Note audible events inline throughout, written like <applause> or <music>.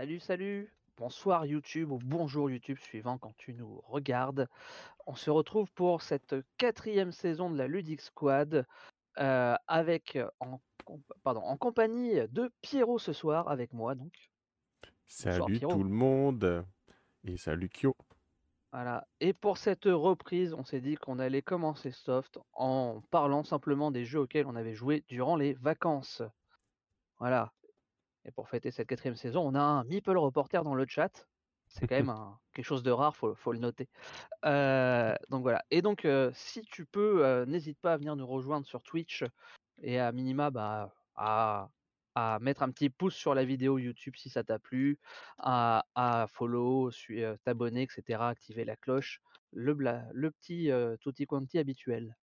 Salut, salut! Bonsoir YouTube ou bonjour YouTube suivant quand tu nous regardes. On se retrouve pour cette quatrième saison de la Ludic Squad euh, avec en, pardon, en compagnie de Pierrot ce soir avec moi donc. Salut tout le monde et salut Kyo. Voilà. Et pour cette reprise, on s'est dit qu'on allait commencer soft en parlant simplement des jeux auxquels on avait joué durant les vacances. Voilà. Et pour fêter cette quatrième saison, on a un Meeple reporter dans le chat. C'est quand même <laughs> un- quelque chose de rare, faut, faut le noter. Euh, donc voilà. Et donc, euh, si tu peux, euh, n'hésite pas à venir nous rejoindre sur Twitch et à minima, bah, à, à mettre un petit pouce sur la vidéo YouTube si ça t'a plu, à, à follow, t'abonner, etc., activer la cloche, le, bla- le petit tutti quanti habituel.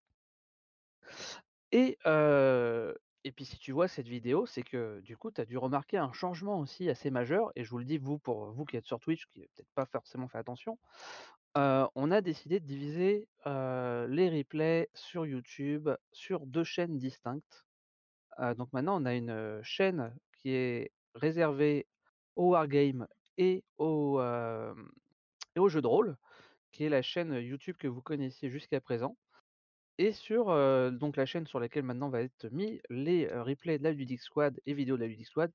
Et, euh, et puis si tu vois cette vidéo, c'est que du coup, tu as dû remarquer un changement aussi assez majeur, et je vous le dis, vous, pour vous qui êtes sur Twitch, qui n'avez peut-être pas forcément fait attention, on a décidé de diviser les replays sur YouTube sur deux chaînes distinctes. Donc maintenant, on a une chaîne qui est réservée au Wargame et et au jeu de rôle, qui est la chaîne YouTube que vous connaissiez jusqu'à présent. Et sur la chaîne sur laquelle maintenant va être mis les replays de la Ludic Squad et vidéos de la Ludic Squad,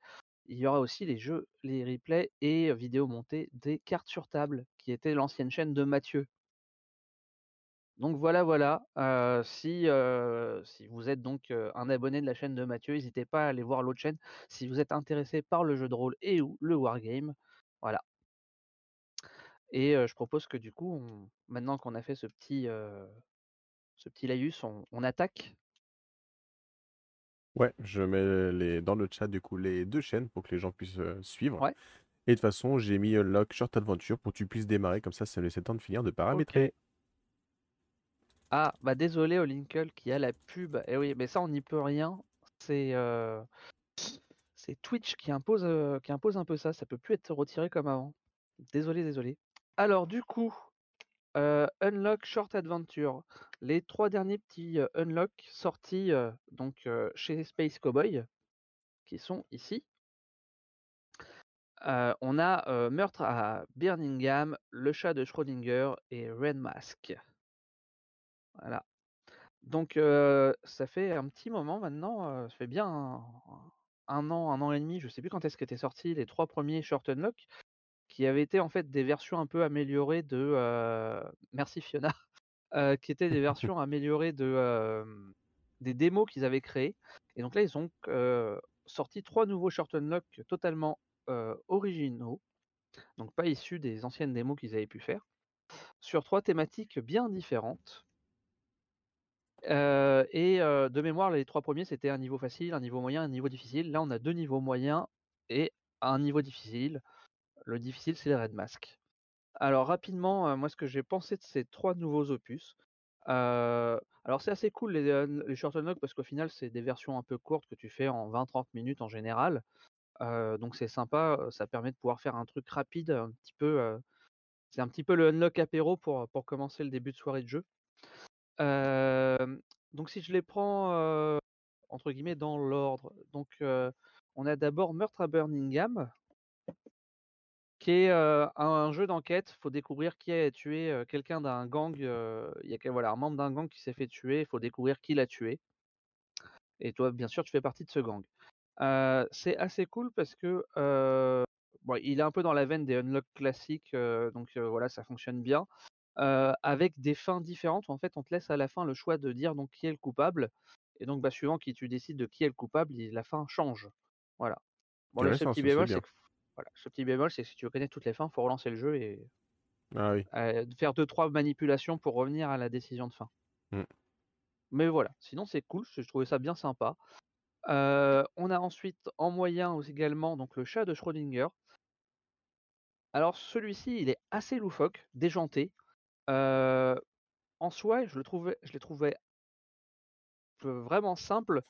il y aura aussi les jeux, les replays et vidéos montées des cartes sur table, qui était l'ancienne chaîne de Mathieu. Donc voilà, voilà. si, vous êtes donc un abonné de la chaîne de Mathieu, n'hésitez pas à aller voir l'autre chaîne. Si vous êtes intéressé par le jeu de rôle et ou le wargame, voilà. Et je propose que du coup, maintenant qu'on a fait ce petit, ce petit laïus, on, on attaque? Ouais, je mets les, dans le chat du coup les deux chaînes pour que les gens puissent euh, suivre. Ouais. Et de toute façon, j'ai mis Unlock Short Adventure pour que tu puisses démarrer, comme ça, ça laisse le temps de finir de paramétrer. Ah, bah désolé au Linkle qui a la pub. Eh oui, mais ça on n'y peut rien. C'est euh, c'est Twitch qui impose, qui impose un peu ça. Ça peut plus être retiré comme avant. Désolé, désolé. Alors du coup, Unlock Short Adventure. Les trois derniers petits euh, Unlock sortis donc chez Space Cowboy, qui sont ici. On a Meurtre à Birmingham, Le chat de Schrödinger et Red Mask. Voilà. Donc ça fait un petit moment maintenant, ça fait bien un, an, un an et demi, je sais plus quand est-ce qu'étaient sortis les trois premiers Short Unlock, qui avaient été en fait des versions un peu améliorées de merci Fiona, <laughs> qui étaient des <laughs> versions améliorées de des démos qu'ils avaient créées. Et donc là ils ont sorti trois nouveaux Short Unlock totalement originaux, donc pas issus des anciennes démos qu'ils avaient pu faire, sur trois thématiques bien différentes. Euh, et euh, de mémoire, les trois premiers, c'était un niveau facile, un niveau moyen, un niveau difficile. Là, on a deux niveaux moyens et un niveau difficile. Le difficile, c'est le Red Mask. Alors, rapidement, euh, moi, ce que j'ai pensé de ces trois nouveaux opus. euh, alors, c'est assez cool les, les Short Unlock parce qu'au final, c'est des versions un peu courtes que tu fais en 20-30 minutes en général. Euh, donc, c'est sympa. euh, Ça permet de pouvoir faire un truc rapide, un petit peu. euh, c'est un petit peu le Unlock apéro pour, pour commencer le début de soirée de jeu. Euh, donc si je les prends euh, entre guillemets dans l'ordre, donc euh, on a d'abord Meurtre à Birmingham, qui est euh, un, un jeu d'enquête. Il faut découvrir qui a tué euh, quelqu'un d'un gang. euh, Il y a voilà un membre d'un gang qui s'est fait tuer. Il faut découvrir qui l'a tué. Et toi, bien sûr, tu fais partie de ce gang. C'est assez cool parce que bon, il est un peu dans la veine des unlock classiques, donc voilà, ça fonctionne bien. Avec des fins différentes. En fait, on te laisse à la fin le choix de dire donc qui est le coupable. Et donc, bah, suivant qui tu décides de qui est le coupable, la fin change. Voilà. Bon, le seul petit bémol, c'est que voilà, ce petit bémol, c'est que si tu veux connaître toutes les fins, faut relancer le jeu et Ah oui. euh, faire deux trois manipulations pour revenir à la décision de fin. Mm. Mais voilà, sinon c'est cool, je trouvais ça bien sympa. Euh, on a ensuite en moyen également donc le chat de Schrödinger. Alors celui-ci, il est assez loufoque, déjanté. Euh, en soi, je le trouvais, je l'ai trouvé vraiment simple,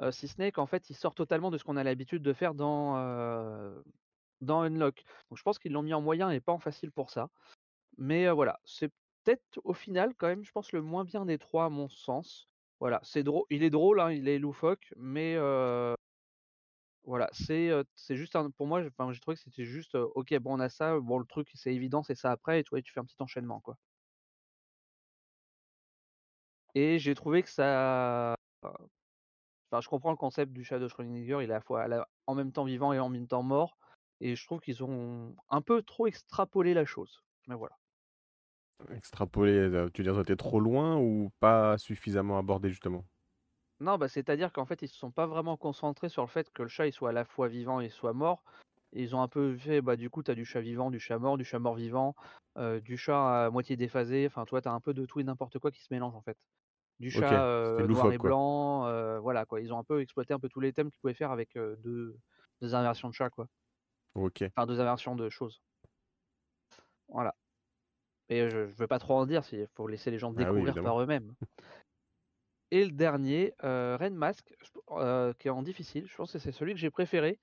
euh, si ce n'est qu'en fait, il sort totalement de ce qu'on a l'habitude de faire dans, dans Unlock. Donc je pense qu'ils l'ont mis en moyen et pas en facile pour ça. Mais voilà, c'est peut-être au final quand même, je pense, le moins bien des trois à mon sens. Voilà, c'est drôle, il est drôle, hein, il est loufoque, mais Voilà, c'est, juste pour moi, j'ai trouvé que c'était juste, OK, bon, on a ça, bon, le truc, c'est évident, c'est ça après et tu vois, tu fais un petit enchaînement, quoi. Et j'ai trouvé que ça enfin, je comprends le concept du chat de Schrödinger, il est à la fois en même temps vivant et en même temps mort et je trouve qu'ils ont un peu trop extrapolé la chose, mais voilà. Extrapoler, heu, tu veux dire, été trop loin ou pas suffisamment abordé justement? Non, bah, c'est-à-dire qu'en fait, ils se sont pas vraiment concentrés sur le fait que le chat, il soit à la fois vivant et soit mort. Ils ont un peu fait, bah, du coup, tu as du chat vivant, du chat mort, du chat mort vivant, du chat à moitié déphasé, enfin, tu vois, tu as un peu de tout et n'importe quoi qui se mélange, en fait. Du chat, noir et blanc, voilà, quoi. Ils ont un peu exploité un peu tous les thèmes qu'ils pouvaient faire avec, 2 2 inversions de chat, quoi. OK. Enfin, 2 inversions de choses. Voilà et je je veux pas trop en dire, il faut laisser les gens Ah oui, découvrir par eux-mêmes. <laughs> Et le dernier, Raid Mask, heu, qui est en difficile, je pense que c'est celui que j'ai préféré.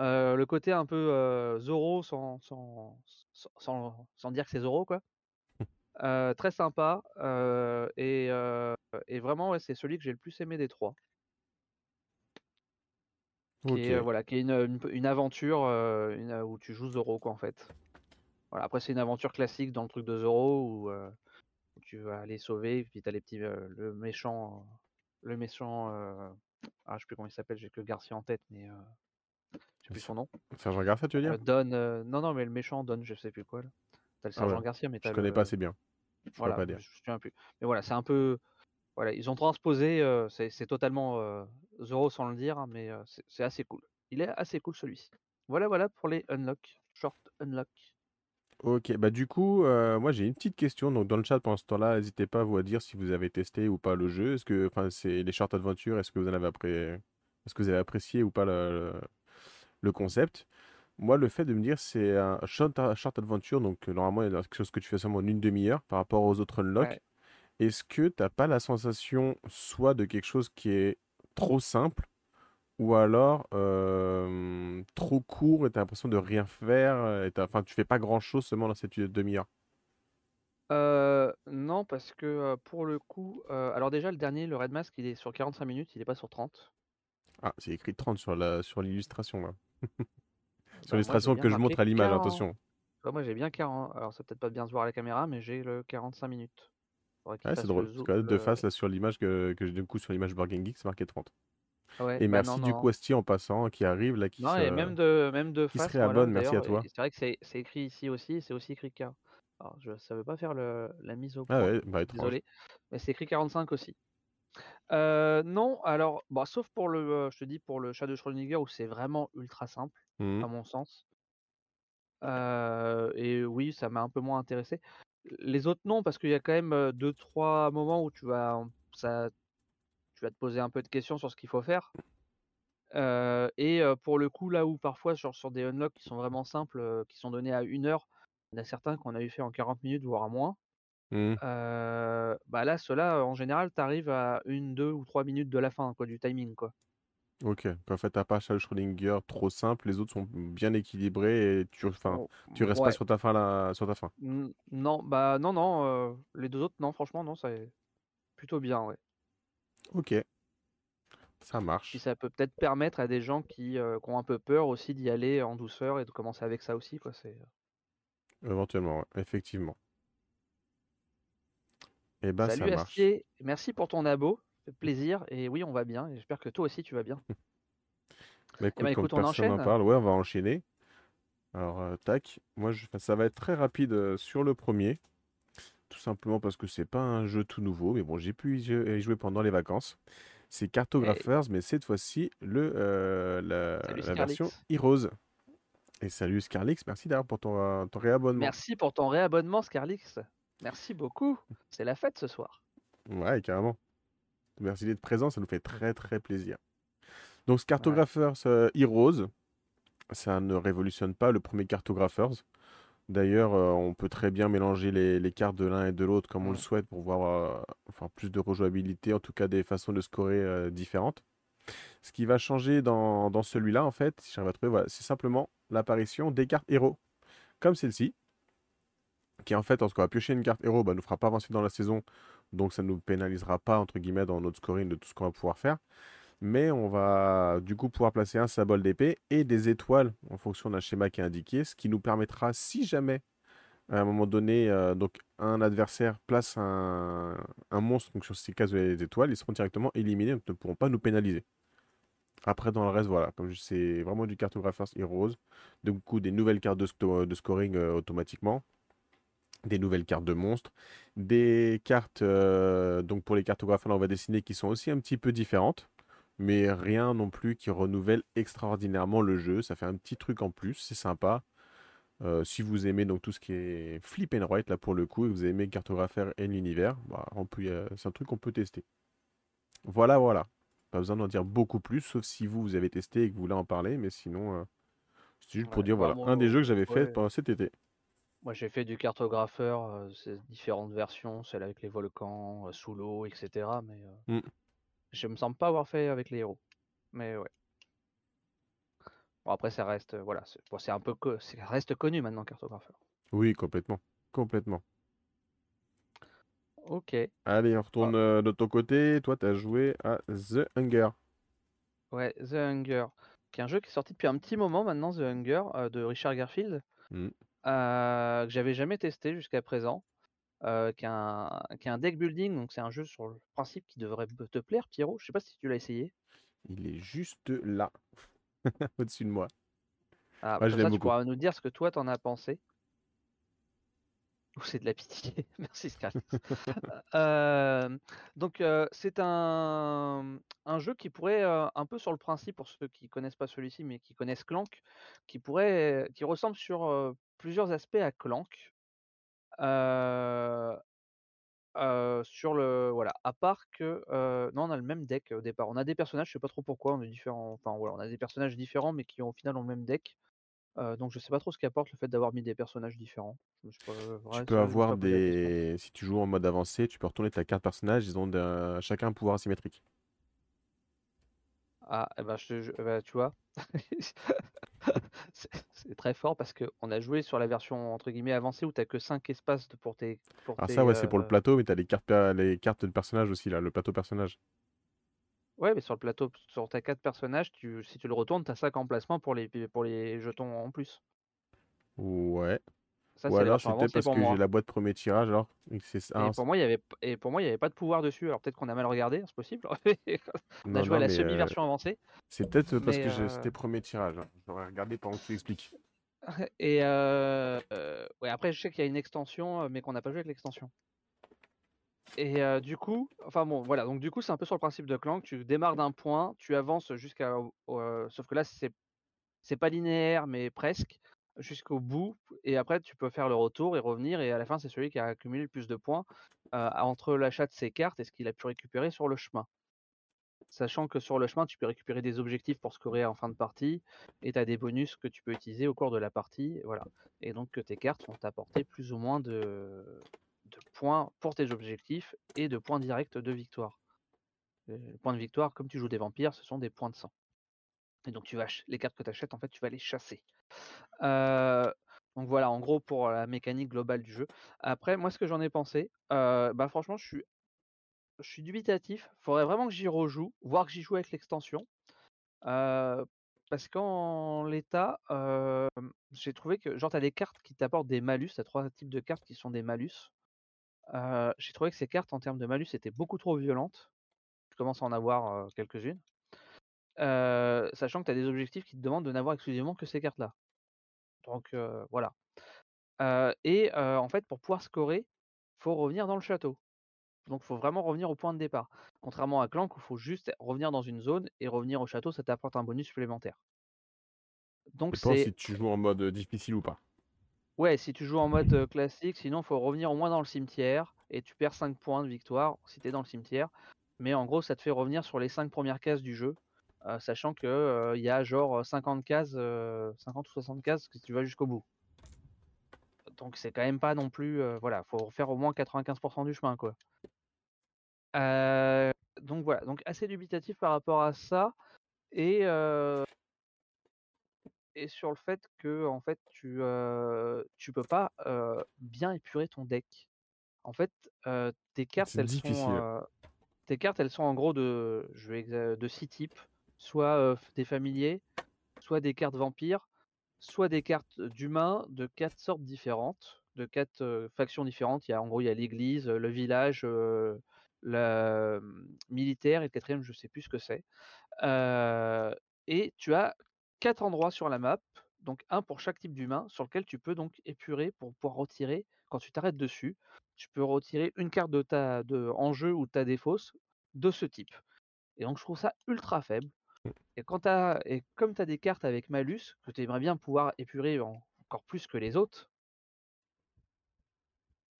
Heu, le côté un peu, heu, Zoro sans sans sans dire que c'est Zoro, quoi. <laughs> Très sympa, et et vraiment, ouais, c'est celui que j'ai le plus aimé des 3. Qui est, OK. voilà, qui est une, une p une aventure, une où tu joues Zoro, quoi, en fait. Voilà, après c'est une aventure classique dans le truc de Zoro où, tu vas aller sauver, et puis tu as les petits, le méchant le méchant, ah, je sais plus comment il s'appelle, j'ai que Garcia en tête, mais, je sais plus son nom. Sergent Garcia, tu veux dire? Don, heu, non, non, mais le méchant Don, je sais plus quoi là. Tu as le Ah ouais, sergent Garcia, mais tu je as connais pas le assez bien. Je voilà, pas je me souviens plus. Mais voilà, c'est un peu voilà, ils ont transposé, c'est totalement, Zoro sans le dire, hein, mais, c'est assez cool. Il est assez cool celui-ci. Voilà, voilà pour les unlock, short unlock. OK, bah, du coup, moi j'ai une petite question, donc dans le chat pendant ce temps-là, n'hésitez pas vous à dire si vous avez testé ou pas le jeu. Est-ce que enfin, c'est les short adventures, est-ce que vous en avez est-ce que vous avez apprécié ou pas le le le concept? Moi, le fait de me dire c'est un short short adventure, donc heu, normalement, il y a quelque chose que tu fais seulement en une demi heure par rapport aux autres Ouais. unlock. Est-ce que tu as pas la sensation soit de quelque chose qui est trop simple ou alors hem, trop court et tu as l'impression de rien faire, et enfin, tu fais pas grand-chose seulement dans cette, heu, demi-heure? Heu, non parce que, heu, pour le coup, alors déjà le dernier, le Red Mask, il est sur 45 minutes, il est pas sur 30. Ah, c'est écrit 30 sur la sur l'illustration là. <laughs> Sur Bah, l'illustration que je montre à l'image, 40 attention. bah, moi j'ai bien 40 alors ça peut-être pas bien se voir à la caméra, mais j'ai le 45 minutes. C'est drôle, parce zoom que là, de le face, là, sur l'image que que j'ai du coup sur l'image Game Geek, c'est marqué 30. ouais, Et bah, non, merci du coup en passant, qui arrive là, qui Non et même de même de qui face, merci à toi. c'est vrai que c'est écrit ici aussi, c'est aussi écrit 40. Alors je ça veut pas faire le la mise au Ah point, ouais, bah, désolé, mais c'est écrit 45 aussi. Heu, non, alors, bah, sauf pour le, heu, je te dis pour le chat de Schrödinger où c'est vraiment ultra simple, Mmh mh. à mon sens. Et oui, ça m'a un peu moins intéressé. Les autres non, parce qu'il y a quand même, heu, 2-3 moments où tu vas ça tu vas te poser un peu de questions sur ce qu'il faut faire. Et pour le coup, là où parfois genre sur des unlocks qui sont vraiment simples, qui sont donnés à 1 heure, il y en a certains qu'on avait fait en 40 minutes, voire moins. Mmh. Bah, là, ceux-là, en général, tu arrives à 1-2 ou 3 minutes de la fin, quoi, du timing, quoi. OK, qu'en fait, tu as pas chat de Schrödinger trop simple, les autres sont bien équilibrés et tu enfin, O tu restes pas sur ta fin là sur ta fin? N non, bah, non, non, heu, les 2 autres, non, franchement, non, c'est plutôt bien, ouais. OK. Ça Puis marche. ça peut peut-être permettre à des gens qui, heu, qui ont un peu peur aussi d'y aller en douceur et de commencer avec ça aussi, quoi, c'est, heu Éventuellement, ouais, effectivement. Et bah, ça Salut marche. Astier, merci pour ton abo, ça fait plaisir et oui, on va bien j'espère que toi aussi tu vas bien. <laughs> Bah, Et bah, écoute, on personne enchaîne? parle, ouais, on va enchaîner. Alors, heu, tac, moi je ça va être très rapide, heu, sur le premier, tout simplement parce que c'est pas un jeu tout nouveau, mais bon, j'ai pu y jouer pendant les vacances. C'est Cartographers, mais cette fois-ci le, heu, la salut la version. Heroes. Et salut Scarlix, merci d'ailleurs pour ton réabonnement. Merci pour ton réabonnement Scarlix. Merci beaucoup, c'est la fête ce soir. Ouais, carrément. Merci d'être présent, ça nous fait très, très plaisir. Donc, ce Ouais. Cartographers, heu, Heroes, ça ne révolutionne pas le premier Cartographers. D'ailleurs, heu, on peut très bien mélanger les les cartes de l'un et de l'autre comme on le souhaite pour voir, heu, enfin plus de rejouabilité, en tout cas des façons de scorer, différentes. Ce qui va changer dans dans celui-là, en fait, si j'arrive à trouver, voilà, c'est simplement l'apparition des cartes héros, comme celle-ci, qui en fait, lorsqu'on va piocher une carte héros, bah, nous fera pas avancer dans la saison, donc ça ne nous pénalisera pas, entre guillemets, dans notre scoring de tout ce qu'on va pouvoir faire. Mais on va du coup pouvoir placer un symbole d'épée et des étoiles en fonction d'un schéma qui est indiqué, ce qui nous permettra, si jamais à un moment donné, euh, un adversaire place un, monstre donc sur ces cases des étoiles, ils seront directement éliminés, donc ne pourront pas nous pénaliser. Après, dans le reste, voilà, comme je- c'est vraiment du Cartographers Heroes, du coup des nouvelles cartes de scoring euh, automatiquement, des nouvelles cartes de monstres, des cartes, euh, donc pour les cartographers, là, on va dessiner qui sont aussi un petit peu différentes, mais rien non plus qui renouvelle extraordinairement le jeu. Ça fait un petit truc en plus, c'est sympa. Euh, si vous aimez donc tout ce qui est flip and write là pour le coup et que vous aimez cartographer et l'univers, bah, c'est un truc qu'on peut tester. Voilà, voilà. Pas besoin d'en dire beaucoup plus, sauf si vous, vous avez testé et que vous voulez en parler, mais sinon, euh, c'est juste pour dire, voilà, un des jeux que j'avais fait pendant cet été. Moi, j'ai fait du cartographeur, euh, ces différentes versions, celle avec les volcans, euh, sous l'eau, etc. Mais euh, Mm. je me semble pas avoir fait avec les héros. Mais ouais. Bon, après, ça reste, voilà, c'est bon, c'est un peu, co- ça reste connu maintenant, cartographeur. Oui, complètement. Complètement. Ok. Allez, on Ah, retourne euh, de ton côté. Toi, tu as joué à The Hunger. ouais, The Hunger, qui est un jeu qui est sorti depuis un petit moment maintenant, The Hunger, de Richard Garfield, Mm. Euh, que j'avais jamais testé jusqu'à présent. euh, qui, est un, qui est un deck building, donc c'est un jeu sur le principe qui devrait te plaire, Pierrot. Je sais pas si tu l'as essayé. Il est juste là, <laughs> au-dessus de moi. Ah, Ouais, je comme l'aime ça, tu pourras nous dire ce que toi t'en as pensé. Ou c'est de la pitié. <laughs> Merci Scarlett. Euh, donc euh, c'est un, un jeu qui pourrait euh, un peu sur le principe pour ceux qui connaissent pas celui-ci mais qui connaissent Clank, qui pourrait, qui ressemble sur plusieurs aspects à Clank. Euh, euh, sur le voilà, à part que euh, non, on a le même deck au départ. On a des personnages, je sais pas trop pourquoi, on est différents. Enfin voilà, on a des personnages différents mais qui ont au final ont le même deck. Euh, donc je sais pas trop ce qu'apporte le fait d'avoir mis des personnages différents. Je pas, Tu peux ça, avoir des... Si tu joues en mode avancé, tu peux retourner ta carte personnage. Ils ont chacun un pouvoir asymétrique. Ah, eh ben, je, je- eh ben, tu vois, <laughs> c'est très fort parce que on a joué sur la version entre guillemets avancée où t'as que 5 espaces de- pour tes, pour Alors tes, ça, ouais, c'est pour le euh, plateau, mais t'as les cartes, les cartes de personnage aussi, là, le plateau personnage. Ouais, mais sur le plateau, sur tes 4 personnages, tu, si tu le retournes, t'as 5 emplacements pour les, pour les jetons en plus. Ouais. Ça, Ou alors avancée parce que j'ai la boîte premier tirage, alors. c'est... ah, Et pour moi, il y avait, p- et pour moi, il y avait pas de pouvoir dessus. Alors peut-être qu'on a mal regardé, c'est possible. <laughs> On a non, joué non, à la euh, semi-version avancée. c'est peut-être parce Mais que euh, c'était premier tirage. hein. J'aurais regardé pendant que tu expliques. <laughs> et euh, ouais, après, je sais qu'il y a une extension, mais qu'on n'a pas joué avec l'extension. Et du coup, enfin bon, voilà. Donc du coup, c'est un peu sur le principe de Clank. Tu démarres d'un point, tu avances jusqu'à, au- sauf que là, c'est c'est pas linéaire, mais presque jusqu'au bout. Et après, tu peux faire le retour et revenir. Et à la fin, c'est celui qui a accumulé le plus de points entre l'achat de ses cartes et ce qu'il a pu récupérer sur le chemin. Sachant que sur le chemin, tu peux récupérer des objectifs pour scorer en fin de partie, et tu as des bonus que tu peux utiliser au cours de la partie. Voilà. Et donc que tes cartes vont t'apporter plus ou moins de, points pour tes objectifs et de points directs de victoire. Les points de victoire, comme tu joues des vampires, ce sont des points de sang. Et donc tu vas les cartes que tu achètes, en fait, tu vas les chasser. Donc voilà, en gros pour la mécanique globale du jeu. Après, moi, ce que j'en ai pensé, bah franchement, je suis, je suis dubitatif. Faudrait vraiment que j'y rejoue, voire que j'y joue avec l'extension. Parce qu'en l'état, j'ai trouvé que genre t'as des cartes qui t'apportent des malus, t'as trois types de cartes qui sont des malus. J'ai trouvé que ces cartes en termes de malus étaient beaucoup trop violentes. Je commence à en avoir quelques-unes. Sachant que tu as des objectifs qui te demandent de n'avoir exclusivement que ces cartes-là. Donc voilà. Et en fait, pour pouvoir scorer, faut revenir dans le château. Donc faut vraiment revenir au point de départ. Contrairement à Clank où il faut juste revenir dans une zone et revenir au château, ça t'apporte un bonus supplémentaire. Donc c'est si tu joues en mode difficile ou pas? ouais, si tu joues en mode classique, sinon faut revenir au moins dans le cimetière et tu perds 5 points de victoire si tu es dans le cimetière. Mais en gros, ça te fait revenir sur les 5 premières cases du jeu, euh, sachant que euh, il y a genre 50 cases, euh, 50 ou 60 cases que tu vas jusqu'au bout. Donc c'est quand même pas non plus, euh, voilà, faut faire au moins 95% du chemin quoi. Euh, donc voilà, donc assez dubitatif par rapport à ça et euh, et sur le fait que en fait tu euh, tu peux pas euh, bien épurer ton deck. En fait, euh, tes cartes elles sont difficile. euh, tes cartes, elles sont en gros de, je vais exa- de six types, soit des familiers, soit des cartes vampires, soit des cartes d'humains de quatre sortes différentes, de quatre factions différentes. Il y a en gros il y a l'église, le village, la hum, militaire et le quatrième je sais plus ce que c'est. Et tu as quatre endroits sur la map, donc un pour chaque type d'humain, sur lequel tu peux donc épurer pour pouvoir retirer quand tu t'arrêtes dessus. Tu peux retirer une carte de ta de en jeu ou de ta défausse de ce type. Et donc je trouve ça ultra faible. Et quand t'as et comme tu as des cartes avec malus que tu aimerais bien pouvoir épurer en- encore plus que les autres,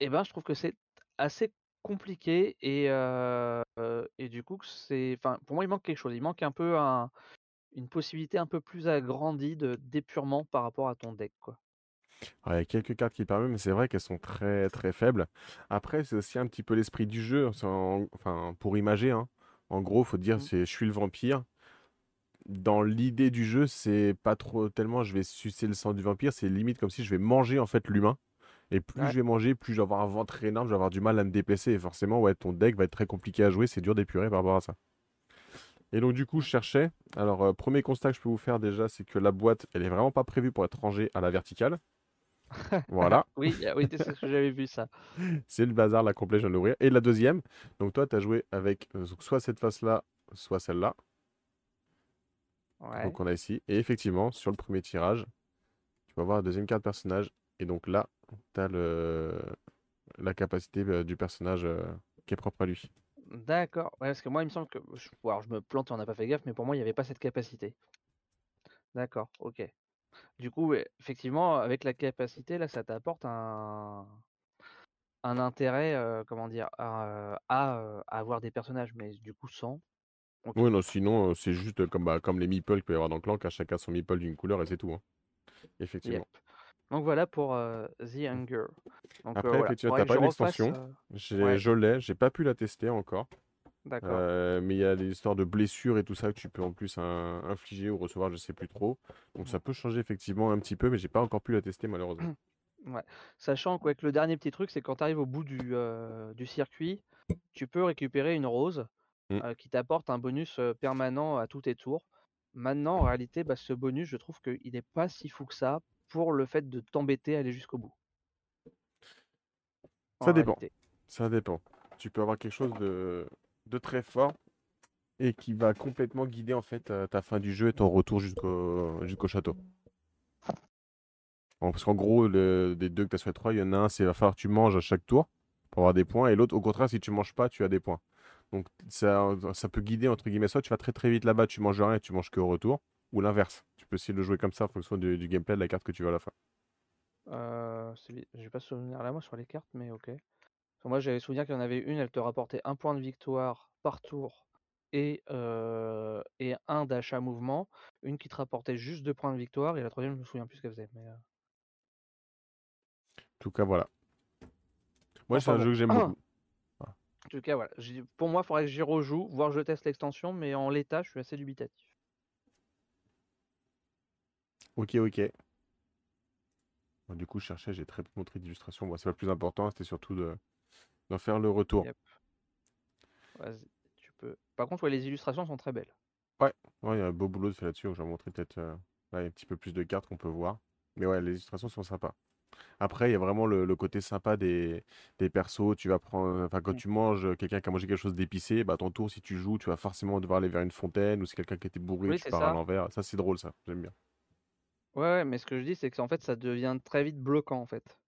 et ben je trouve que c'est assez compliqué et euh, et du coup c'est pour moi il manque quelque chose. Il manque un peu un, une possibilité un peu plus agrandie de d'épurement par rapport à ton deck quoi. Il y a quelques cartes qui permettent, mais c'est vrai qu'elles sont très très faibles. Après, c'est aussi un petit peu l'esprit du jeu. Enfin, pour imager, hein. En gros, faut dire, Mmh. c'est je suis le vampire. Dans l'idée du jeu, c'est pas trop tellement je vais sucer le sang du vampire, c'est limite comme si je vais manger en fait l'humain. Et plus Ouais. je vais manger, plus je vais avoir un ventre énorme, je vais avoir du mal à me déplacer. Et forcément, ouais, ton deck va être très compliqué à jouer, c'est dur d'épurer par rapport à ça. Et donc, du coup, je cherchais. Alors, euh, premier constat que je peux vous faire déjà, c'est que la boîte, elle est vraiment pas prévue pour être rangée à la verticale. Voilà. <laughs> Oui, oui, c'est ce que j'avais vu ça. <laughs> C'est le bazar, la complète, je viens de l'ouvrir. Et la deuxième, donc toi, tu as joué avec euh, soit cette face-là, soit celle-là. Ouais. Donc on a ici. Et effectivement, sur le premier tirage, tu vas voir la deuxième carte personnage. Et donc là, tu as le... la capacité euh, du personnage euh, qui est propre à lui. D'accord. Ouais, parce que moi il me semble que alors, je me plante, on n'a pas fait gaffe, mais pour moi il n'y avait pas cette capacité. D'accord, ok. Du coup, effectivement, avec la capacité, là, ça t'apporte un, un intérêt, euh, comment dire, à, à, euh, à avoir des personnages, mais du coup, sans. Oui, non, sinon, euh, c'est juste euh, comme, bah, comme les meeples qu'il peut y avoir dans Clank, à chacun son meeple d'une couleur et c'est tout. hein. Effectivement. Yep. Donc voilà pour euh, The Hunger. Donc euh, Après, voilà, t'as que pas je une refasse, extension. J'ai- ouais. Je l'ai, j'ai pas pu la tester encore. D'accord. Mais il y a des histoires de blessures et tout ça que tu peux en plus un- infliger ou recevoir, je sais plus trop. Donc ça peut changer effectivement un petit peu, mais j'ai pas encore pu la tester malheureusement. <clears throat> Ouais. Sachant que le dernier petit truc, c'est quand tu arrives au bout du, du circuit, tu peux récupérer une rose Mm. euh, qui t'apporte un bonus permanent à tous tes tours. Maintenant, en réalité, bah, ce bonus, je trouve qu'il n'est pas si fou que ça pour le fait de t'embêter à aller jusqu'au bout. Ça En dépend. Ça dépend. Tu peux avoir quelque chose de, de très fort et qui va complètement guider en fait ta fin du jeu et ton retour jusqu'au jusqu'au château. Bon, parce qu'en gros, le- des deux que tu as sur les trois, il y en a un, c'est va falloir que tu manges à chaque tour pour avoir des points, et l'autre, au contraire, si tu manges pas, tu as des points. Donc ça, ça peut guider entre guillemets, soit tu vas très très vite là-bas, tu manges rien et tu manges que au retour, ou l'inverse. Tu peux essayer de le jouer comme ça en fonction du, du gameplay de la carte que tu veux à la fin. Euh, J'ai pas souvenir là, moi, sur les cartes, mais ok. Moi, j'avais souvenir qu'il y en avait une, elle te rapportait un point de victoire par tour et, euh, et un d'achat mouvement. Une qui te rapportait juste deux points de victoire, et la troisième, je me souviens plus ce qu'elle faisait. Mais, euh, En tout cas, voilà. Moi, c'est un bon. jeu que j'aime <clears throat> beaucoup. En tout cas, voilà. Pour moi, il faudrait que j'y rejoue, voire je teste l'extension, mais en l'état, je suis assez dubitatif. Ok, ok. Bon, du coup, je cherchais, j'ai très peu montré d'illustration. Bon, c'est pas le plus important, c'était surtout de d'en faire le retour. Yep. Vas-y, tu peux. Par contre, ouais, les illustrations sont très belles. Ouais, il y a un beau boulot de fait là-dessus. Je vais montrer peut-être euh, là, il y a un petit peu plus de cartes qu'on peut voir. Mais ouais, les illustrations sont sympas. Après, il y a vraiment le, le côté sympa des, des persos. Tu vas prendre, enfin, quand Mm. tu manges, euh, quelqu'un qui a mangé quelque chose d'épicé, bah, à ton tour, si tu joues, tu vas forcément devoir aller vers une fontaine. Ou si quelqu'un qui était bourré, Oui, tu c'est pars à ça. l'envers. Ça, c'est drôle, ça. J'aime bien. Ouais, ouais, mais ce que je dis, c'est qu'en fait, ça devient très vite bloquant, en fait.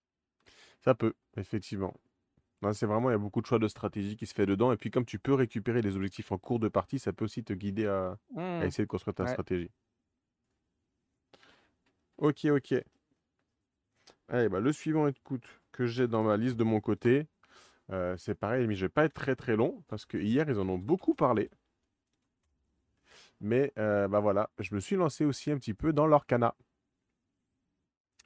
Ça peut, effectivement. Non, c'est vraiment, il y a beaucoup de choix de stratégie qui se fait dedans. Et puis, comme tu peux récupérer les objectifs en cours de partie, ça peut aussi te guider à, à Hmm, essayer de construire ta Ouais. stratégie. Ok, ok. Allez, bah, le suivant, écoute, que j'ai dans ma liste de mon côté, euh, c'est pareil, mais je vais pas être très très long parce que hier ils en ont beaucoup parlé. Mais euh, bah voilà, je me suis lancé aussi un petit peu dans l'Orcana.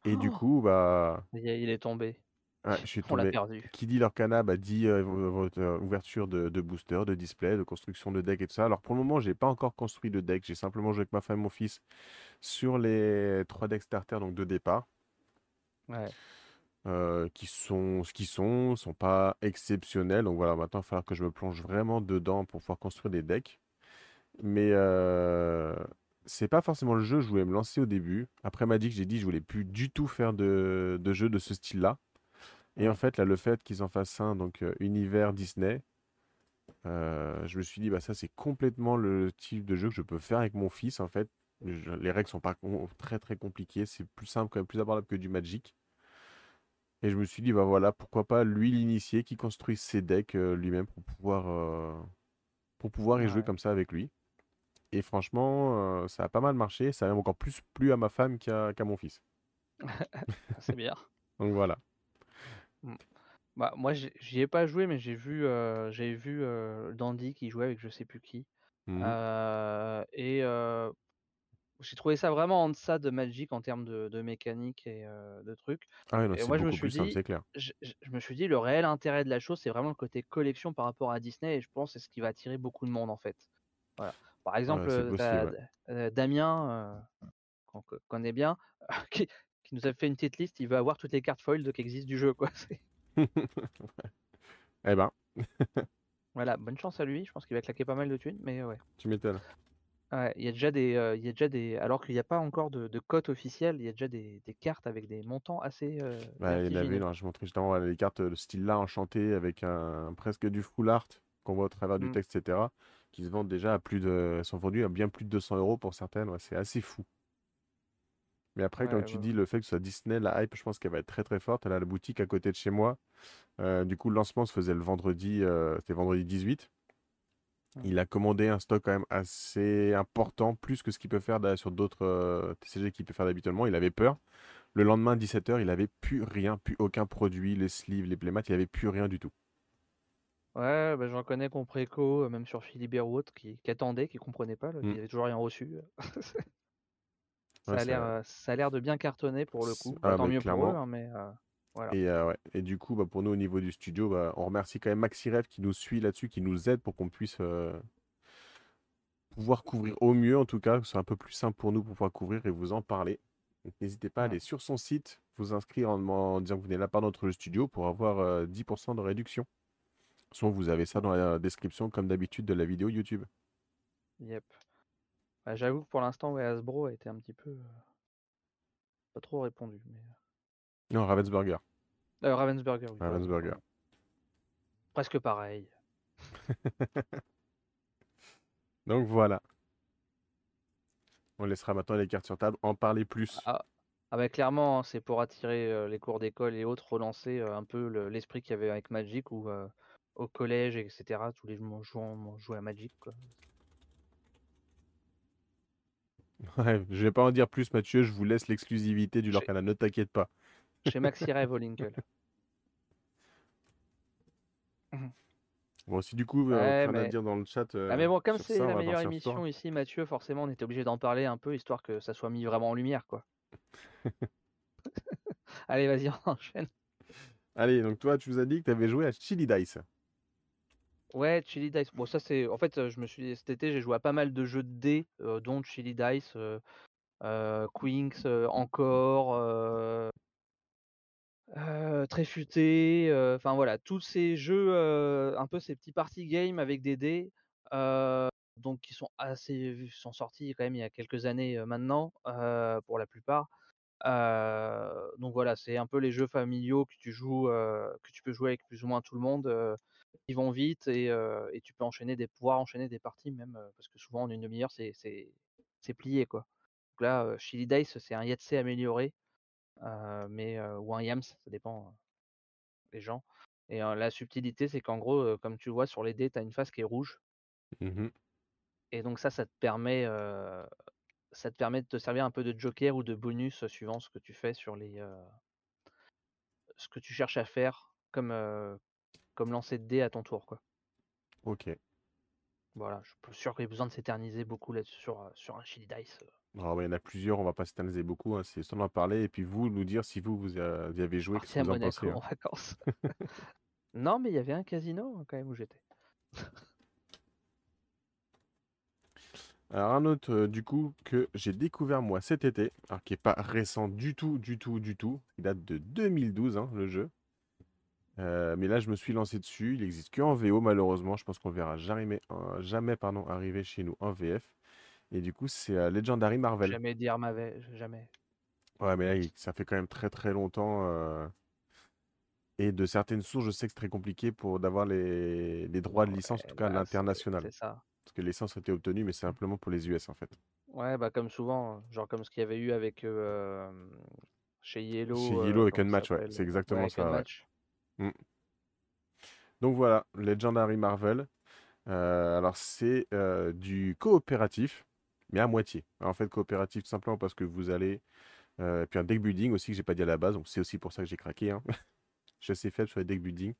Et du Oh coup, bah, Il est tombé. ouais, je suis On l'a tombé. perdu. Qui dit l'Orcana, bah, dit euh, vo- votre euh, ouverture de, de booster, de display, de construction de deck et tout ça. Alors pour le moment, j'ai pas encore construit de deck. J'ai simplement joué avec ma femme et mon fils sur les trois decks starter, donc de départ. Ouais. euh, qui sont ce qu'ils sont, sont pas exceptionnels. Donc voilà, maintenant, il va falloir que je me plonge vraiment dedans pour pouvoir construire des decks. Mais euh, c'est pas forcément le jeu que je voulais me lancer au début. Après Magic, j'ai dit que je voulais plus du tout faire de, de jeu de ce style-là. Et en fait, là, le fait qu'ils en fassent un, donc euh, univers Disney, euh, je me suis dit, bah ça, c'est complètement le type de jeu que je peux faire avec mon fils, en fait. Je- les règles sont pas très très compliquées, c'est plus simple, quand même plus abordable que du Magic. Et je me suis dit, bah voilà, pourquoi pas lui l'initier, qui construise ses decks euh, lui-même pour pouvoir, euh, pour pouvoir y jouer comme ça avec lui. Et franchement, euh, ça a pas mal marché, ça a même encore plus plu à ma femme qu'à mon fils. <laughs> c'est bien. <laughs> Donc voilà. Mmh. Bah, moi, j'y ai pas joué, mais j'ai vu, j'ai vu, Dandy qui jouait avec je sais plus qui. Heu et j'ai trouvé ça vraiment en deçà de Magic en termes de de mécanique et heu, de trucs. Ah ouais, non, Et moi, je me suis simple, dit clair. je me suis dit: «Le réel intérêt de la chose, c'est vraiment le côté collection par rapport à Disney» et je pense que c'est ce qui va attirer beaucoup de monde, en fait. Voilà. Par Ouais, exemple, possible, ouais. as Damien, qu'on co connaît bien, <laughs> qui qui nous a fait une petite liste, il veut avoir toutes les cartes foiled qui existent du jeu, quoi. <laughs> <laughs> Eh ben, voilà, bonne chance à lui, je pense qu'il va claquer pas mal de thunes, mais ouais. tu m'étonnes. Ouais, il y a déjà des, il y a déjà des alors qu'il y a pas encore de de cote officielle, il y a déjà des des cartes avec des montants assez, heu, Bah, il y en avait une, alors, je montrais justement les cartes de ce style-là enchantées avec un, presque du full art qu'on voit au travers du Mmh. texte, etc. qui se vendent déjà à plus de, sont vendues à bien plus de 200 euros pour certaines. Ouais, c'est assez fou. Mais après, comme Ouais, tu ouais, dis, le fait que ce soit Disney, la hype, je pense qu'elle va être très très forte. Elle a la boutique à côté de chez moi. Euh, du coup, le lancement se faisait le vendredi, euh, c'était vendredi 18. Mmh. Il a commandé un stock quand même assez important, plus que ce qu'il peut faire sur d'autres euh, TCG qu'il peut faire d'habituellement. Il avait peur. Le lendemain, 17h, il avait plus rien, plus aucun produit, les sleeves, les playmats, il avait plus rien du tout. Ouais, bah, j'en connais qui ont préco, heu, même sur Philibert ou autre, qui qui attendaient, qui comprenaient pas là, Mm. qui avaient toujours rien reçu, <laughs> Ouais, Ça a l'air, ça, heu, ça a l'air de bien cartonner pour le coup. Bah, ah, tant mieux pour eux, hein, mais voilà. Et, euh, ouais. Et du coup, bah, pour nous, au niveau du studio, bah, on remercie quand même Maxirev qui nous suit là-dessus, qui nous aide pour qu'on puisse euh, pouvoir couvrir au mieux, en tout cas, que ce soit un peu plus simple pour nous pour pouvoir couvrir et vous en parler. Donc, n'hésitez pas à aller sur son site, vous inscrire en, en disant que vous venez de part de notre studio pour avoir euh, 10% de réduction. Soit vous avez ça dans la description, comme d'habitude, de la vidéo YouTube. Yep. Bah, j'avoue que pour l'instant, Hasbro a été un petit peu, pas trop répondu, mais Non, Ravensburger. heu, Ravensburger, oui, Ravensburger. Presque pareil. <laughs> Donc voilà. On laissera maintenant les cartes sur table. En parler plus. Ah ah bah, clairement, hein, c'est pour attirer, heu, les cours d'école et autres, relancer, heu, un peu le l'esprit qu'il y avait avec Magic heu, au collège et cetera, tous les jouant jouaient à Magic, quoi. Ouais, je vais pas en dire plus, Mathieu. Je vous laisse l'exclusivité du Lorcana. Ne t'inquiète pas. Chez Maxi Rêve au Linkel. Mmh <laughs> Bon, si du coup, euh, Ouais, mais dire dans le chat ah euh, mais bon, comme c'est on la meilleure toi. émission ici, Mathieu, forcément, on était obligé d'en parler un peu, histoire que ça soit mis vraiment en lumière, quoi. <laughs> Allez, vas-y, on enchaîne. Allez, donc toi, tu nous as dit que tu avais joué à Chili Dice. Ouais, Chili Dice. Bon, ça c'est. En fait, je me suis cet été, j'ai joué à pas mal de jeux de dés, euh, dont Chili Dice, euh, Quinks, encore, euh, Tréfuté. euh, Enfin voilà, tous ces jeux, euh, un peu ces petits party games avec des dés, donc qui sont assez, sont sortis quand même il y a quelques années maintenant, pour la plupart. Donc voilà, c'est un peu les jeux familiaux que tu joues, que tu peux jouer avec plus ou moins tout le monde, qui vont vite et tu peux enchaîner des pouvoir enchaîner des parties même, parce que souvent en une demi heure c'est plié quoi. Donc là, Chili Dice c'est un Yahtzee amélioré, mais heu, ou un Yams, ça dépend, des gens et la subtilité c'est qu'en gros, comme tu vois sur les dés, tu as une face qui est rouge Mhm. et donc ça, ça te permet, ça te permet de te servir un peu de joker ou de bonus, suivant ce que tu fais sur les, ce que tu cherches à faire comme, comme lancer de dés à ton tour, quoi. Ok. Voilà, je suis sûr qu'il y a besoin de s'éterniser beaucoup là sur, sur un Chili Dice. Alors, il y en a plusieurs, on va pas s'éterniser beaucoup. hein, C'est histoire d'en parler et puis vous, nous dire si vous, vous, euh, vous y avez joué, qu'est-ce Parti que vous en pensez. Hein. en vacances. <laughs> Non, mais il y avait un casino, hein, quand même où j'étais. <laughs> Alors un autre euh, du coup que j'ai découvert moi cet été, alors qui est pas récent du tout, du tout, du tout. Il date de 2012 hein, le jeu. Euh, mais là je me suis lancé dessus. Il existe que en VO malheureusement. Je pense qu'on le verra jamais, euh, jamais pardon, arriver chez nous en VF. Et du coup c'est euh, Legendary Marvel. Jamais dire ma ve- jamais. Ouais mais là il- ça fait quand même très très longtemps. euh, Et de certaines sources je sais que c'est très compliqué pour d'avoir les... les droits de licence, en tout cas à bah, c'est l'international. c'est ça. Parce que les licences ont été obtenues mais c'est simplement pour les US en fait. Ouais, bah comme souvent, genre comme ce qu'il y avait eu avec euh, chez Chez Yellow, Yellow euh, et comment ça Match, ouais, s'appelle? c'est Ouais, exactement avec ça, ouais. Unmatch. Mm. Donc voilà, Legendary Marvel. Euh, alors c'est euh, du coopératif, mais à moitié. En fait, coopératif tout simplement parce que vous allez. euh, puis un deck building aussi que j'ai pas dit à la base, donc c'est aussi pour ça que j'ai craqué. hein. <laughs> Je suis assez faible sur les deck building.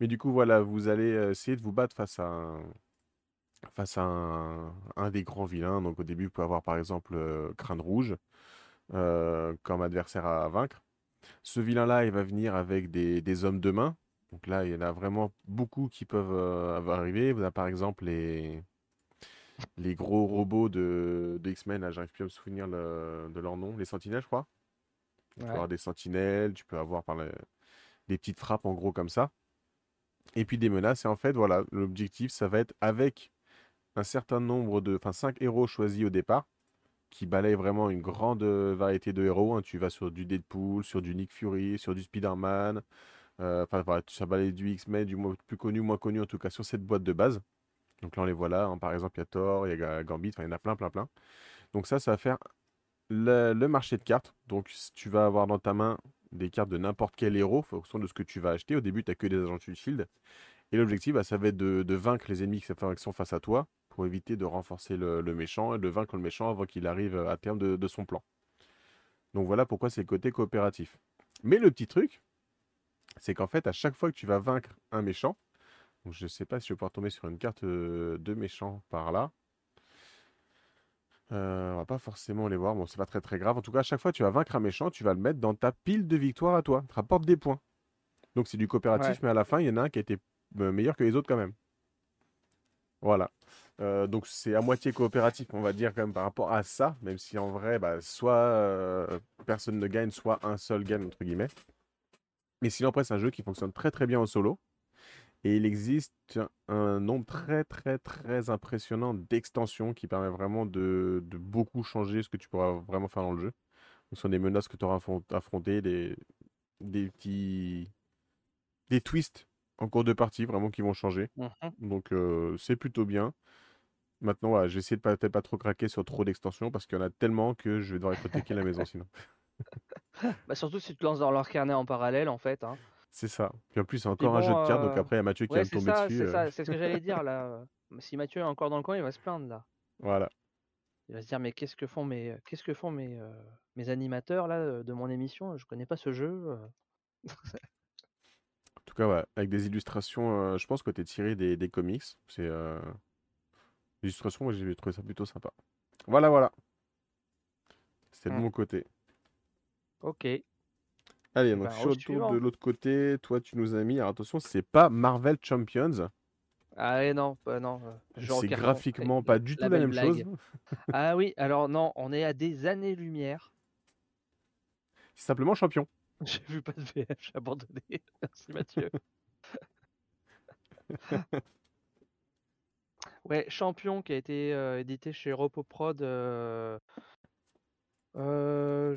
Mais du coup, voilà, vous allez euh, essayer de vous battre face à un, face à un, des grands vilains. Donc au début, vous pouvez avoir par exemple euh, Crâne Rouge euh, comme adversaire à vaincre. Ce vilain-là, il va venir avec des, hommes de main. Donc là, il y en a vraiment beaucoup qui peuvent arriver. Vous avez par exemple les, les gros robots de, de X-Men. Là, j'arrive plus à me souvenir le- de leur nom. Les sentinelles, je crois. Tu peux avoir des sentinelles, tu peux avoir par le- des petites frappes en gros comme ça. Et puis des menaces. Et en fait, voilà, l'objectif, ça va être avec un certain nombre de. Enfin, 5 héros choisis au départ, qui balayent vraiment une grande euh, variété de héros. hein. Tu vas sur du Deadpool, sur du Nick Fury, sur du Spider-Man. euh, Enfin, voilà, ça balaye du X-Men, du moins plus connu, moins connu en tout cas, sur cette boîte de base. Donc là, on les voit là. hein. Par exemple, il y a Thor, il y a Ga- Gambit, il y en a plein, plein, plein. Donc ça, ça va faire le, marché de cartes. Donc tu vas avoir dans ta main des cartes de n'importe quel héros, en fonction de ce que tu vas acheter. Au début, tu n'as que des agents de shield. Et l'objectif, bah, ça va être de, vaincre les ennemis qui sont face à toi pour éviter de renforcer le, méchant et de vaincre le méchant avant qu'il arrive à terme de, de son plan. Donc voilà pourquoi c'est le côté coopératif. Mais le petit truc, c'est qu'en fait, à chaque fois que tu vas vaincre un méchant, donc je ne sais pas si je vais pouvoir tomber sur une carte de méchant par là. Euh, on va pas forcément les voir, bon, c'est pas très très grave. En tout cas, à chaque fois que tu vas vaincre un méchant, tu vas le mettre dans ta pile de victoire à toi. Ça te rapporte des points. Donc c'est du coopératif, Ouais. mais à la fin, il y en a un qui a été meilleur que les autres quand même. Voilà. Euh, donc c'est à moitié coopératif, on va dire quand même par rapport à ça, même si en vrai, bah, soit euh, personne ne gagne, soit un seul gagne, entre guillemets. Mais sinon, après, c'est un jeu qui fonctionne très très bien en solo. Et il existe un nombre très très très impressionnant d'extensions qui permet vraiment de, de beaucoup changer ce que tu pourras vraiment faire dans le jeu. Ce sont des menaces que tu auras affrontées, des, des petits des twists en cours de partie vraiment qui vont changer. Mhm. Donc euh, c'est plutôt bien. Maintenant, voilà, essayé de pas, peut-être pas trop craquer sur trop d'extensions parce qu'il y en a tellement que je vais devoir hypothéquer la maison sinon. <laughs> Bah, surtout si tu te lances dans leur carnet en parallèle, en fait. Hein. C'est ça. Puis en plus, c'est encore un jeu de cartes, donc euh, après, il y a Mathieu qui va ouais, me c'est tomber ça, dessus. c'est euh, ça, c'est ce que j'allais <laughs> dire là. Si Mathieu est encore dans le coin, il va se plaindre là. Voilà. Il va se dire mais qu'est-ce que font mes, qu'est-ce que font mes, euh, mes animateurs là de mon émission? Je connais pas ce jeu. <laughs> En tout cas, ouais, avec des illustrations, euh, je pense que tu es tiré des, des comics. C'est euh... l'illustration, moi j'ai trouvé ça plutôt sympa. Voilà, voilà. C'était de Hmm. mon côté. Ok. Allez, Eh donc je au suis autour suivant. de l'autre côté. Toi, tu nous as mis. Alors attention, c'est pas Marvel Champions. Ah non, non. euh, C'est graphiquement pas du tout la même chose. <laughs> Ah oui, alors non, on est à des années-lumière. C'est simplement champion. <laughs> J'ai vu pas de VF, j'ai abandonné. <laughs> Merci Mathieu. ouais, Champion qui a été euh, édité chez Repoprod euh, euh,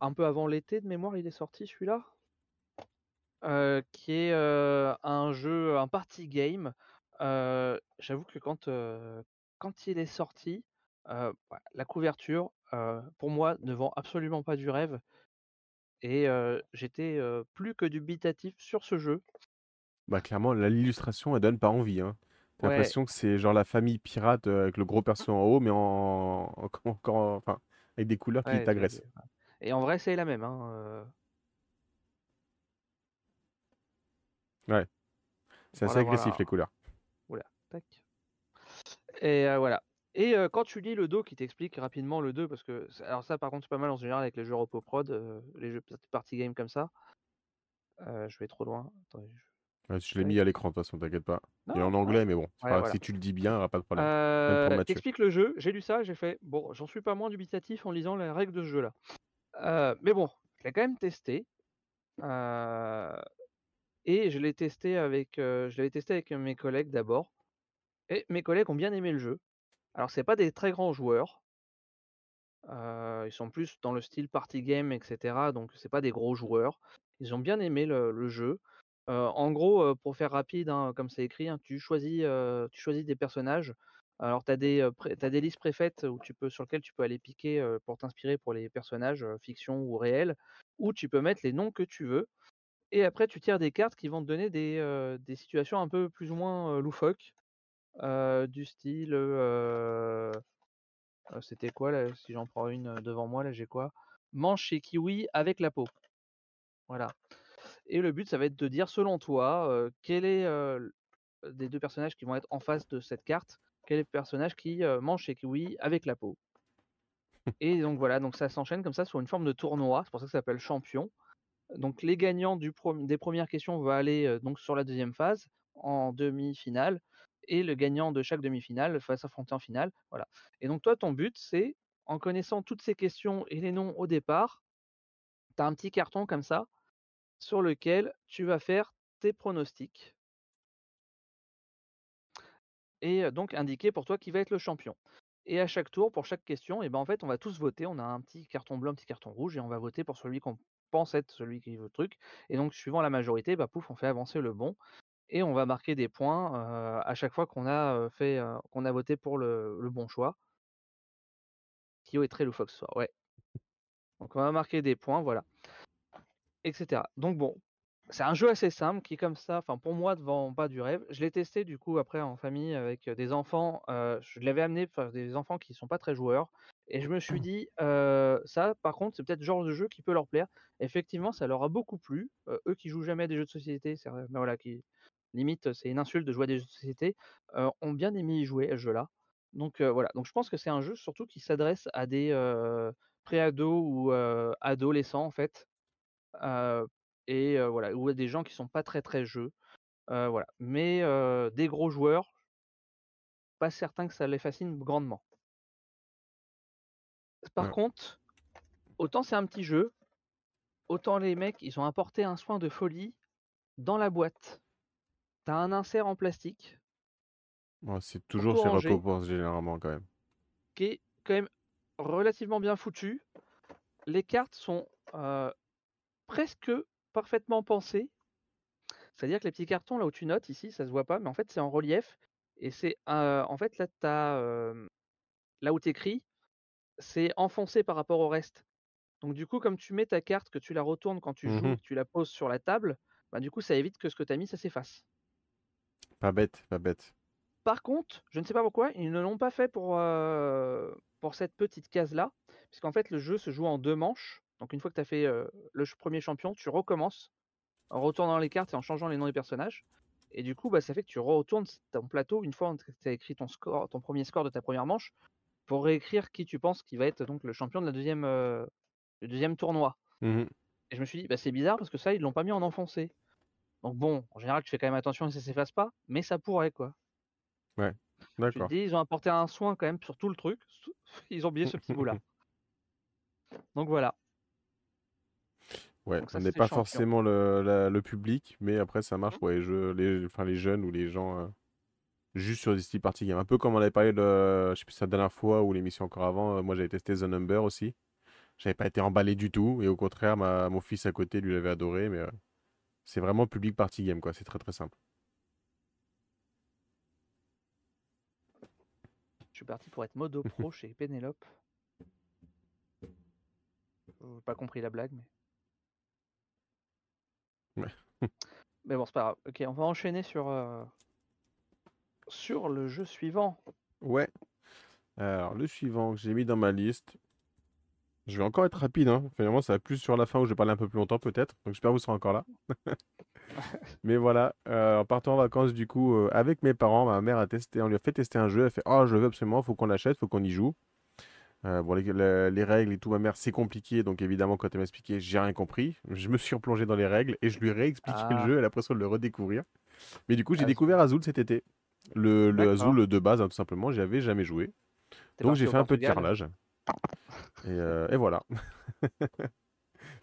un peu avant l'été de mémoire, il est sorti celui-là? Euh, qui est euh, un jeu, un party game. J'avoue que quand, quand il est sorti, la couverture, pour moi, ne vend absolument pas du rêve. Et j'étais plus que dubitatif sur ce jeu. Bah clairement, la- l'illustration, elle donne pas envie. Hein. T'as Ouais, l'impression que c'est genre la famille pirate euh, avec le gros perso en haut, mais en encore, <laughs> enfin, avec des couleurs qui ouais, t'agressent. Et en vrai, c'est la même. Hein. euh, Ouais, c'est assez agressif voilà. les couleurs. Oula, tac. Et euh, voilà. Et euh, quand tu lis le dos qui t'explique rapidement le 2, parce que alors ça par contre c'est pas mal en général avec les jeux Repo Prod, euh, les jeux party game comme ça. Je vais trop loin. Je- je l'ai mis à l'écran de toute façon, t'inquiète pas. Il est Non, en ouais. anglais, mais bon, Ouais, voilà. si tu le dis bien, il n'y aura pas de problème. Mathieu. t'expliques le jeu, j'ai lu ça, j'ai fait: «Bon, j'en suis pas moins dubitatif en lisant les règles de ce jeu-là». Heu, mais bon, je l'ai quand même testé, heu et je l'ai testé avec, heu, je l'avais testé avec, mes collègues d'abord et mes collègues ont bien aimé le jeu. Alors c'est pas des très grands joueurs, ils sont plus dans le style party game et cetera, donc c'est pas des gros joueurs. Ils ont bien aimé le le jeu. En gros, pour faire rapide, hein, comme c'est écrit, hein, tu choisis, des personnages. Alors tu as des, listes préfaites sur lesquelles tu peux aller piquer, pour t'inspirer pour les personnages, fiction ou réels, ou tu peux mettre les noms que tu veux et après tu tires des cartes qui vont te donner des, situations un peu plus ou moins, loufoques, du style, c'était quoi là? Si j'en prends une, devant moi là, j'ai quoi? Mange chez Kiwi avec la peau. Voilà et le but ça va être de dire selon toi, quel est, des 2 personnages qui vont être en face de cette carte, quel est le personnage qui, mange chez Kiwi avec la peau? Et donc voilà, donc ça s'enchaîne comme ça sur une forme de tournoi, c'est pour ça que ça s'appelle champion. Donc les gagnants des premières questions vont aller, donc sur la deuxième phase, en demi-finale et le gagnant de chaque demi-finale va s'affronter en finale, voilà et donc toi ton but c'est, en connaissant toutes ces questions et les noms au départ, tu as un petit carton comme ça, sur lequel tu vas faire tes pronostics et donc indiquer pour toi qui va être le champion et à chaque tour, pour chaque question et ben, en fait, on va tous voter. On a un petit carton blanc, un petit carton rouge et on va voter pour celui qu'on pense être celui qui veut le truc et donc suivant la majorité, bah, pouf, on fait avancer le bon et on va marquer des points, à chaque fois qu'on a, qu'on a voté pour le le bon choix. Kyo est très loufoque ce soir, ouais. Donc on va marquer des points, voilà et cetera. Donc bon, c'est un jeu assez simple qui comme ça, enfin pour moi, devant pas du rêve. Je l'ai testé du coup après en famille avec, des enfants, je l'avais amené, enfin des enfants qui sont pas très joueurs et je me suis dit: «Heu, ça par contre, c'est peut-être le genre de jeu qui peut leur plaire». Effectivement, ça leur a beaucoup plu, eux qui jouent jamais à des jeux de société, c'est vrai, mais voilà, qui limite, c'est une insulte de jouer à des jeux de société, ont bien aimé y jouer à ce jeu-là. Donc voilà, donc je pense que c'est un jeu surtout qui s'adresse à des, pré-ados ou adolescents en fait, et voilà, ou des gens qui sont pas très, très jeux, voilà. Mais des gros joueurs, pas certain que ça les fascine grandement. Par Ouais. contre, autant c'est un petit jeu, autant les mecs, ils ont apporté un soin de folie dans la boîte. Tu as un insert en plastique Ouais, c'est toujours tout ce qu'ils ranger, récompensent généralement quand même. qui est quand même relativement bien foutu. Les cartes sont, presque parfaitement pensées. C'est-à-dire que les petits cartons là où tu notes ici, ça se voit pas, mais en fait c'est en relief et c'est, heu, en fait là là où tu écris, c'est enfoncé par rapport au reste. Donc du coup, comme tu mets ta carte, que tu la retournes quand tu joues Mmh que tu la poses sur la table, bah, du coup ça évite que ce que tu as mis, ça s'efface. Pas bête, pas bête. Par contre, je ne sais pas pourquoi, ils ne l'ont pas fait pour, pour cette petite case-là, puisqu'en fait le jeu se joue en 2 manches. Donc une fois que tu as fait, le 1 champion, tu recommences en retournant les cartes et en changeant les noms des personnages et du coup, bah, ça fait que tu retournes ton plateau une fois que tu as écrit ton score ton premier score de ta première manche, pour réécrire qui tu penses qui va être donc le champion de la deuxième le deuxième tournoi Mmh et je me suis dit: «Bah, c'est bizarre parce que ça, ils l'ont pas mis en enfoncé». Donc bon, en général, tu fais quand même attention que ça s'efface pas, mais ça pourrait, quoi. Ouais, d'accord. dis: «Ils ont apporté un soin quand même sur tout le truc, <laughs> ils ont oublié ce petit bout-là». <laughs> Donc voilà, Ouais, donc on ça n'est pas champion. forcément le la le public, mais après ça marche Mmh. pour les jeux les enfin les jeunes ou les gens, heu, juste sur des styles party game. Un peu comme on avait parlé de je sais plus la dernière fois ou l'émission encore avant, heu, moi j'avais testé The Number aussi. J'avais pas été emballé du tout et au contraire ma mon fils à côté lui l'avait adoré mais, c'est vraiment public party game quoi, c'est très, très simple. Je suis parti pour être modo pro <laughs> chez Pénélope. J'ai pas compris la blague, mais Ouais. <laughs> mais bon, c'est pas grave. OK, on va enchaîner sur, heu, sur le jeu suivant. Ouais, alors le suivant que j'ai mis dans ma liste je vais encore être rapide, hein, finalement ça va plus sur la fin où je vais parler un peu plus longtemps peut-être, donc j'espère que vous serez encore là. <laughs> Mais voilà, heu, en partant en vacances du coup, heu, avec mes parents, ma mère a testé on lui a fait tester un jeu, elle fait: «Oh je veux absolument, faut qu'on l'achète, faut qu'on y joue». Heu, bon les le les règles et tout, ma mère c'est compliqué donc évidemment quand elle m'a expliqué, j'ai rien compris. Je me suis replongé dans les règles et je lui ai réexpliqué le Ah, jeu, elle a l'impression de le redécouvrir. Mais du coup, j'ai Azul. découvert Azul cet été. Le, le. Azul de base, hein, tout simplement, j'y avais jamais joué. Donc j'ai fait un peu de carrelage. Et, euh, et voilà. <laughs>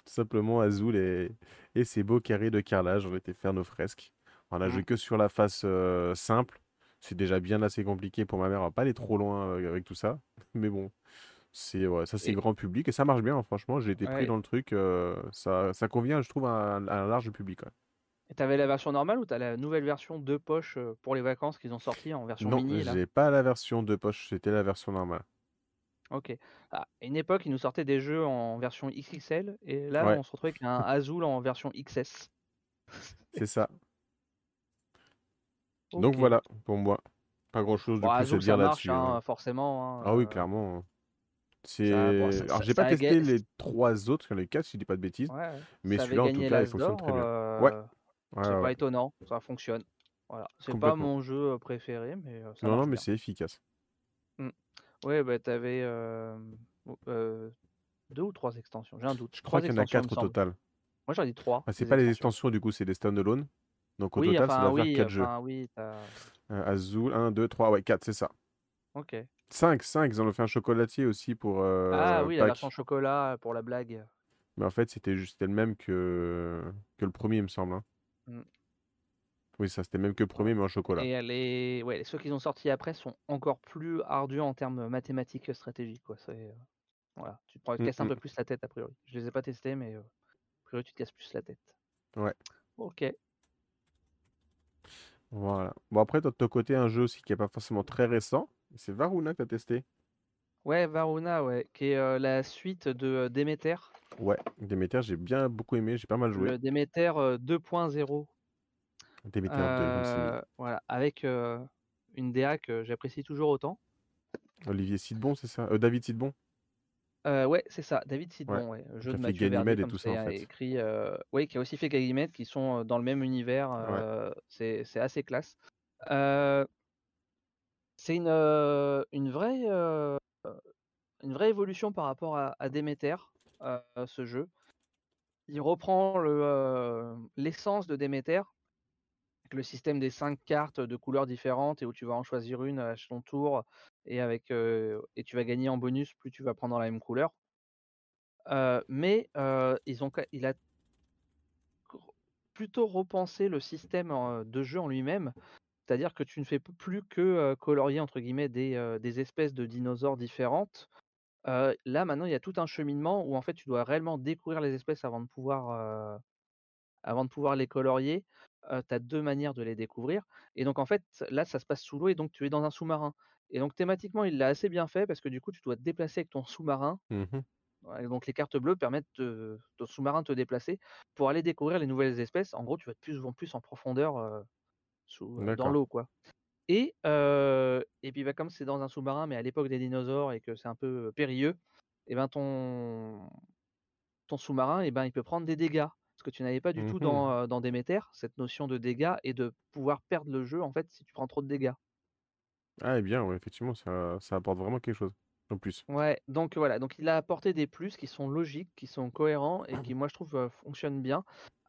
Tout simplement Azul et, et ses beaux carrés de carrelage. On était faire nos fresques. On a Mm. joué que sur la face euh, simple. C'est déjà bien assez compliqué pour ma mère. On va pas aller trop loin euh, avec tout ça. <laughs> Mais bon, c'est ouais, ça c'est Et- grand public et ça marche bien. hein, franchement, j'ai été pris dans le truc. euh, ça, ça convient, je trouve, à, un- à un large public. ouais. Et t'avais la version normale ou t'as la nouvelle version deux poches euh, pour les vacances qu'ils ont sorti en version Non, mini là? j'ai pas la version de poche. C'était la version normale. Ok. Ah, à une époque, ils nous sortaient des jeux en version XXL et là, on se retrouvait avec un Azul en version XS. C'est ça. Donc voilà, pour moi. Pas grand chose de Bon, plus à dire là-dessus. hein. forcément. hein, Ah oui, euh, clairement. hein. bon, C'est. Alors, j'ai pas testé les trois autres, a quatre, si je dis pas de bêtises. Ouais. Mais celui-là, en tout cas, il fonctionne très bien. euh, Ouais, Ouais, C'est pas étonnant, ça fonctionne. Voilà. C'est pas mon jeu euh, préféré, mais ça Non, non, mais c'est efficace. Ouais, bah t'avais euh, oh, euh, deux ou trois extensions, j'ai un doute. Je crois qu'il y en a quatre au total. Moi j'en ai trois. Ah, c'est pas les extensions. extensions, du coup, c'est des standalone? Donc au Oui, total, ça enfin doit faire oui, quatre jeux. enfin oui. Euh, Azul, 1, 2, 3, ouais, 4, c'est ça. Ok. 5, 5, ils en ont fait un chocolatier aussi pour Ah euh, oui, la version chocolat euh, pour la blague. Mais en fait, c'était juste le même que, que le premier, il me semble. hein. Mm. Oui, ça, c'était même que le premier, mais en chocolat. Et les, ouais, ceux qu'ils ont sortis après sont encore plus ardus en termes mathématiques que stratégiques. Quoi. Euh, voilà. Tu te prends- Mm, casses un mm. peu plus la tête a priori. Je les ai pas testés, mais euh, a priori tu te casses plus la tête. Ouais. Ok. Voilà. Bon, après, de ton côté, un jeu aussi qui n'est pas forcément très récent, c'est Varuna que tu as testé. Ouais, Varuna, ouais, qui est euh, la suite de euh, Demeter, Ouais, Demeter, j'ai bien beaucoup aimé, j'ai pas mal joué. le Demeter euh, 2.0. Demeter 2, comme c'est mis. Euh, voilà, avec euh, une DA que j'apprécie toujours autant. Olivier Sidbon, c'est ça? Euh, David Sidbon Euh, ouais, c'est ça, David Sidbon, ouais, jeu de Mathieu Verdier, et tout ça, c'est en fait. écrit. euh, ouais, qui a aussi fait Ganymède, qui sont euh, dans le même univers. euh, c'est c'est assez classe. C'est une, une vraie une vraie évolution par rapport à, à Demeter, ce jeu. Il reprend le, l'essence de Demeter, avec le système des cinq cartes de couleurs différentes et où tu vas en choisir une à ton tour et avec euh, et tu vas gagner en bonus plus tu vas prendre la même couleur. Euh, mais euh, ils ont, il a plutôt repensé le système euh, de jeu en lui-même, c'est-à-dire que tu ne fais plus que euh, colorier entre guillemets des, euh, des espèces de dinosaures différentes. Euh, là maintenant il y a tout un cheminement où en fait tu dois réellement découvrir les espèces avant de pouvoir euh, avant de pouvoir les colorier. tu as deux manières de les découvrir. Et donc en fait là ça se passe sous l'eau et donc tu es dans un sous-marin. Et donc thématiquement il l'a assez bien fait parce que du coup tu dois te déplacer avec ton sous-marin. Ouais, donc les cartes bleues permettent de, ton sous-marin de te déplacer pour aller découvrir les nouvelles espèces. En gros, tu vas de plus en plus en profondeur euh, sous, dans l'eau, quoi. Et, euh, et puis bah, comme c'est dans un sous-marin, mais à l'époque des dinosaures et que c'est un peu périlleux, et ben ton, ton sous-marin, et ben il peut prendre des dégâts. Ce que tu n'avais pas du tout Mhm. dans, dans Déméter, cette notion de dégâts et de pouvoir perdre le jeu en fait si tu prends trop de dégâts. Ah, et bien, ouais, effectivement, ça, ça apporte vraiment quelque chose. En plus. Ouais, donc voilà, donc il a apporté des plus qui sont logiques, qui sont cohérents et qui, <clears throat> moi, je trouve, euh, fonctionnent bien.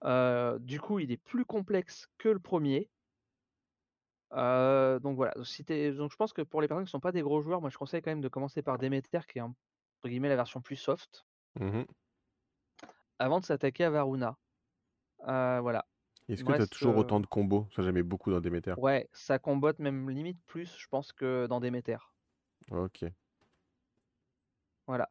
Euh, du coup, il est plus complexe que le premier. Euh, donc voilà, si donc je pense que pour les personnes qui sont pas des gros joueurs, moi je conseille quand même de commencer par Demeter, qui est entre guillemets la version plus soft, Mhm. avant de s'attaquer à Varuna. Voilà. Est-ce que tu as toujours autant de combos? Ça, j'aimais beaucoup dans Demeter. Ouais, ça combotte même limite plus, je pense, que dans Demeter. Ok. Voilà.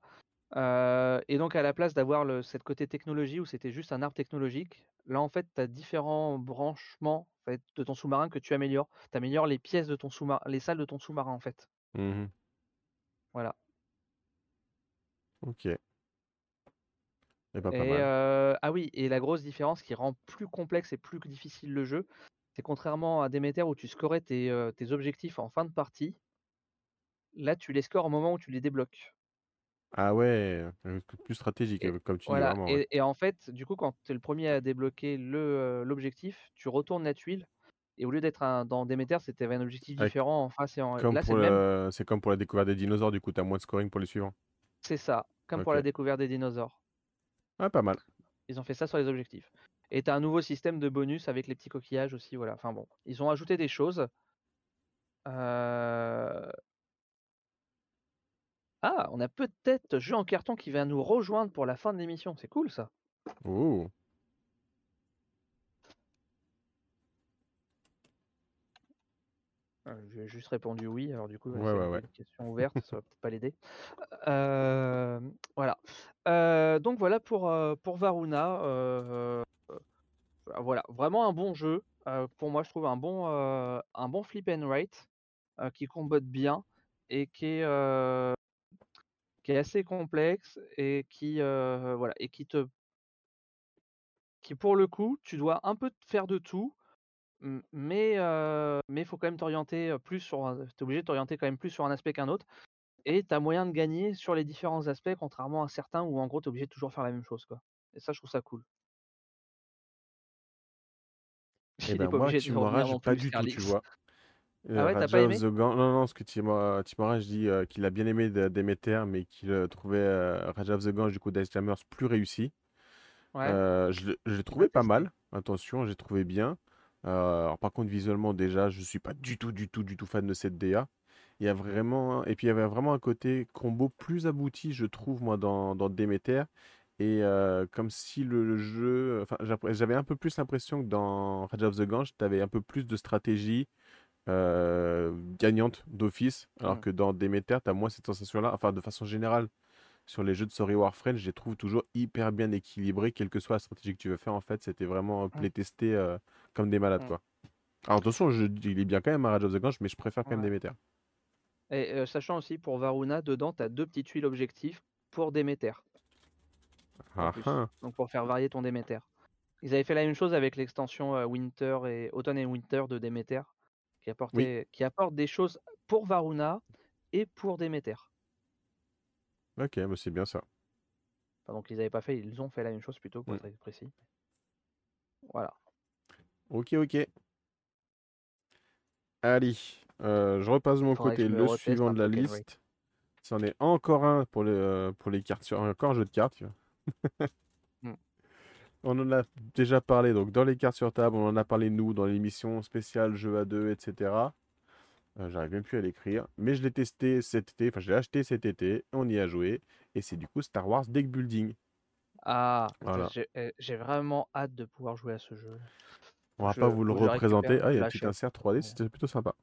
Euh, et donc à la place d'avoir le cette côté technologie où c'était juste un arbre technologique, là en fait tu as différents branchements en fait, de ton sous-marin que tu améliores. Tu améliores les pièces de ton sous-marin, les salles de ton sous-marin en fait. Mhm. Voilà. Ok. Et bah, euh, ah oui, et la grosse différence qui rend plus complexe et plus difficile le jeu, c'est contrairement à Demeter où tu scorais tes, euh, tes objectifs en fin de partie, là tu les scores au moment où tu les débloques. Ah ouais, plus stratégique, Et euh, comme tu dis, voilà, vraiment. ouais. et, et en fait, du coup, quand tu es le premier à débloquer le, euh, l'objectif, tu retournes la tuile, et au lieu d'être dans Demeter, c'était un objectif Ouais, différent en face et en... Là, c'est le. C'est comme pour la découverte des dinosaures, du coup, tu as moins de scoring pour les suivants. c'est ça, comme pour la découverte des dinosaures. Ah, pas mal. Ils ont fait ça sur les objectifs. Et tu as un nouveau système de bonus avec les petits coquillages aussi, voilà. Enfin bon, ils ont ajouté des choses. Euh, ah, on a peut-être Jeu en carton qui va nous rejoindre pour la fin de l'émission. C'est cool ça. Oh. J'ai juste répondu oui, alors du coup, Ouais, c'est ouais, une question ouverte, ça va peut-être pas l'aider. Euh, voilà. Euh, donc voilà pour, pour Varuna. euh, voilà, vraiment un bon jeu. Pour moi, je trouve un bon, un bon flip and write euh, qui combote bien et qui est, qui est assez complexe et qui, voilà, et qui te, qui pour le coup, tu dois un peu faire de tout, mais euh, mais il faut quand même t'orienter plus sur, un- t'es obligé de t'orienter quand même plus sur un aspect qu'un autre. Et tu as moyen de gagner sur les différents aspects, contrairement à certains où en gros tu obligé de toujours faire la même chose. Quoi. Et ça, je trouve ça cool. <laughs> Et est ben pas moi, obligé de pas du tout, tu vois. Ah ouais, t'as Raja pas of aimé? the Gang, non, non, ce que Timora, Timora, je dis euh, qu'il a bien aimé de- Demeter, mais qu'il trouvait Raja of the Gang, du coup, Dice Jammers plus réussi. Ouais, je l'ai je l'ai on trouvé pas mal, attention, j'ai trouvé bien. Euh, alors par contre, visuellement, déjà, je suis pas du tout, du tout, du tout fan de cette DA. Il y a vraiment, et puis il y avait vraiment un côté combo plus abouti, je trouve, moi, dans, dans Demeter. Et euh, comme si le, le jeu, enfin, j'avais un peu plus l'impression que dans Raja of the Gange, tu avais un peu plus de stratégie euh, gagnante d'office, alors que dans Demeter, tu as moins cette sensation-là. Enfin, de façon générale, sur les jeux de Sorry Warframe, je les trouve toujours hyper bien équilibrés, quelle que soit la stratégie que tu veux faire. En fait, c'était vraiment euh, Mm. playtesté euh, comme des malades, Mm. quoi. Alors attention, je, il est bien quand même à Rage of the Gange, mais je préfère quand même. Demeter. Et euh, sachant aussi pour Varuna, dedans, tu as deux petites tuiles objectifs pour Déméter Ah ah. Donc pour faire varier ton Déméter. Ils avaient fait la même chose avec l'extension euh, Winter et Automne et Winter de Déméter, qui, Oui, qui apporte des choses pour Varuna et pour Déméter. Ok, mais c'est bien ça. Enfin, donc ils n'avaient pas fait, ils ont fait la même chose plutôt pour être précis. Voilà. Ok, ok. Allez, euh, je repasse de mon faudrait côté le reteste suivant de la liste. C'en est encore un pour les, euh, pour les cartes sur encore un jeu de cartes. tu vois. Mm. <laughs> On en a déjà parlé donc dans les cartes sur table, on en a parlé nous dans l'émission spéciale jeu à deux, etc. Euh, j'arrive même plus à l'écrire, mais je l'ai testé cet été, enfin je l'ai acheté cet été, on y a joué, et c'est du coup Star Wars Deck Building. Ah, Voilà. j'ai euh, j'ai vraiment hâte de pouvoir jouer à ce jeu. On va Je, pas vous le représenter. Ah, il y a un petit insert 3D, Ouais. c'était plutôt sympa.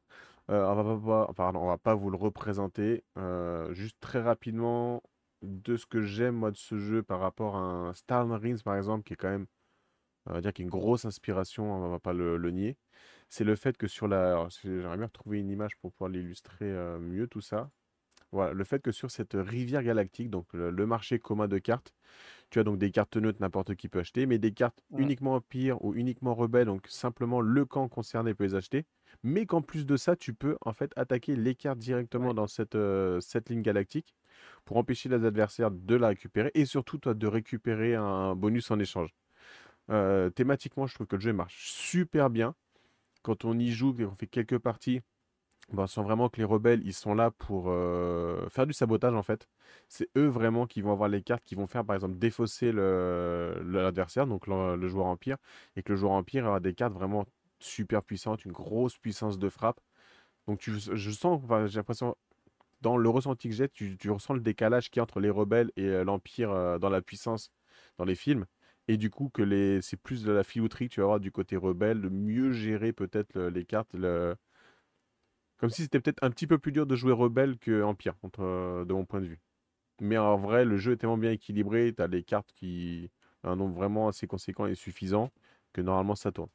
Euh, on va pas, pas- pardon, on va pas vous le représenter. euh, juste très rapidement, de ce que j'aime moi de ce jeu par rapport à un Star Marines par exemple, qui est quand même, on va dire, qui est une grosse inspiration, on va pas le, le nier. C'est le fait que sur la, j'aimerais bien retrouver une image pour pouvoir l'illustrer euh, mieux tout ça. Voilà, le fait que sur cette rivière galactique, donc le, le marché commun de cartes, tu as donc des cartes neutres, n'importe qui peut acheter, mais des cartes uniquement Empire ou uniquement Rebelle, donc simplement le camp concerné peut les acheter. Mais qu'en plus de ça, tu peux en fait attaquer les cartes directement Ouais. dans cette, euh, cette ligne galactique pour empêcher les adversaires de la récupérer et surtout toi de récupérer un bonus en échange. Euh, thématiquement, je trouve que le jeu marche super bien. Quand on y joue, qu'on fait quelques parties, ben, on sent vraiment que les rebelles, ils sont là pour euh, faire du sabotage en fait. C'est eux vraiment qui vont avoir les cartes qui vont faire par exemple défausser l'adversaire, donc le, joueur empire, et que le joueur empire aura des cartes vraiment super puissantes, une grosse puissance de frappe. Donc tu, je sens, j'ai l'impression, dans le ressenti que j'ai, tu, ressens le décalage a entre les rebelles et euh, l'empire euh, dans la puissance dans les films. Et du coup, que les, c'est plus de la filouterie tu vas avoir du côté rebelle, de mieux gérer peut-être le- les cartes, comme si c'était peut-être un petit peu plus dur de jouer rebelle que Empire, entre, de mon point de vue. Mais en vrai, le jeu est tellement bien équilibré, tu as les cartes qui ont un nombre vraiment assez conséquent et suffisant que normalement ça tourne.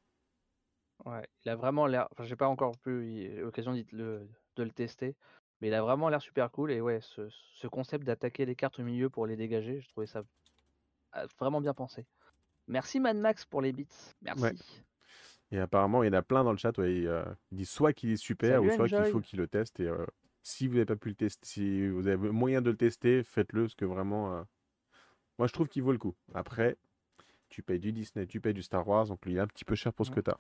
Ouais, il a vraiment l'air. Enfin, j'ai pas encore eu l'occasion de le tester, mais il a vraiment l'air super cool. Et ouais, ce, ce concept d'attaquer les cartes au milieu pour les dégager, je trouvais ça ah, vraiment bien pensé. Merci Mad Max pour les bits. Ouais. Merci. Et apparemment, il y en a plein dans le chat, ouais, euh, ils disent soit qu'il est super ou soit qu'il faut qu'il le teste. Et euh, si vous n'avez pas pu le tester, si vous avez moyen de le tester, faites-le, parce que vraiment, euh, moi je trouve qu'il vaut le coup. Après, tu payes du Disney, tu payes du Star Wars, donc il est un petit peu cher pour ce Mm. que tu as.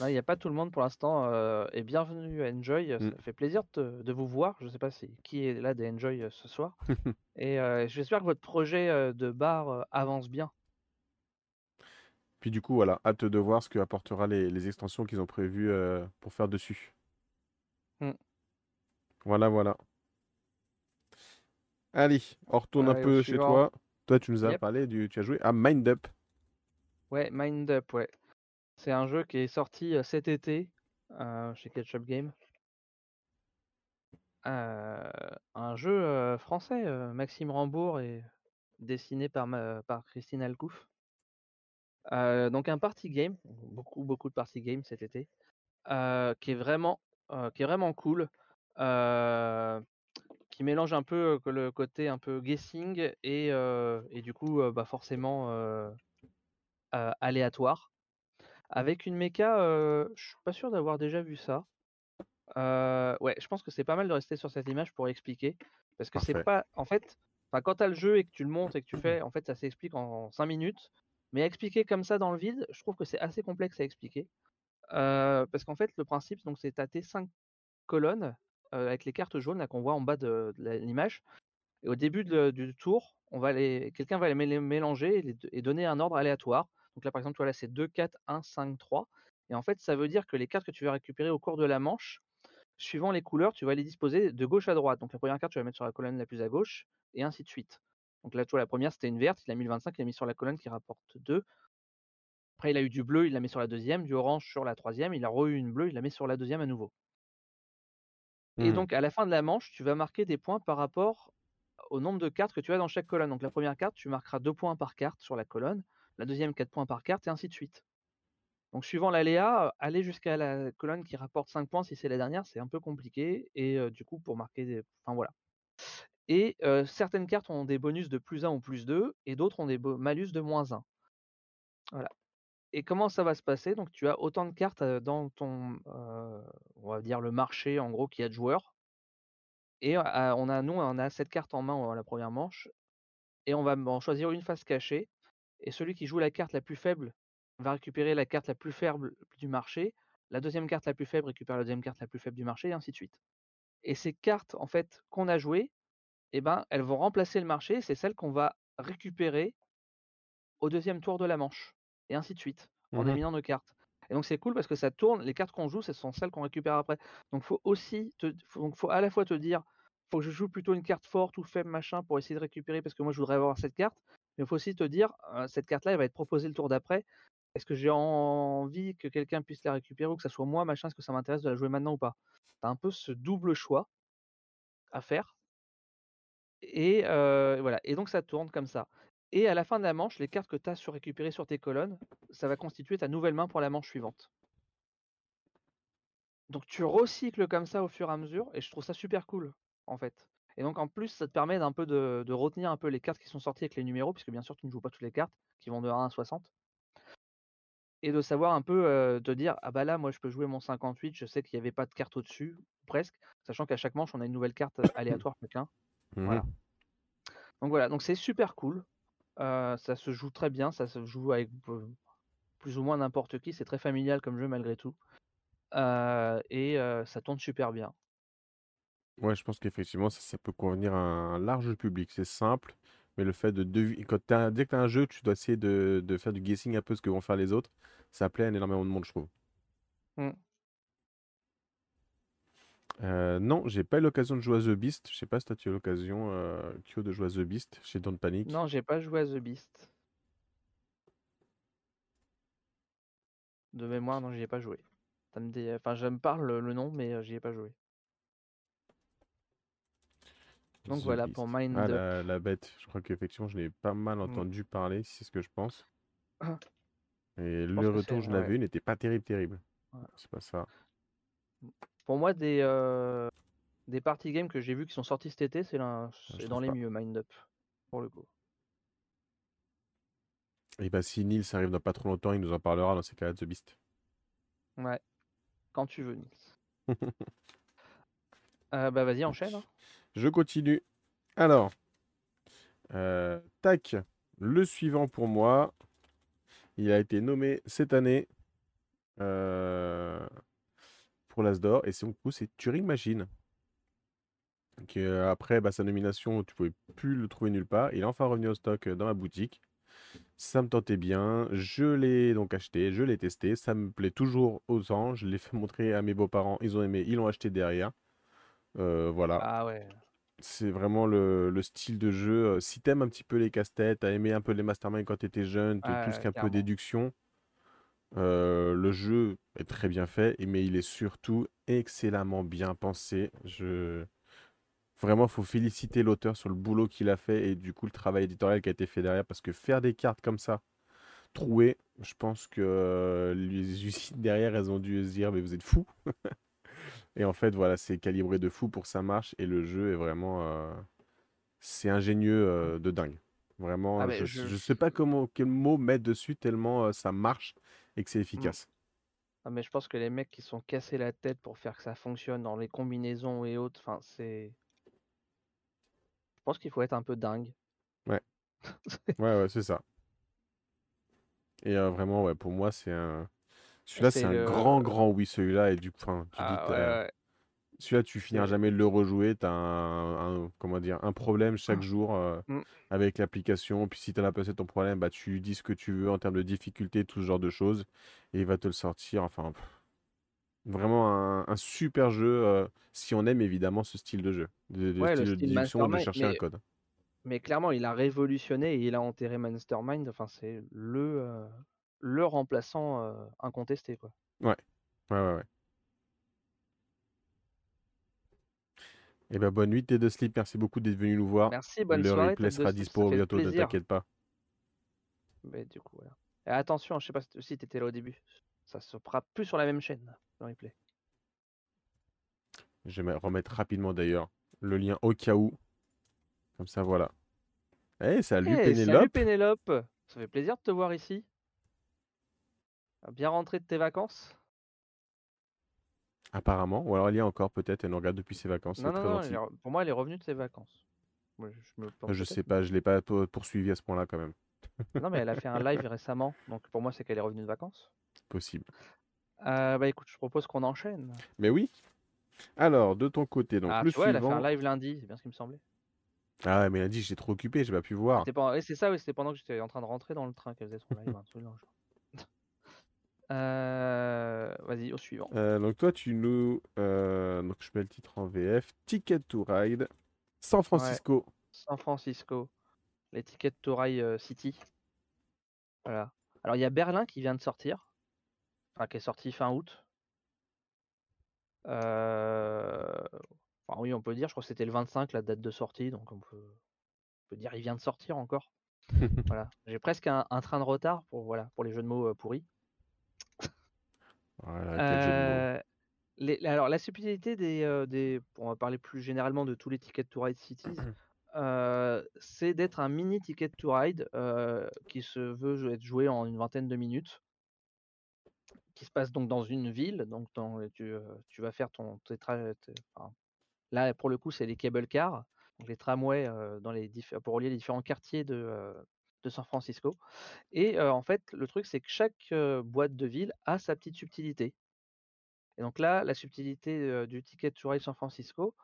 Non, Il n'y a pas tout le monde pour l'instant. euh, et bienvenue à Enjoy. Ça Mm. fait plaisir de, de vous voir. Je sais pas si qui est là des Enjoy euh, ce soir. <laughs> Et euh, j'espère que votre projet de bar avance bien. Puis du coup, voilà, hâte de voir ce que apportera les, les extensions qu'ils ont prévues euh, pour faire dessus. Mm. Voilà, voilà. Allez, on retourne un Allez, peu chez toi. Toi, tu nous as Yep. parlé du. Tu as joué à Mind Up. Ouais, Mind Up, ouais. C'est un jeu qui est sorti euh, cet été euh, chez Ketchup Game. Euh, un jeu français, Maxime Rambourg et dessiné par, ma- par Christine Alcouf. Euh, donc un party game, beaucoup beaucoup de party game cet été, euh, qui est vraiment euh, qui est vraiment cool, qui mélange un peu le côté un peu guessing et, et du coup bah forcément aléatoire, avec une méca, je suis pas sûr d'avoir déjà vu ça. Ouais, je pense que c'est pas mal de rester sur cette image pour expliquer, parce que c'est pas, en fait, enfin, quand tu as le jeu et que tu le montes et que tu fais, en fait, ça s'explique en 5 minutes, mais expliquer comme ça dans le vide, je trouve que c'est assez complexe à expliquer, Euh, parce qu'en fait, le principe, c'est tâter 5 colonnes euh, avec les cartes jaunes là qu'on voit en bas de, l'image, et au début de- du tour, quelqu'un va les mélanger et, les- et donner un ordre aléatoire. Donc là, par exemple, voilà, c'est 2, 4, 1, 5, 3. Et en fait, ça veut dire que les cartes que tu vas récupérer au cours de la manche, suivant les couleurs, tu vas les disposer de gauche à droite. Donc la première carte, tu vas la mettre sur la colonne la plus à gauche, et ainsi de suite. Donc là, tu vois, la première, c'était une verte, il a mis le 25, il a mis sur la colonne qui rapporte 2. Après, il a eu du bleu, il l'a mis sur la deuxième, du orange sur la troisième, il a re eu une bleue, il l'a mis sur la deuxième à nouveau. Et Mhm. donc, à la fin de la manche, tu vas marquer des points par rapport au nombre de cartes que tu as dans chaque colonne. Donc, la première carte, tu marqueras 2 points par carte sur la colonne, la deuxième, 4 points par carte, et ainsi de suite. Donc, suivant l'aléa, aller jusqu'à la colonne qui rapporte 5 points si c'est la dernière, c'est un peu compliqué. Et euh, du coup, pour marquer des. Enfin, voilà. Et certaines cartes ont des bonus de plus 1 ou plus 2, et d'autres ont des malus de moins 1. Voilà. Et comment ça va se passer? Donc, tu as autant de cartes dans ton, on va dire, le marché, en gros, qu'il y a de joueurs. Et on a, nous, on a 7 cartes en main à la première manche, et on va en choisir une face cachée. Et celui qui joue la carte la plus faible va récupérer la carte la plus faible du marché. La deuxième carte la plus faible récupère la deuxième carte la plus faible du marché, et ainsi de suite. Et ces cartes, en fait, qu'on a jouées, eh ben, elles vont remplacer le marché. C'est celles qu'on va récupérer au deuxième tour de la manche, et ainsi de suite, en Mhm. éliminant nos cartes. Et donc c'est cool parce que ça tourne, les cartes qu'on joue, ce sont celles qu'on récupère après. Donc faut aussi, te, faut, donc faut à la fois te dire, faut que je joue plutôt une carte forte ou faible machin pour essayer de récupérer parce que moi je voudrais avoir cette carte. Mais il faut aussi te dire, euh, cette carte-là, elle va être proposée le tour d'après. Est-ce que j'ai envie que quelqu'un puisse la récupérer ou que ça soit moi, machin, est-ce que ça m'intéresse de la jouer maintenant ou pas? T'as un peu ce double choix à faire. Et euh, voilà. Et donc ça tourne comme ça. Et à la fin de la manche, les cartes que tu as sur récupérées sur tes colonnes, ça va constituer ta nouvelle main pour la manche suivante. Donc tu recycles comme ça au fur et à mesure, et je trouve ça super cool, en fait. Et donc en plus, ça te permet d'un peu de, de retenir un peu les cartes qui sont sorties avec les numéros, puisque bien sûr tu ne joues pas toutes les cartes, qui vont de 1 à 60. Et de savoir un peu euh, te dire, ah bah là, moi je peux jouer mon 58, je sais qu'il n'y avait pas de carte au-dessus, presque, sachant qu'à chaque manche, on a une nouvelle carte <coughs> aléatoire chacun. Mhm. Voilà. Donc voilà, donc c'est super cool. Euh, ça se joue très bien, ça se joue avec euh, plus ou moins n'importe qui, c'est très familial comme jeu malgré tout. Euh, et euh, ça tourne super bien. Ouais, je pense qu'effectivement, ça, ça peut convenir à un large public. C'est simple, mais le fait de deviner. Quand dès que tu as un jeu, tu dois essayer de, de faire du guessing un peu ce que vont faire les autres. Ça plaît à énormément de monde, je trouve. Mm. Euh, non, j'ai pas eu l'occasion de jouer à The Beast. Je sais pas si toi tu as eu l'occasion, euh, Kyo, de jouer à The Beast chez Don't Panic. Non, j'ai pas joué à The Beast. De mémoire, non, j'y ai pas joué. Ça me dé- Enfin, je me parle le le nom, mais euh, j'y ai pas joué. Donc The voilà Beast. pour Mind Ah, Up. la, la bête. Je crois qu'effectivement, je l'ai pas mal Mm. entendu parler, si c'est ce que je pense. Ah. <coughs> Et pense le que retour que c'est- j'en avais ouais. eu n'était pas terrible, terrible. Ouais. C'est pas ça. Pour moi, des, euh, des party games que j'ai vus qui sont sortis cet été, c'est dans les pas. mieux, Mind Up, pour le coup. Et bah, si Nils arrive dans pas trop longtemps, il nous en parlera dans ces cas-là de The Beast. Ouais, quand tu veux, Nils. <laughs> Euh, bah vas-y, enchaîne. hein. Je continue. Alors, euh, tac, le suivant pour moi, il a été nommé cette année euh, pour l'Asdor, et c'est du coup c'est Turing Machine. Que, après bah, sa nomination, tu pouvais plus le trouver nulle part. Il est enfin revenu au stock euh, dans ma boutique. Ça me tentait bien. Je l'ai donc acheté, je l'ai testé. Ça me plaît toujours autant. Je l'ai fait montrer à mes beaux-parents. Ils ont aimé, ils l'ont acheté derrière. Euh, voilà. Ah ouais. C'est vraiment le, le style de jeu. euh, Si t'aimes un petit peu les casse-têtes, t'as aimé un peu les masterminds quand t'étais jeune, te- tout ce qui Ouais, est un peu déduction, euh, le jeu est très bien fait, mais il est surtout excellemment bien pensé. Je... Vraiment, faut féliciter l'auteur sur le boulot qu'il a fait et du coup le travail éditorial qui a été fait derrière, parce que faire des cartes comme ça, trouées, je pense que euh, les usines derrière, elles ont dû se dire, mais vous êtes fous. <laughs> Et en fait, voilà, c'est calibré de fou pour ça marche, et le jeu est vraiment... euh, C'est ingénieux euh, de dingue. Ah Vraiment, mais je je sais pas comment quel mot mettre dessus tellement euh, ça marche et que c'est Hmm. efficace. Ah, mais je pense que les mecs qui sont cassés la tête pour faire que ça fonctionne dans les combinaisons et autres, enfin c'est. Je pense qu'il faut être un peu dingue. Ouais, <laughs> ouais, ouais, c'est ça. Et euh, vraiment, ouais, pour moi, c'est un. Et Celui-là, c'est un le. grand, grand oui, celui-là. Et du coup, tu dis, Ah ouais, t'as- ouais. Celui-là, tu finiras jamais de le rejouer. T'as un, un- comment dire, un problème chaque jour euh, Hmm. avec l'application. Puis si t'en as passé ton problème, bah, tu dis ce que tu veux en termes de difficulté, tout ce genre de choses. Et il va te le sortir. Enfin, pff, vraiment un, un super jeu. euh, si on aime évidemment ce style de jeu, de, de Ouais, le style de style déduction, de Mastermind, chercher un code. mais clairement il a révolutionné et il a enterré Mastermind. Enfin c'est le euh, le remplaçant euh, incontesté quoi. Ouais, ouais, ouais. ouais. Et ben bonne nuit, T2 Sleep. Merci beaucoup d'être venu nous voir. Merci, bonne Le soirée, replay tête de sera dispo bientôt, ne t'inquiète pas. Mais du coup voilà. Et attention, je sais pas si tu étais là au début. Ça se fera plus sur la même chaîne, le replay. Je vais me remettre rapidement d'ailleurs le lien au cas où. Comme ça, voilà. Eh, salut Eh, salut Pénélope. Pénélope Ça fait plaisir de te voir ici. Bien rentré de tes vacances Apparemment. Ou alors elle y est encore peut-être. Elle nous regarde depuis ses vacances. Non, non, non, elle gentil. est re- pour moi elle est revenue de ses vacances. Moi, je je me plante Je peut-être, sais pas, je l'ai pas pour- poursuivi à ce point-là quand même. Non, mais elle a fait un <laughs> live récemment, donc pour moi c'est qu'elle est revenue de vacances. Possible. Euh, bah écoute, je propose qu'on enchaîne. Mais oui. Alors, de ton côté, donc ah, le tu vois, elle a fait un live lundi, c'est bien ce qui me semblait. Ah ouais, mais dit, j'étais trop occupé, j'ai pas pu voir. C'était oui, c'est ça, oui, c'était pendant que j'étais en train de rentrer dans le train qu'elle faisait son live. un truc dans le genre. Euh, Vas-y, au suivant. Euh, donc toi, tu nous... euh, donc je mets le titre en VF. Ticket to Ride. San Francisco. San Francisco, les tickets to Ride City. Voilà. Alors il y a Berlin qui vient de sortir, enfin qui est sorti fin août. Enfin oui, on peut dire, je crois que c'était le 25 la date de sortie, donc on peut, on peut dire il vient de sortir encore. <laughs> Voilà. J'ai presque un, un train de retard pour voilà pour les jeux de mots pourris. Voilà. Euh, les- alors la subtilité des, euh, des, on va parler plus généralement de tous les tickets to ride cities, <clears throat> euh, c'est d'être un mini ticket to ride qui se veut être joué en une vingtaine de minutes, qui se passe donc dans une ville, donc dans, tu, tu vas faire ton enfin, là pour le coup c'est les cable cars, donc les tramways dans les pour relier les différents quartiers de, de San Francisco. Et en fait le truc c'est que chaque boîte de ville a sa petite subtilité. Et donc là, la subtilité du ticket to ride San Francisco,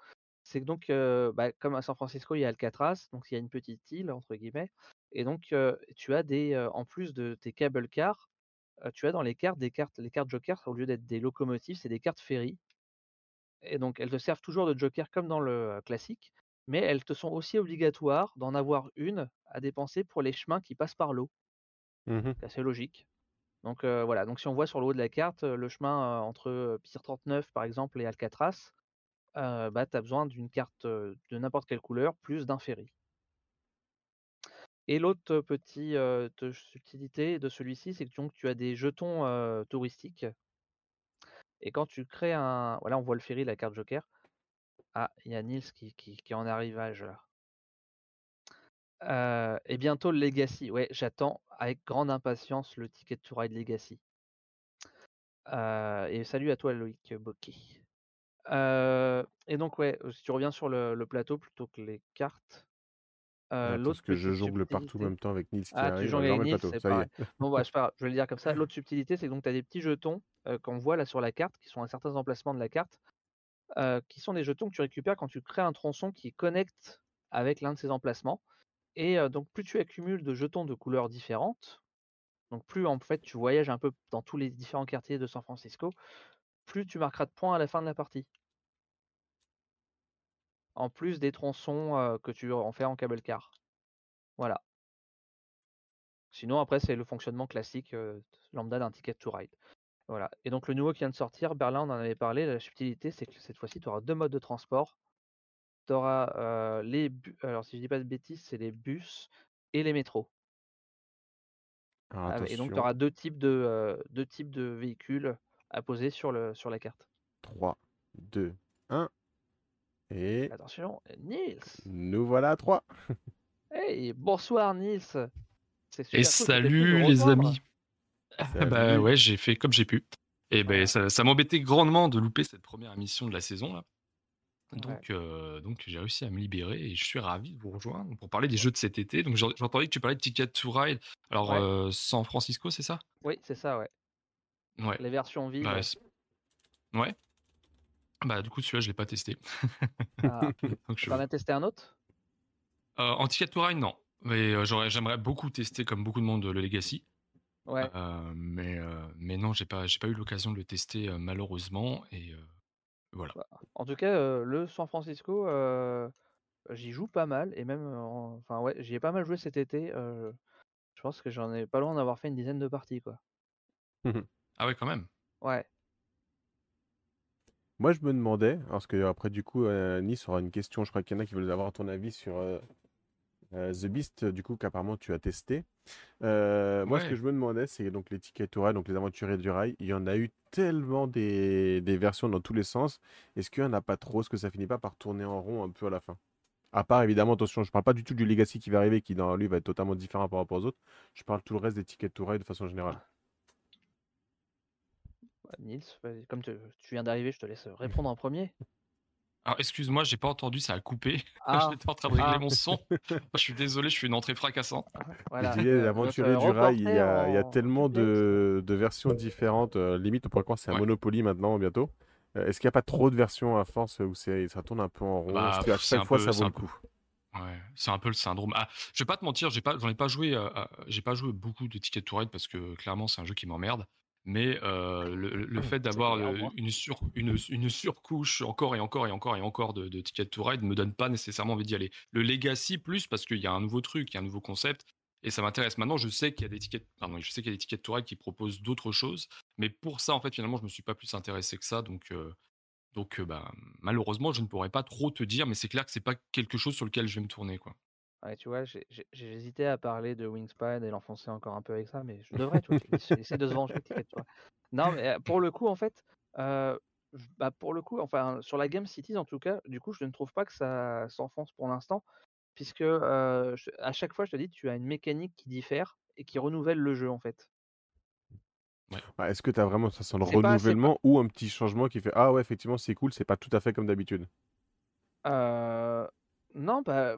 c'est que donc, bah, comme à San Francisco, il y a Alcatraz, donc il y a une petite île, entre guillemets, et donc tu as des, en plus de tes cable cars, tu as dans les cartes des cartes, les cartes jokers, au lieu d'être des locomotives, c'est des cartes ferry. Et donc elles te servent toujours de joker comme dans le classique, mais elles te sont aussi obligatoires d'en avoir une à dépenser pour les chemins qui passent par l'eau. Mhm. C'est assez logique. Donc euh, voilà, donc si on voit sur le haut de la carte le chemin entre Pier 39 par exemple et Alcatraz, euh, bah, tu as besoin d'une carte de n'importe quelle couleur plus d'un ferry. Et l'autre euh, petit euh, te- subtilité de celui-ci, c'est que donc, tu as des jetons touristiques. Et quand tu crées un. Voilà, on voit le ferry, la carte joker. Ah, il y a Nils qui, qui, en arrivage là. Euh, et bientôt le Legacy. Ouais, j'attends avec grande impatience le Ticket to Ride Legacy. Euh, et salut à toi Loïc Bokeh. Euh, et donc ouais, si tu reviens sur le, le plateau plutôt que les cartes, euh, parce que je jongle partout en même temps avec Nils qui Ah, tu arrive. jongles Je avec Nils, plateau, c'est ça y pareil. est. <laughs> Bon, bah, grave, je vais le dire comme ça. L'autre subtilité, c'est que tu as des petits jetons qu'on voit là sur la carte, qui sont à certains emplacements de la carte, euh, qui sont des jetons que tu récupères quand tu crées un tronçon qui connecte avec l'un de ces emplacements. Et donc plus tu accumules de jetons de couleurs différentes, donc plus en fait tu voyages un peu dans tous les différents quartiers de San Francisco, plus tu marqueras de points à la fin de la partie. En plus des tronçons que tu en fais en cable car. Voilà. Sinon après c'est le fonctionnement classique lambda d'un ticket to ride. Voilà. Et donc le nouveau qui vient de sortir, Berlin on en avait parlé, la subtilité c'est que cette fois-ci tu auras deux modes de transport tu auras les bus. Alors, si je dis pas de bêtises, c'est les bus et les métros. Ah, et donc, tu auras deux types de, deux types de véhicules à poser sur, le, sur la carte. 3, 2, 1. Et. Attention, Nils Nous voilà à 3. Hey, bonsoir Nils Et salut les amis Bah ouais, j'ai fait comme j'ai pu. Et ben ça, ça m'embêtait grandement de louper cette première émission de la saison là. Donc, donc j'ai réussi à me libérer et je suis ravi de vous rejoindre pour parler des jeux de cet été. Donc j'entendais que tu parlais de Ticket to Ride. Alors San Francisco, c'est ça? Oui, c'est ça, ouais. Ouais. Les versions vides. Bah, ouais. Bah du coup celui-là je l'ai pas testé. Ah. <laughs> Tu en as testé un autre? En Ticket to Ride, non. Mais j'aimerais beaucoup tester comme beaucoup de monde le Legacy. Ouais. mais mais non, j'ai pas j'ai pas eu l'occasion de le tester malheureusement et voilà. Bah, en tout cas, le San Francisco, j'y joue pas mal et même, enfin ouais, j'y ai pas mal joué cet été. je pense que j'en ai pas loin d'avoir fait une dizaine de parties, quoi. Ah ouais, quand même? Ouais. Moi, je me demandais, parce que après, du coup, Nice aura une question. Je crois qu'il y en a qui veulent avoir ton avis sur euh, The Beast, du coup, qu'apparemment tu as testé. Euh, moi, ce que je me demandais, c'est donc les tickets rail, donc les aventuriers du rail. Il y en a eu tellement des, versions dans tous les sens. Est-ce qu'il n'y en a pas trop? Est-ce que ça finit pas par tourner en rond un peu à la fin? À part, évidemment, attention, je parle pas du tout du Legacy qui va arriver, qui dans lui va être totalement différent par rapport aux autres. Je parle tout le reste des tickets to de façon générale. Nils, comme tu viens d'arriver, je te laisse répondre en premier. <laughs> Alors, excuse-moi, j'ai pas entendu, ça a coupé. <laughs> Ah. J'étais en train de régler ah. mon son. <laughs> je suis désolé, je suis une entrée fracassante. Ah, voilà. Disais, l'aventurier du rail, il y a, tellement de, versions différentes. Euh, limite, on pourrait croire que c'est un Monopoly maintenant, bientôt. Euh, est-ce qu'il n'y a pas trop de versions à force où ça tourne un peu en rond? Bah, Est-ce qu'à chaque fois, ça vaut le coup? Ouais, c'est un peu le syndrome. Ah, je vais pas te mentir, j'ai pas, j'en ai pas joué, euh, j'ai pas joué beaucoup de Ticket to Ride parce que clairement c'est un jeu qui m'emmerde mais le, fait d'avoir une, sur, une, surcouche encore et encore et encore et encore de, de Ticket to Ride me donne pas nécessairement envie d'y aller. Le Legacy plus parce qu'il y a un nouveau truc, il y a un nouveau concept et ça m'intéresse. Maintenant, je sais qu'il y a des tickets, pardon, je sais qu'il y a des tickets to ride qui proposent d'autres choses, mais pour ça, en fait, finalement, je me suis pas plus intéressé que ça, donc. donc, bah, malheureusement, je ne pourrais pas trop te dire, mais c'est clair que c'est pas quelque chose sur lequel je vais me tourner, quoi. Ouais, tu vois, j'ai hésité à parler de Wingspan et l'enfoncer encore un peu avec ça, mais je devrais, tu vois, essayer de se venger, tu vois. Non, mais pour le coup, en fait, bah, pour le coup, enfin, sur la Game Cities, en tout cas, du coup, je ne trouve pas que ça s'enfonce pour l'instant, puisque à chaque fois, je te dis, tu as une mécanique qui diffère et qui renouvelle le jeu, en fait. Bah, est-ce que tu as vraiment ça sent le renouvellement ou un petit changement qui fait ah ouais effectivement c'est cool c'est pas tout à fait comme d'habitude euh, non, bah,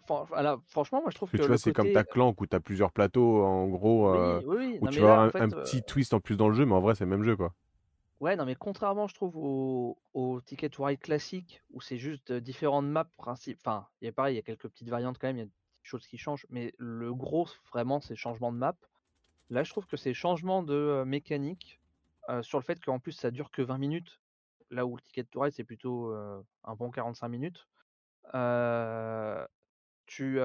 franchement, moi je trouve que. tu vois, c'est comme ta clan où tu as plusieurs plateaux, en gros, euh, où tu vas avoir un, petit twist en plus dans le jeu, mais en vrai, c'est le même jeu, quoi. Ouais, non, mais contrairement, je trouve, au, au Ticket to Ride classique, où c'est juste différentes maps, principe. Enfin, il y a pareil, il y a quelques petites variantes quand même, il y a des choses qui changent, mais le gros, vraiment, c'est changement de map. Là, je trouve que c'est changement de mécanique, sur le fait qu'en plus, ça dure que 20 minutes, là où le Ticket to Ride, c'est plutôt un bon 45 minutes tu,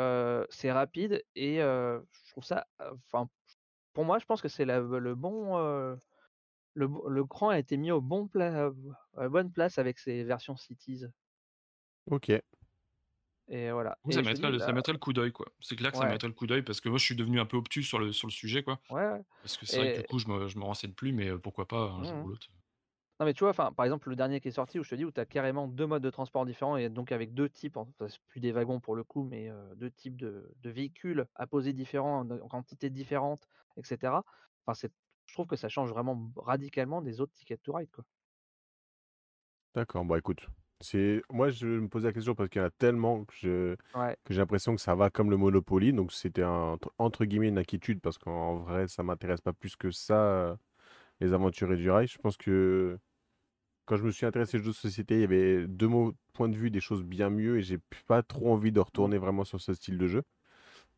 c'est rapide et je trouve ça, enfin, pour moi, je pense que c'est le bon, le, le cran a été mis au bon pla à la bonne place avec ces versions Cities. OK. Et voilà. ça, mettrait le, ça mettrait le coup d'œil, quoi. C'est clair que ça mettrait le coup d'œil parce que moi, je suis devenu un peu obtus sur le, sur le sujet, quoi. Ouais, Parce que c'est vrai que du coup, je me, je me renseigne plus, mais pourquoi pas un jour mmh ou l'autre. Non, mais tu vois, par exemple, le dernier qui est sorti où je te dis où tu as carrément deux modes de transport différents et donc avec deux types, enfin, c'est plus des wagons pour le coup, mais deux types de, véhicules à poser différents, en quantité différentes, etc. Enfin, c'est, je trouve que ça change vraiment radicalement des autres tickets to ride, quoi. D'accord, bon écoute, c'est moi je me posais la question parce qu'il y en a tellement que je- que j'ai l'impression que ça va comme le Monopoly, donc c'était un, entre guillemets une inquiétude parce qu'en vrai ça m'intéresse pas plus que ça les aventuriers du rail. Je pense que quand je me suis intéressé aux jeux de société, il y avait deux mots, points de vue des choses bien mieux et j'ai pas trop envie de retourner vraiment sur ce style de jeu.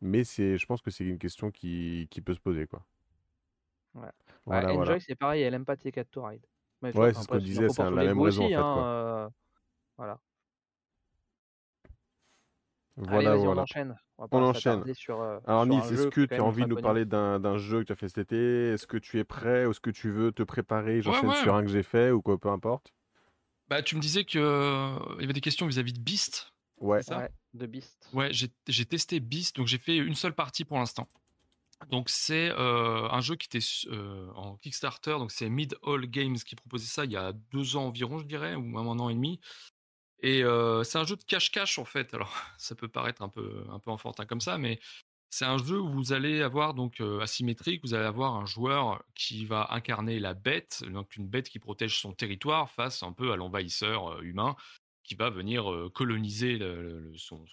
mais c'est, je pense que c'est une question qui, qui peut se poser, quoi. Ouais. Voilà, voilà. Enjoy, c'est pareil, elle aime pas Ticket to Ride. Mais Ouais, c'est ce qu'on disait, c'est la même raison, en aussi, fait, hein, quoi. euh, voilà. Allez, Voilà, on voilà. enchaîne. On va On pas enchaîne. sur, euh, Alors, sur Nils, un est-ce que tu as envie de nous parler d'un d'un jeu que tu as fait cet été? Est-ce que tu es prêt? Ou est-ce que tu veux te préparer? J'enchaîne ouais. sur un que j'ai fait ou quoi, peu importe. Bah, tu me disais que euh, il y avait des questions vis-à-vis de Beast, Ouais. ça? Ouais, de Beast. Ouais, j'ai j'ai testé Beast, donc j'ai fait une seule partie pour l'instant. Donc c'est euh, un jeu qui était euh, en Kickstarter, donc c'est Mid All Games qui proposait ça il y a deux ans environ, je dirais, ou même un an et demi. Et c'est un jeu de cache-cache en fait. Alors <laughs> ça peut paraître un peu un peu enfantin comme ça, mais c'est un jeu où vous allez avoir donc asymétrique, vous allez avoir un joueur qui va incarner la bête, donc une bête qui protège son territoire face un peu à l'envahisseur humain qui va venir coloniser son,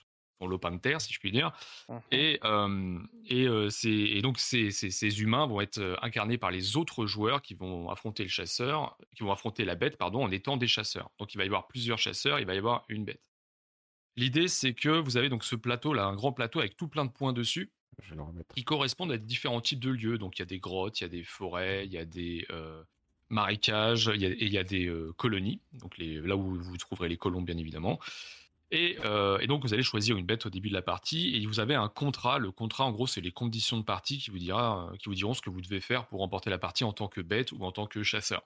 lopin de terre, si je puis dire. Mhm. Et, euh, et, euh, et donc ces, ces- ces humains vont être euh, incarnés par les autres joueurs qui vont affronter le chasseur, qui vont affronter la bête, pardon, en étant des chasseurs. Donc il va y avoir plusieurs chasseurs, il va y avoir une bête. L'idée, c'est que vous avez donc ce plateau là, un grand plateau avec tout plein de points dessus, Je vais le remettre. qui correspondent à différents types de lieux. Donc il y a des grottes, il y a des forêts, il y a des euh, marécages, il y a, et il y a des euh, colonies, donc les, là où vous trouverez les colons bien évidemment. Et, euh, et donc vous allez choisir une bête au début de la partie et vous avez un contrat. Le contrat, en gros, c'est les conditions de partie qui vous, dira, qui vous diront ce que vous devez faire pour remporter la partie en tant que bête ou en tant que chasseur.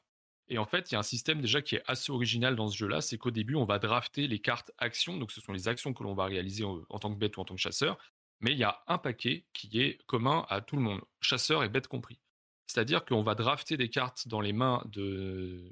Et en fait, il y a un système déjà qui est assez original dans ce jeu-là, c'est qu'au début, on va drafter les cartes actions, donc ce sont les actions que l'on va réaliser en, en tant que bête ou en tant que chasseur, mais il y a un paquet qui est commun à tout le monde, chasseur et bête compris. C'est-à-dire qu'on va drafter des cartes dans les mains de...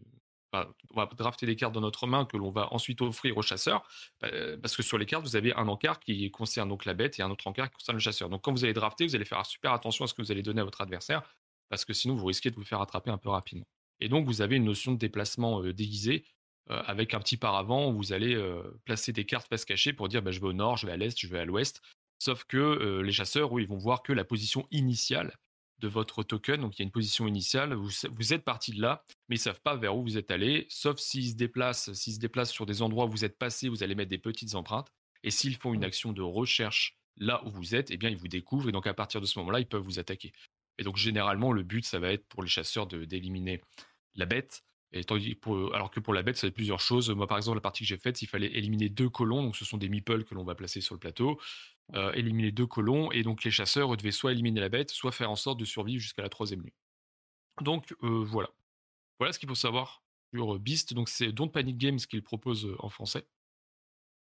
on va drafter des cartes dans notre main que l'on va ensuite offrir au chasseur, euh, parce que sur les cartes, vous avez un encart qui concerne donc la bête et un autre encart qui concerne le chasseur. Donc quand vous allez drafter, vous allez faire super attention à ce que vous allez donner à votre adversaire, parce que sinon vous risquez de vous faire attraper un peu rapidement. Et donc, vous avez une notion de déplacement euh, déguisé euh, avec un petit paravent où vous allez placer des cartes face cachée pour dire bah, je vais au nord, je vais à l'est, je vais à l'ouest. Sauf que les chasseurs, ils vont voir que la position initiale de votre token. Donc, il y a une position initiale. Vous, vous êtes parti de là, mais ils savent pas vers où vous êtes allé. Sauf s'ils se déplacent, s'ils se déplacent sur des endroits où vous êtes passé, vous allez mettre des petites empreintes. Et s'ils font une action de recherche là où vous êtes, eh bien, ils vous découvrent. Et donc, à partir de ce moment-là, ils peuvent vous attaquer. Et donc, généralement, le but, ça va être pour les chasseurs de- d'éliminer la bête. Et tandis pour, alors que pour la bête, ça va être plusieurs choses. Moi, par exemple, la partie que j'ai faite, il fallait éliminer deux colons. Donc, ce sont des meeples que l'on va placer sur le plateau. Euh, éliminer deux colons. Et donc, les chasseurs devaient soit éliminer la bête, soit faire en sorte de survivre jusqu'à la troisième nuit. Donc, euh, voilà. Voilà ce qu'il faut savoir sur euh, Beast. Donc, c'est Don't Panic Games qu'il propose en français.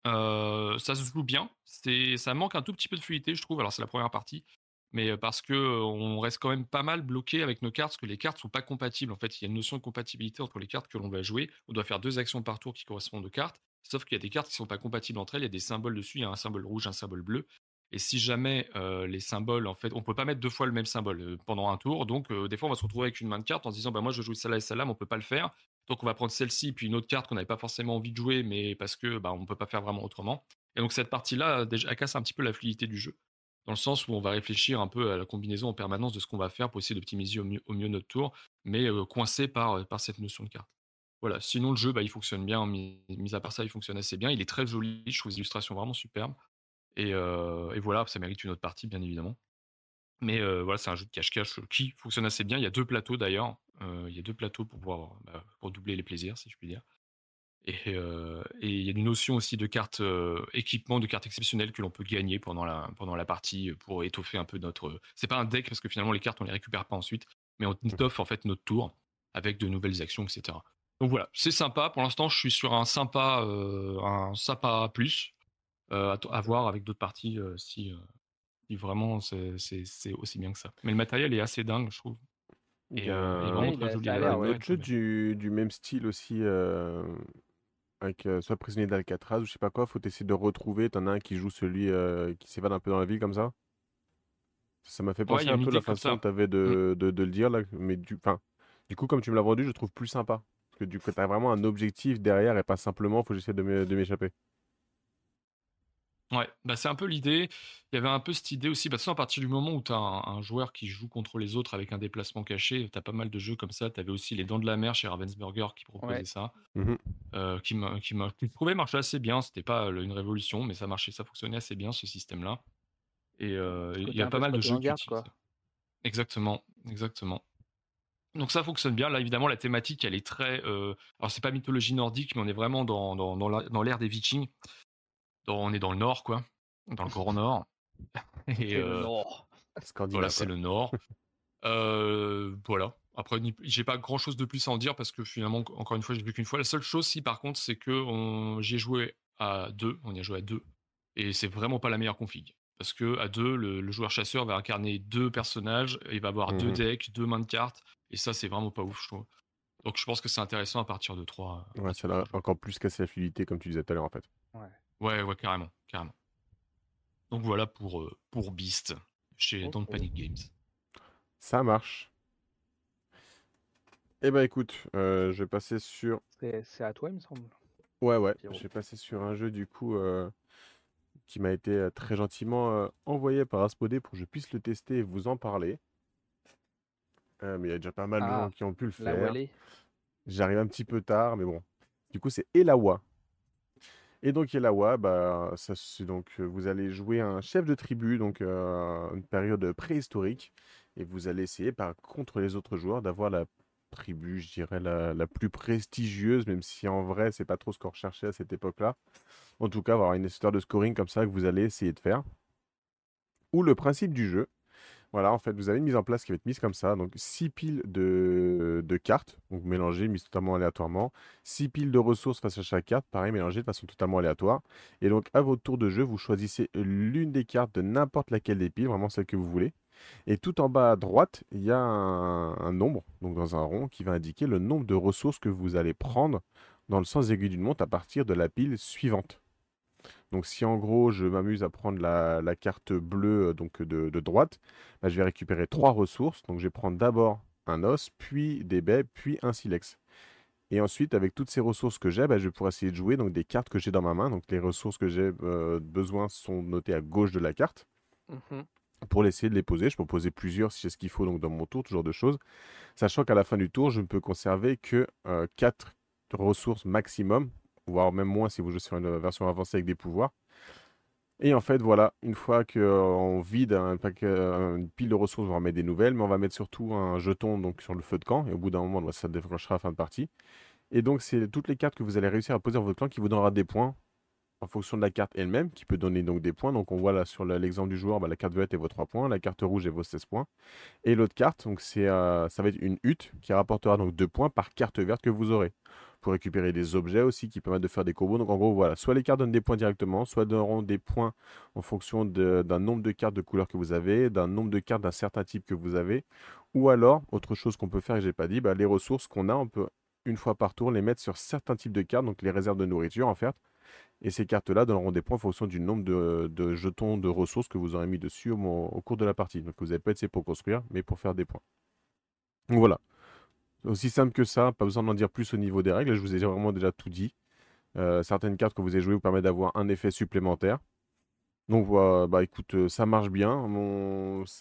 Ça se joue bien. Ça manque un tout petit peu de fluidité, je trouve. Alors, c'est la première partie mais parce que on reste quand même pas mal bloqué avec nos cartes, parce que les cartes sont pas compatibles. En fait, il y a une notion de compatibilité entre les cartes que l'on va jouer. On doit faire deux actions par tour qui correspondent aux cartes, sauf qu'il y a des cartes qui sont pas compatibles entre elles. Il y a des symboles dessus, il y a un symbole rouge, un symbole bleu. Et si jamais les symboles, en fait, on peut pas mettre deux fois le même symbole pendant un tour. Donc, des fois, on va se retrouver avec une main de cartes en disant, bah moi, je joue celle-là et celle-là, mais on peut pas le faire. Donc, on va prendre celle-ci puis une autre carte qu'on n'avait pas forcément envie de jouer, mais parce que bah, on peut pas faire vraiment autrement. Et donc, cette partie-là, déjà, casse un petit peu la fluidité du jeu dans le sens où on va réfléchir un peu à la combinaison en permanence de ce qu'on va faire pour essayer d'optimiser au mieux, notre tour, mais coincé par, cette notion de carte. Voilà, sinon le jeu, bah, il fonctionne bien, mis, à part ça, il fonctionne assez bien, il est très joli, je trouve les illustrations vraiment superbes, et, et voilà, ça mérite une autre partie, bien évidemment. Mais voilà, c'est un jeu de cache-cache qui fonctionne assez bien, il y a deux plateaux d'ailleurs, il y a deux plateaux pour pouvoir bah, pour doubler les plaisirs, si je puis dire. Et, euh, et il y a une notion aussi de carte euh, équipement, de carte exceptionnelle que l'on peut gagner pendant la, pendant la partie pour étoffer un peu notre. C'est pas un deck parce que finalement les cartes on les récupère pas ensuite, mais on étoffe en fait notre tour avec de nouvelles actions, etc. Donc voilà, c'est sympa. Pour l'instant, je suis sur un sympa, euh, un sympa plus euh, à, à, voir avec d'autres parties euh, si, si, vraiment c'est aussi bien que ça. Mais le matériel est assez dingue, je trouve. Et, et vraiment ouais, très joli. Il y a un autre jeu du, du, même style aussi euh, avec euh, soit prisonnier d'Alcatraz ou je sais pas quoi, faut essayer de retrouver. T'en as un qui joue celui euh, qui s'évade un peu dans la ville comme ça. Ça m'a fait penser ouais, un peu la façon dont tu avais de, mmh. de, de, le dire là, mais du, du coup comme tu me l'as vendu, je trouve plus sympa parce que du coup tu as vraiment un objectif derrière et pas simplement faut que j'essaie de m'échapper. Ouais, bah c'est un peu l'idée. Il y avait un peu cette idée aussi, parce que à partir du moment où tu as un, un, joueur qui joue contre les autres avec un déplacement caché, tu as pas mal de jeux comme ça. Tu avais aussi les Dents de la Mer chez Ravensburger qui proposait Ouais. ça, Mmh euh, qui m'a, qui m'a, que je trouvais marcher assez bien. C'était pas euh, une révolution, mais ça marchait, ça fonctionnait assez bien ce système-là. Et il y a pas mal de jeux qui utilisent ça. Exactement, exactement. Donc ça fonctionne bien. Là, évidemment, la thématique, elle est très. Euh... Alors, c'est pas mythologie nordique, mais on est vraiment dans, dans, dans l'ère des Vikings. On est dans le nord, quoi. Dans le grand nord. <laughs> Et, le euh, nord. Voilà, c'est le nord. Euh, voilà. Après, j'ai pas grand chose de plus à en dire parce que finalement, encore une fois, j'ai vu qu'une fois. La seule chose, si par contre, c'est que j'ai joué à deux. On y a joué à deux. Et c'est vraiment pas la meilleure config. Parce que à deux, le, joueur chasseur va incarner deux personnages, il va avoir deux mmh decks, deux mains de cartes, et ça, c'est vraiment pas ouf, je trouve. Donc je pense que c'est intéressant à partir de 3. Ouais, ça a encore plus casser la fluidité, comme tu disais tout à l'heure, en fait. Ouais. Ouais, ouais, carrément, carrément. Donc voilà pour, euh, pour Beast, chez Don't Panic Games. Ça marche. Eh ben écoute, euh, je vais passer sur. C'est à toi, il me semble. Ouais, ouais. Je vais passer sur un jeu, du coup, euh, qui m'a été très gentiment envoyé par Aspodé pour que je puisse le tester et vous en parler. Euh, mais il y a déjà pas mal de gens ah, qui ont pu le faire. J'arrive un petit peu tard, mais bon. Du coup, c'est Elawa. Et donc Elawa, bah, ça, c'est donc vous allez jouer un chef de tribu, donc une période préhistorique, et vous allez essayer, par contre les autres joueurs, d'avoir la tribu, je dirais la, la, plus prestigieuse, même si en vrai c'est pas trop ce qu'on recherchait à cette époque-là. En tout cas, avoir une histoire de scoring comme ça que vous allez essayer de faire. Ou le principe du jeu, voilà, en fait, vous avez une mise en place qui va être mise comme ça. Donc, six piles de, cartes, donc mélangées, mises totalement aléatoirement. Six piles de ressources face à chaque carte, pareil, mélangées de façon totalement aléatoire. Et donc, à votre tour de jeu, vous choisissez l'une des cartes de n'importe laquelle des piles, vraiment celle que vous voulez. Et tout en bas à droite, il y a un, un, nombre, donc dans un rond, qui va indiquer le nombre de ressources que vous allez prendre dans le sens aigu d'une montre à partir de la pile suivante. Donc si en gros je m'amuse à prendre la, carte bleue euh, donc de, droite, bah, je vais récupérer trois ressources. Donc je vais prendre d'abord un os, puis des baies, puis un silex. Et ensuite, avec toutes ces ressources que j'ai, bah, je vais pouvoir essayer de jouer donc, des cartes que j'ai dans ma main. Donc les ressources que j'ai euh, besoin sont notées à gauche de la carte. Mmh Pour essayer de les poser, je peux poser plusieurs si j'ai ce qu'il faut donc dans mon tour, toujours de choses. Sachant qu'à la fin du tour, je ne peux conserver que 4 euh, ressources maximum voire même moins si vous jouez sur une version avancée avec des pouvoirs. Et en fait, voilà, une fois qu'on vide un euh, une pile de ressources, on va mettre des nouvelles, mais on va mettre surtout un jeton donc, sur le feu de camp, et au bout d'un moment, ça déclenchera à la fin de partie. Et donc, c'est toutes les cartes que vous allez réussir à poser dans votre clan qui vous donnera des points en fonction de la carte elle-même, qui peut donner donc des points. Donc, on voit là sur l'exemple du joueur, bah, la carte violette est vos 3 points, la carte rouge est vos 16 points. Et l'autre carte, donc euh, ça va être une hutte qui rapportera donc 2 points par carte verte que vous aurez pour récupérer des objets aussi qui permettent de faire des combos. Donc en gros, voilà, soit les cartes donnent des points directement, soit donneront des points en fonction d'un nombre de cartes de couleur que vous avez, d'un nombre de cartes d'un certain type que vous avez. Ou alors, autre chose qu'on peut faire et j'ai pas dit, bah, les ressources qu'on a, on peut une fois par tour les mettre sur certains types de cartes, donc les réserves de nourriture en fait. Et ces cartes-là donneront des points en fonction du nombre de, jetons de ressources que vous aurez mis dessus au, cours de la partie. Donc vous n'avez pas essayé pour construire, mais pour faire des points. Voilà. Aussi simple que ça, pas besoin d'en dire plus au niveau des règles. Je vous ai vraiment déjà tout dit. Euh, certaines cartes que vous avez jouées vous permettent d'avoir un effet supplémentaire. Donc voilà, bah écoute, euh, ça marche bien.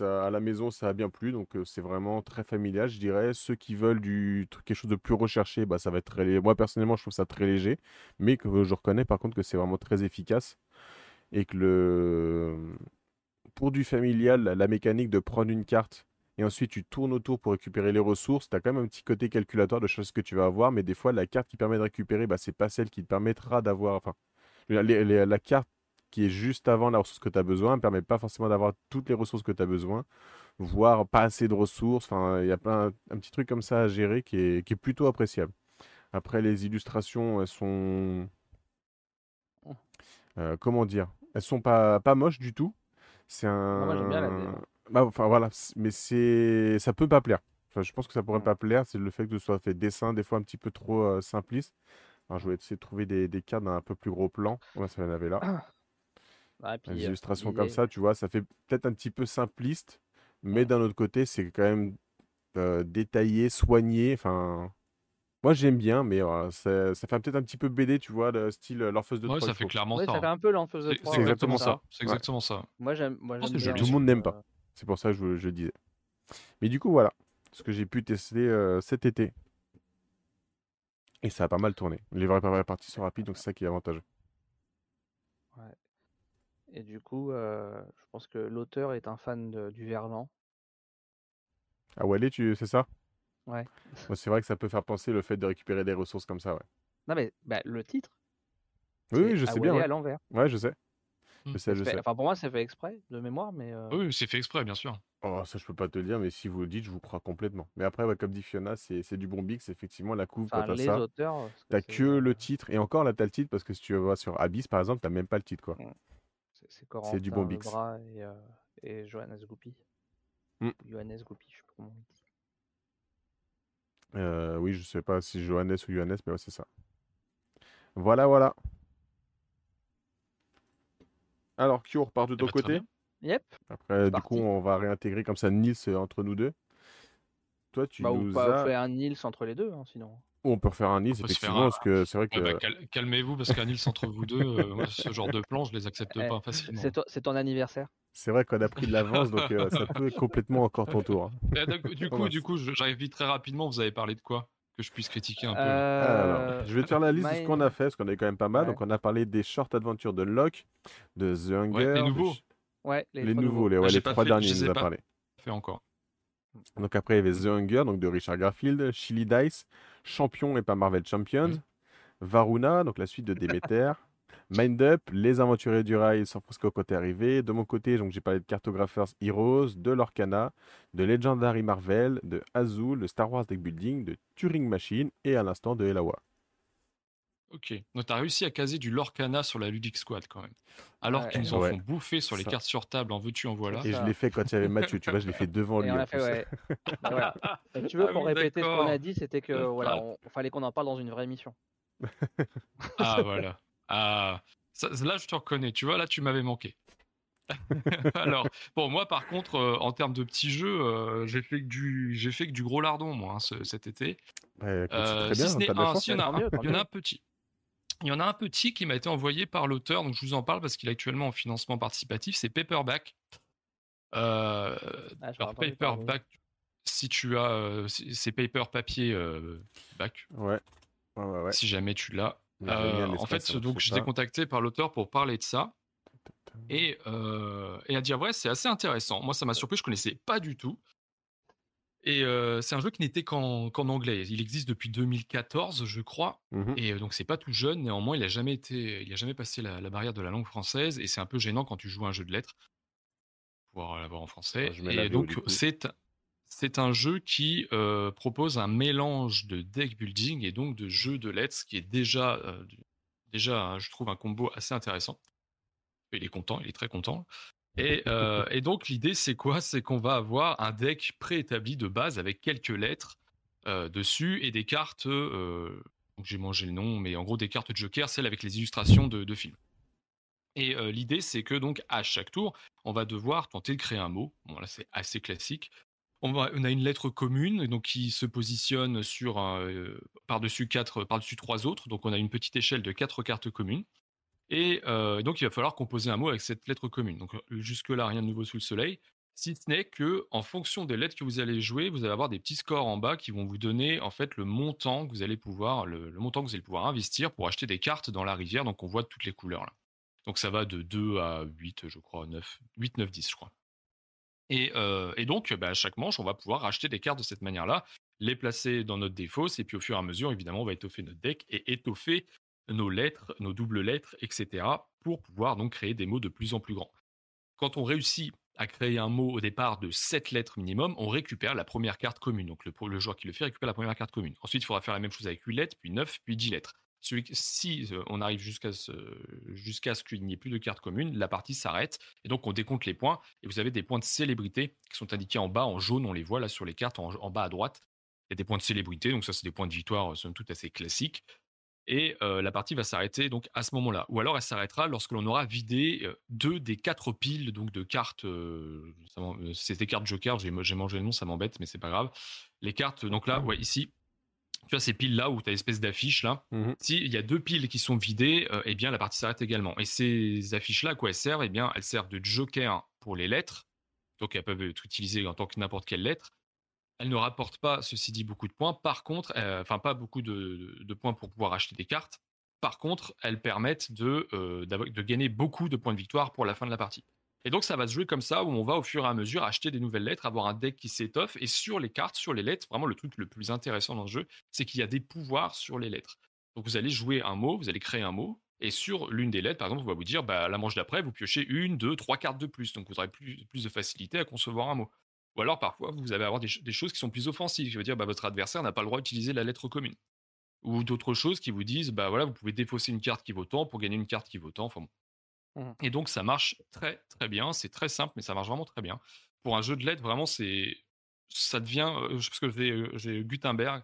À la maison, ça a bien plu. Donc euh, c'est vraiment très familial, je dirais. Ceux qui veulent du quelque chose de plus recherché, bah ça va être très léger. Moi personnellement, je trouve ça très léger, mais que je reconnais par contre que c'est vraiment très efficace et que le pour du familial, la mécanique de prendre une carte et ensuite tu tournes autour pour récupérer les ressources, tu as quand même un petit côté calculatoire de choses que tu vas avoir, mais des fois la carte qui permet de récupérer, bah, c'est pas celle qui te permettra d'avoir. Enfin, la carte qui est juste avant la ressource que tu as besoin ne permet pas forcément d'avoir toutes les ressources que tu as besoin, voire pas assez de ressources. Enfin, il y a plein, un petit truc comme ça à gérer qui est, qui est plutôt appréciable. Après, les illustrations, elles sont. Euh, comment dire? Elles sont pas, pas moches du tout. C'est un. moi, j'aime bien la bah, enfin voilà, mais c'est ça peut pas plaire. Enfin, je pense que ça pourrait pas plaire, c'est le fait que ce soit fait dessin, des fois un petit peu trop euh, simpliste. Alors, je vais essayer de trouver des, des cadres un peu plus gros plan. Ouais, ça en avait là. Ah, Des euh, illustrations comme ça, tu vois, ça fait peut-être un petit peu simpliste, mais d'un autre côté, c'est quand même euh, détaillé, soigné. Enfin, moi j'aime bien, mais ça, ça fait peut-être un petit peu BD, tu vois, le style l'orfeuse de Ouais, ça fait clairement ça. ça fait un peu l'enfeuse de C'est exactement ça. C'est exactement ça. Moi j'aime. Moi, Tout le monde n'aime pas. C'est pour ça que je, je disais. Mais du coup, voilà ce que j'ai pu tester euh, cet été. Et ça a pas mal tourné. Les vraies parties sont rapides, donc c'est ça qui est avantageux. Ouais. Et du coup, je pense que l'auteur est un fan du Verlan. Ah Wallet, tu... c'est ça? Ouais. c'est vrai que ça peut faire penser le fait de récupérer des ressources comme ça, ouais. Non mais bah, le titre. Oui, oui, je sais bien. à l'envers. Ouais, je sais. Mmh. Je sais, je sais. Enfin, pour moi, c'est fait exprès, de mémoire, mais. Oui, c'est fait exprès, bien sûr. Oh, ça, je peux pas te le dire, mais si vous le dites, je vous crois complètement. Mais après, ouais, comme dit Fiona, c'est du bon bix. Effectivement, la couve, enfin, quand t'as ça, auteurs. t'as que le titre. Et encore, là, t'as le titre, parce que si tu vas sur Abyss, par exemple, t'as même pas le titre, quoi. Mmh. C'est du bon bix. Et, euh, et Johannes Goupy. Mmh. Johannes Goupy, je sais pas comment on dit. Euh, oui, je sais pas si Johannes ou Johannes, mais ouais, c'est ça. Voilà, voilà. Alors, on repart de Eh ton très côté. Yep. Après, du parti. coup, on va réintégrer comme ça Nils euh, entre nous deux. Toi, tu Bah, ou nous pas as. faire un Nils entre les deux, hein, sinon. Ou on peut refaire un Nils, On peut effectivement, un- parce que c'est vrai que. Ouais, bah, cal- Calmez-vous, parce qu'un Nils entre vous deux, euh, moi, ce genre de plan, je les accepte Eh, pas facilement. C'est ton anniversaire. C'est vrai qu'on a pris de l'avance, donc euh, ça peut être complètement encore ton tour. hein. Eh, donc, du <laughs> coup, du coup, j'arrive vite très rapidement. Vous avez parlé de quoi? Que je puisse critiquer un peu. Euh, Alors, je vais te faire la liste de ce qu'on a fait, parce qu'on a quand même pas mal. Ouais. Donc, on a parlé des short adventures de Locke, de The Hunger. les nouveaux. Ouais, les, nouveaux, les, ouais, j'ai les trois fait- derniers, je nous a pas- parlé. Fait encore. Donc après, il y avait The Hunger, donc de Richard Garfield, Chili Dice, Champion et pas Marvel Champions, Mhm. Varuna, donc la suite de Demeter, <laughs> Mind Up, Les Aventuriers du Rail, San Francisco côté arrivé. De mon côté, donc j'ai parlé de Cartographers Heroes, de Lorcana, de Legendary Marvel, de Azul, de Star Wars Deck Building, de Turing Machine et à l'instant de Elawa. Ok. Donc, t'as réussi à caser du Lorcana sur la Ludic Squad quand même. Alors Ouais. qu'ils nous en Ouais. font bouffer sur les Ça. cartes sur table, en veux-tu, en voilà. Et je l'ai fait quand il y avait Mathieu, tu vois, je l'ai fait devant Et lui. on en a fait, plus. ouais. <laughs> Voilà. Si tu veux, Ah pour répéter ce qu'on a dit, c'était que voilà, Ah. on, fallait qu'on en parle dans une vraie émission. <laughs> Ah, voilà. Ah, ça- là, je te reconnais. Tu vois, là, tu m'avais manqué. <laughs> Alors, bon, moi, par contre, euh, en termes de petits jeux, euh, j'ai fait que du, j'ai fait que du gros lardon, moi, hein, ce- cet été. Ouais, c'est Euh, très si bien, ce un, y en a un, tant il y en a un petit. Il y en a un petit qui m'a été envoyé par l'auteur, donc je vous en parle parce qu'il est actuellement en financement participatif, c'est Paperback. Euh, Ah, alors. Paperback, si tu as, euh, c'est c'est paper papier euh, back, Ouais, ouais, ouais. ouais. si jamais tu l'as. Euh, en fait, donc j'étais contacté par l'auteur pour parler de ça. Et, euh, et à dire vrai, c'est assez intéressant. Moi, ça m'a surpris, je connaissais pas du tout. Et euh, c'est un jeu qui n'était qu'en anglais. Il existe depuis 2014, je crois. Mhm. Et donc c'est pas tout jeune. Néanmoins, il a jamais été, il a jamais passé la, la barrière de la langue française. Et c'est un peu gênant quand tu joues à un jeu de lettres, pouvoir l'avoir en français. Ah, et donc c'est c'est un jeu qui euh, propose un mélange de deck building et donc de jeu de lettres, ce qui est déjà euh, déjà, hein, je trouve un combo assez intéressant. Il est content, il est très content. Et, euh, donc l'idée c'est quoi? <laughs> C'est qu'on va avoir un deck préétabli de base avec quelques lettres dessus et des cartes. j'ai mangé le nom, mais en gros des cartes Joker, celles avec les illustrations de, de films. Et l'idée c'est que donc à chaque tour, on va devoir tenter de créer un mot. Bon là c'est assez classique. On, a une lettre commune qui se positionne sur euh, par-dessus quatre, par-dessus trois autres. Donc on a une petite échelle de quatre cartes communes. Et euh, donc, il va falloir composer un mot avec cette lettre commune. Donc, euh, jusque-là, rien de nouveau sous le soleil. Si ce n'est que, en fonction des lettres que vous allez jouer, vous allez avoir des petits scores en bas qui vont vous donner en fait le montant que vous allez pouvoir, le, le montant que vous allez pouvoir investir pour acheter des cartes dans la rivière. Donc, on voit toutes les couleurs là. Donc, ça va de 2 à 8, je crois, 9, 8, 9, 10, je crois. Et, donc, bah, à chaque manche, on va pouvoir acheter des cartes de cette manière-là, les placer dans notre défausse, et puis au fur et à mesure, évidemment, on va étoffer notre deck et étoffer nos lettres, nos doubles lettres, etc., pour pouvoir donc créer des mots de plus en plus grands. Quand on réussit à créer un mot au départ de 7 lettres minimum, on récupère la première carte commune. Donc le, le joueur qui le fait récupère la première carte commune. Ensuite, il faudra faire la même chose avec 8 lettres, puis 9, puis 10 lettres. Celui, si on arrive jusqu'à ce, jusqu'à ce qu'il n'y ait plus de cartes communes, la partie s'arrête et donc on décompte les points et vous avez des points de célébrité qui sont indiqués en bas en jaune, on les voit là sur les cartes en, en bas à droite. Il y a des points de célébrité, donc ça c'est des points de victoire, somme toute assez classiques. Et euh, la partie va s'arrêter donc à ce moment-là. Ou alors elle s'arrêtera lorsque l'on aura vidé euh, deux des quatre piles donc de cartes. euh, c'est des cartes Joker. J'ai j'ai mangé le nom, ça m'embête, mais c'est pas grave. Les cartes, donc là, ouais, ici, tu vois ces piles là où tu as l'espèce d'affiche là. Mhm. S'il y a deux piles qui sont vidées, euh, eh bien la partie s'arrête également. Et ces affiches là, à quoi elles servent? Eh bien, elles servent de Joker pour les lettres. Donc elles peuvent être utilisées en tant que n'importe quelle lettre. Elle ne rapporte pas, ceci dit, beaucoup de points. Par contre, euh, enfin pas beaucoup de, de points pour pouvoir acheter des cartes. Par contre, elles permettent de, euh, de gagner beaucoup de points de victoire pour la fin de la partie. Et donc, ça va se jouer comme ça, où on va au fur et à mesure acheter des nouvelles lettres, avoir un deck qui s'étoffe. Et sur les cartes, sur les lettres, vraiment le truc le plus intéressant dans le jeu, c'est qu'il y a des pouvoirs sur les lettres. Donc, vous allez jouer un mot, vous allez créer un mot. Et sur l'une des lettres, par exemple, on va vous dire, bah, la manche d'après, vous piochez une, deux, trois cartes de plus. Donc, vous aurez plus, de facilité à concevoir un mot. Ou alors, parfois, vous allez avoir des, choses qui sont plus offensives. Je veux dire, bah, votre adversaire n'a pas le droit d'utiliser la lettre commune. Ou d'autres choses qui vous disent, bah voilà, vous pouvez défausser une carte qui vaut tant pour gagner une carte qui vaut tant. Enfin. Mmh. Et donc ça marche très très bien, c'est très simple, mais ça marche vraiment très bien. Pour un jeu de lettres, vraiment, c'est ça devient parce que j'ai Gutenberg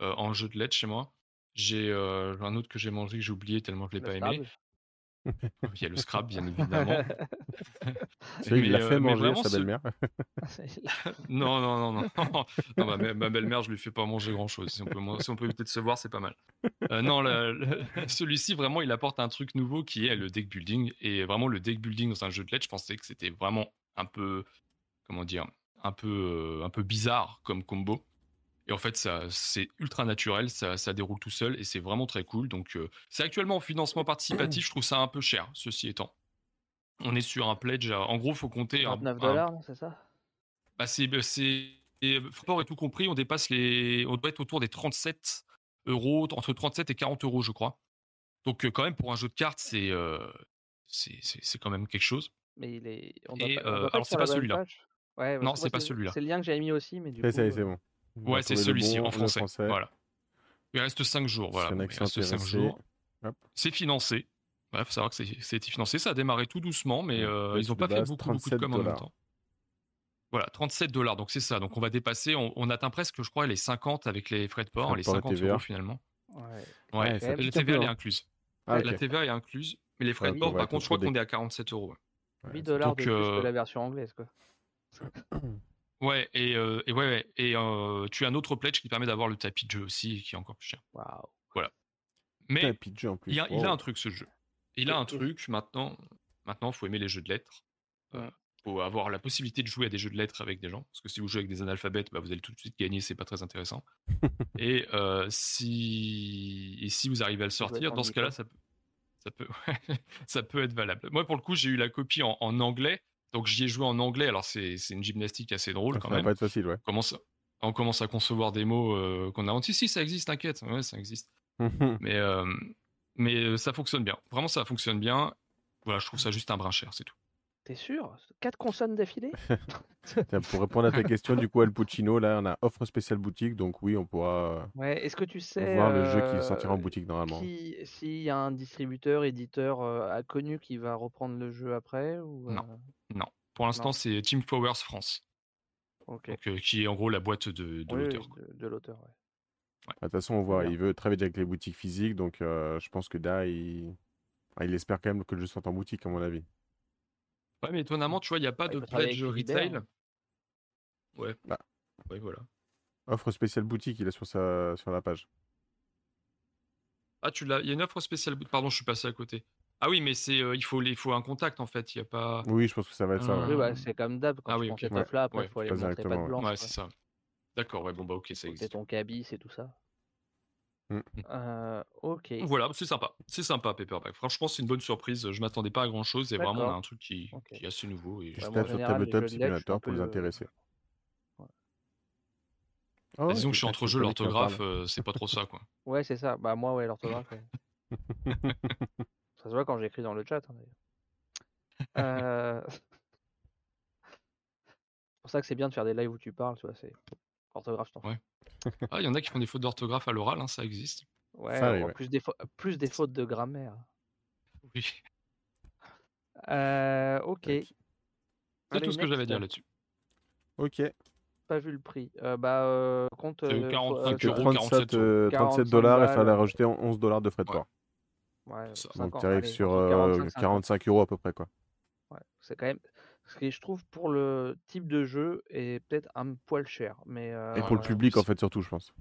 en jeu de lettres chez moi. J'ai un autre que j'ai mangé que j'ai oublié tellement je l'ai pas aimé. <laughs> Il y a le scrap, bien évidemment. <laughs> C'est il l'a fait manger à sa belle-mère. <laughs> non, non, non, non. non ma, belle-mère, je lui fais pas manger grand-chose. Si on peut, si on peut éviter de se voir, c'est pas mal. non, celui-ci, vraiment, il apporte un truc nouveau qui est le deck building. Et vraiment, le deck building dans un jeu de lettres, je pensais que c'était vraiment un peu, comment dire, un peu, un peu bizarre comme combo. Et en fait, ça, c'est ultra naturel, ça, ça, déroule tout seul et c'est vraiment très cool. Donc, euh, c'est actuellement en financement participatif. Je trouve ça un peu cher, ceci étant. On est sur un pledge. en gros, faut compter. 29 dollars, c'est ça? Bah, c'est, bah, c'est, fort et tout compris, on dépasse les, on doit être autour des 37 euros, entre 37 et 40 euros, je crois. Donc, euh, quand même, pour un jeu de cartes, c'est, euh, c'est, c'est, quand même quelque chose. Mais il est. On et, alors, c'est pas celui-là. Ouais, non, c'est pas celui-là. C'est le lien que j'avais mis aussi, mais du coup. C'est bon. Ouais, c'est celui-ci en français. Voilà. Il reste 5 jours. Voilà. Il reste 5 jours. C'est financé. Bref, faut savoir que c'est financé. Ça a démarré tout doucement, mais euh, ils n'ont pas fait beaucoup, beaucoup de commandes en même temps. Voilà, 37 dollars. Donc c'est ça. Donc on va dépasser. On, atteint presque, je crois, les 50 avec les frais de port, les 50 euros finalement. Ouais. ouais, la TVA est incluse. Ah, la TVA est incluse. Mais les frais de port, par contre, je crois qu'on est à 47 euros. 8 dollars de plus que euh, la version anglaise, quoi. <clears throat> Ouais, et, euh, et ouais, et euh, tu as un autre pledge qui permet d'avoir le tapis de jeu aussi, qui est encore plus cher. Waouh. Voilà. Mais Il, a, il a un truc ce jeu. Il a un truc maintenant. Maintenant, faut aimer les jeux de lettres. Euh, faut avoir la possibilité de jouer à des jeux de lettres avec des gens. Parce que si vous jouez avec des analphabètes, bah, vous allez tout de suite gagner, c'est pas très intéressant. <laughs> et, si... et si vous arrivez à le sortir, dans ce cas-là, ça peut, <laughs> ça, peut... ça peut être valable. Moi, pour le coup, j'ai eu la copie en anglais. Donc j'y ai joué en anglais. Alors c'est une gymnastique assez drôle quand même. Ça va pas être facile, ouais. On commence, on commence à concevoir des mots euh, qu'on a. Si si, ça existe, t'inquiète. Ouais, ça existe. <laughs> mais euh, mais euh, ça fonctionne bien. Vraiment, ça fonctionne bien. Voilà, je trouve ça juste un brin cher, c'est tout. T'es sûr? Quatre consonnes d'affilée? <laughs> Pour répondre à ta question, du coup, El Puccino, là, on a offre spéciale boutique, donc oui, on pourra ouais, est-ce que tu sais, voir le jeu qui sortira en boutique normalement. S'il y a un distributeur, éditeur connu qui va reprendre le jeu après ou, Non. Non. Pour l'instant, c'est Team Powers France. qui est en gros la boîte de, l'auteur. De, l'auteur, ouais. Bah, de toute façon, on voit, il veut travailler avec les boutiques physiques, donc je pense que là, il... il espère quand même que le jeu sorte en boutique, à mon avis. Ouais, mais étonnamment, tu vois, il n'y a pas de pledge retail. Ouais. Bah. Ouais, voilà. Offre spéciale boutique, il est sur, sa... sur la page. Ah, tu l'as. Il y a une offre spéciale boutique. Pardon, je suis passé à côté. Ah oui, mais c'est il faut il faut un contact en fait. Il y a pas. Oui, je pense que ça va être ça. Oui, bah, c'est comme d'hab quand ah, tu oui, okay. cette là après il faut aller montrer pas de blanche. Ouais, c'est ça. D'accord, ouais, bon bah ok, ça existe. C'est ton cabis, c'est tout ça. Mmh. Euh, ok. Voilà, c'est sympa. C'est sympa, Paperback. Franchement, c'est une bonne surprise. Je m'attendais pas à grand chose et vraiment, on a un truc qui, qui est assez nouveau. Et... Je tape sur Tabletop Simulator pour les intéresser. Oh, Disons que je suis entre jeux, l'orthographe, euh, c'est pas trop ça, quoi. <laughs> Ouais, c'est ça. Bah, moi, ouais, l'orthographe. <laughs> ça se voit quand j'écris dans le chat, hein, euh... <laughs> c'est pour ça que c'est bien de faire des lives où tu parles, tu vois, c'est orthographe, je ouais. Ah, il y en a qui font des fautes d'orthographe à l'oral, hein, ça existe. Ouais, Plus, des plus des fautes de grammaire. Oui. Euh, ok. C'est tout ce que j'avais à dire là-dessus. Ok. Pas vu le prix. Euh, bah, euh, compte. 45 euros, 47, 37 dollars et il fallait rajouter 11 dollars de frais de port. Ouais, Donc tu arrives sur 45, euros à peu près. quoi. Ouais, c'est quand même ce que je trouve pour le type de jeu est peut-être un poil cher. Mais, Et pour le public, en fait, surtout, je pense.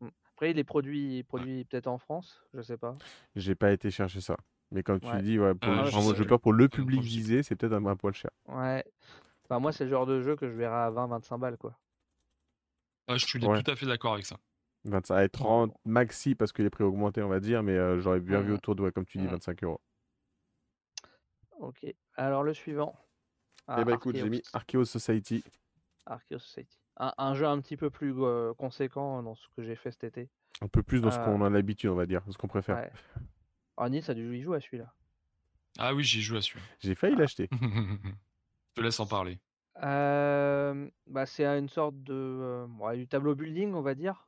Mmh. Après, les produits, produits peut-être en France, je sais pas. J'ai pas été chercher ça. Mais comme tu dis, ouais, pour, je peur pour le public visé, c'est peut-être un, poil cher. Ouais. Enfin, moi, c'est le genre de jeu que je verrai à 20-25 balles, quoi. je suis tout à fait d'accord avec ça. 25 et 30 maxi parce que les prix ont augmenté, on va dire, mais euh, j'aurais bien vu Mmh. autour de, ouais, comme tu dis, Mmh. 25 euros. Ok. Alors le suivant. Eh Ah, ben écoute, j'ai mis. Arceus Society. Arceus Society. Un, un jeu un petit peu plus euh, conséquent dans ce que j'ai fait cet été. Un peu plus dans ce Euh, qu'on a l'habitude, on va dire, ce qu'on préfère. Ouais. Oh, Nice a dû y jouer à celui-là. Ah oui, j'ai joué à celui-là. J'ai failli Ah. l'acheter. <laughs> Je te laisse en parler. Euh, bah, c'est une sorte de euh, ouais, du tableau building, on va dire.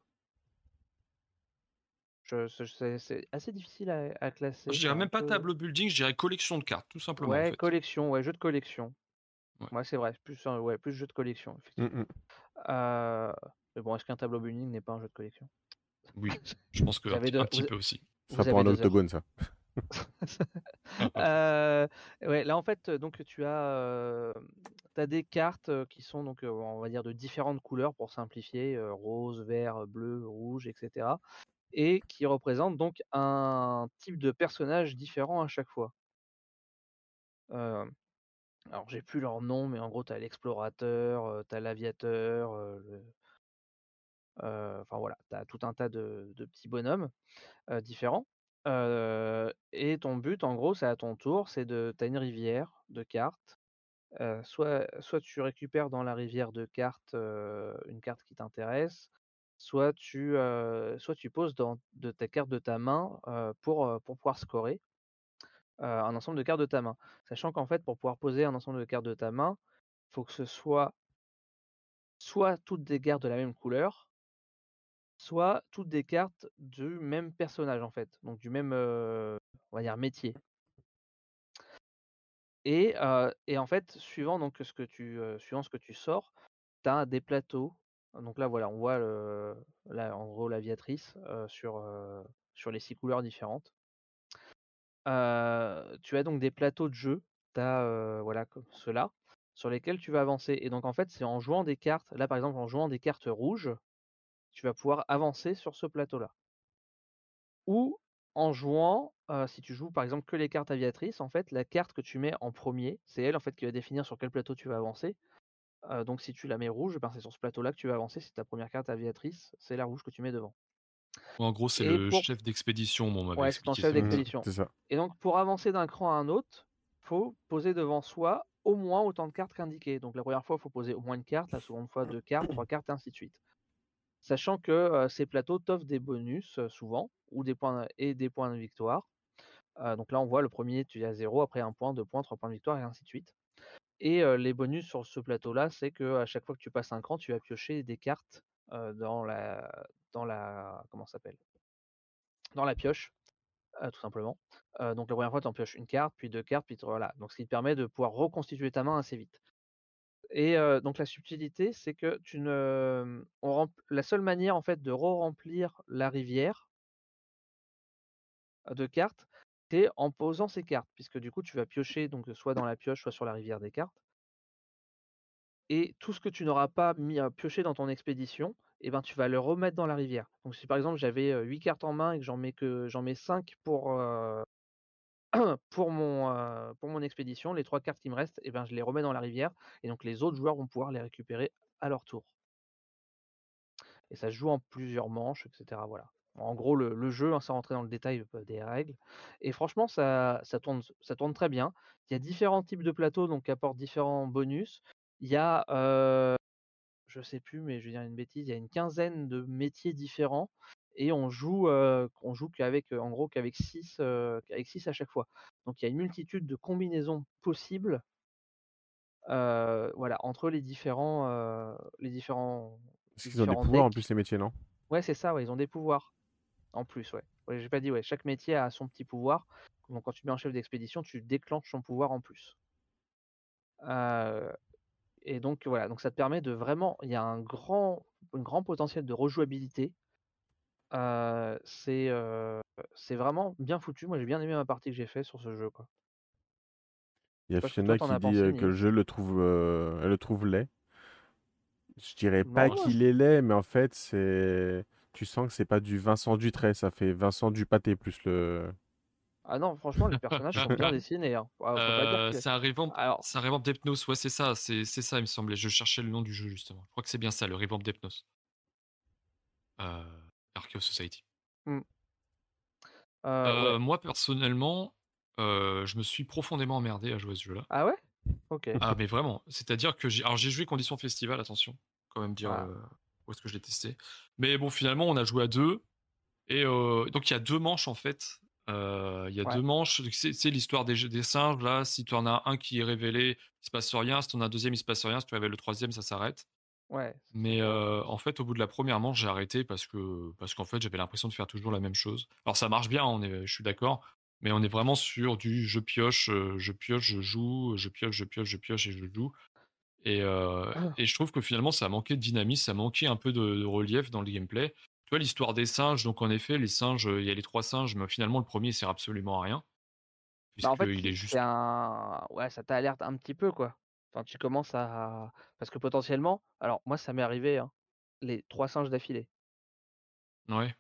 Je, c'est- assez difficile à, à classer. Je dirais même pas peu- tableau building, je dirais collection de cartes, tout simplement. en Ouais, fait. collection, ouais, jeu de collection. Ouais. Ouais, c'est vrai, plus, un- ouais, plus jeu de collection, Mm, effectivement. mm. Euh, mais bon, est-ce qu'un tableau building n'est pas un jeu de collection? Oui, <laughs> je pense que un, deux- un petit vous- peu aussi. Ça pour un octogone, ça. <laughs> Euh, ouais, là en fait, euh, donc tu as, euh, t'as des cartes qui sont donc, on va dire de différentes couleurs pour simplifier, euh, rose, vert, bleu, rouge, etc. Et qui représentent donc un type de personnage différent à chaque fois. Alors j'ai plus leur nom, mais en gros t'as l'explorateur, t'as l'aviateur, enfin voilà, t'as tout un tas de, petits bonhommes différents. Et ton but, en gros, c'est à ton tour, c'est de, t'as une rivière de cartes. soit, soit tu récupères dans la rivière de cartes une carte qui t'intéresse, soit tu, tu poses dans de ta carte de ta main pour, pour pouvoir scorer un ensemble de cartes de ta main. Sachant qu'en fait, pour pouvoir poser un ensemble de cartes de ta main, il faut que ce soit soit toutes des cartes de la même couleur, soit toutes des cartes du même personnage en fait, donc du même, métier. Et, en fait, suivant donc ce que tu, sors, tu as des plateaux. Donc là, voilà, on voit là, en gros l'aviatrice sur les six couleurs différentes. Tu as donc des plateaux de jeu, tu as voilà, comme ceux-là, sur lesquels tu vas avancer. Et donc en fait, c'est en jouant des cartes, là par exemple, en jouant des cartes rouges, tu vas pouvoir avancer sur ce plateau-là. Ou en jouant, si tu joues par exemple que les cartes aviatrices, en fait, la carte que tu mets en premier, c'est elle en fait qui va définir sur quel plateau tu vas avancer. Donc si tu la mets rouge, ben, c'est sur ce plateau-là que tu vas avancer. C'est ta première carte aviatrice, c'est la rouge que tu mets devant. En gros, c'est le pour- chef d'expédition, bon, on m'avait Ouais, c'est ton chef d'expédition. C'est ça. Et donc pour avancer d'un cran à un autre, faut poser devant soi au moins autant de cartes qu'indiqué. Donc la première fois, il faut poser au moins une carte, la seconde fois deux cartes, trois cartes, et ainsi de suite. Sachant que euh, ces plateaux t'offrent des bonus euh, souvent, ou des points et des points de victoire. Euh, donc là, on voit le premier, tu es à 0, après un point, deux points, trois points de victoire, et ainsi de suite. Et euh, les bonus sur ce plateau-là, c'est que à chaque fois que tu passes un cran, tu vas piocher des cartes euh, dans la dans la comment s'appelle? Dans la pioche, tout simplement. Donc la première fois, tu en pioches une carte, puis deux cartes, puis voilà. Donc ce qui te permet de pouvoir reconstituer ta main assez vite. Et donc la subtilité, c'est que tu ne, on la seule manière en fait de re-remplir la rivière de cartes, c'est en posant ces cartes, puisque du coup tu vas piocher donc soit dans la pioche, soit sur la rivière des cartes. Et tout ce que tu n'auras pas mis à piocher dans ton expédition, eh ben, tu vas le remettre dans la rivière. Donc si par exemple j'avais 8 cartes en main et que j'en mets que j'en mets 5 <clears throat> pour, mon, expédition, les trois cartes qui me restent, ben, je les remets dans la rivière. Et donc les autres joueurs vont pouvoir les récupérer à leur tour. Et ça se joue en plusieurs manches, etc. Voilà. En gros, le, jeu, hein, sans rentrer dans le détail des règles. Et franchement, ça, tourne, très bien. Il y a différents types de plateaux, donc qui apportent différents bonus. Il y a, je sais plus, mais je vais dire une bêtise, il y a une quinzaine de métiers différents. Et on joue, euh, on joue qu'avec, euh, en gros, qu'avec 6 avec six à chaque fois. Donc il y a une multitude de combinaisons possibles euh, voilà, entre les différents, euh, les différents Est-ce qu'ils ont des pouvoirs en plus, ces métiers, non? Ouais, c'est ça, ouais, ils ont des pouvoirs. En plus, ouais. Ouais, j'ai pas dit, ouais, chaque métier a son petit pouvoir. Donc quand tu mets un chef d'expédition, tu déclenches son pouvoir en plus. Et donc voilà, donc ça te permet de vraiment, il y a un grand, un grand potentiel de rejouabilité. Euh, c'est euh, c'est vraiment bien foutu. Moi, j'ai bien aimé ma partie que j'ai fait sur ce jeu, quoi. Il y a Fiona qui dit pensé, que le jeu le trouve, euh, elle le trouve laid. Je dirais pas qu'il est laid, mais en fait, c'est. Tu sens que c'est pas du Vincent Dutray, ça fait Vincent Dupâté plus le. Ah non, franchement, les personnages sont bien <laughs> dessinés. Hein. Euh, que- c'est un revamp, Alors, un revamp d'Hypnos, ouais c'est ça, c'est ça il me semblait. Je cherchais le nom du jeu justement. Je crois que c'est bien ça, le revamp d'Hypnos. Euh, Archaeo Society. Mmh. Moi personnellement, je me suis profondément emmerdé à jouer à ce jeu-là. Ah ouais? OK. Ah mais vraiment, c'est-à-dire que j'ai joué conditions festival, attention, quand même dire, Ah. où est-ce que je l'ai testé. Mais bon, finalement, on a joué à 2 et donc il y a 2 manches en fait. Il y a Ouais. 2 manches, c'est l'histoire des des singes là, si tu en as un qui est révélé, il se passe rien, si tu en as un 2 il se passe rien, si tu révèles le troisième ça s'arrête. Ouais. Mais en fait, au bout de la première manche, j'ai arrêté parce que parce qu'en fait, j'avais l'impression de faire toujours la même chose. Alors ça marche bien, on est je suis d'accord, mais on est vraiment sur du je pioche, heu, je pioche, je joue, je pioche, je pioche, je pioche et je joue et heu et je trouve que finalement ça manquait de dynamisme, ça manquait un peu de de relief dans le gameplay. Tu vois l'histoire des singes, donc en effet, les singes, il y a les 3 singes, mais finalement le premier er sert absolument à rien. Bah, en fait, Puisqu'il est juste un ouais, ça t'alerte un petit peu, quoi. Enfin, tu commences à parce que potentiellement alors moi, ça m'est arrivé, hein, les 3 singes d'affilée. ouais.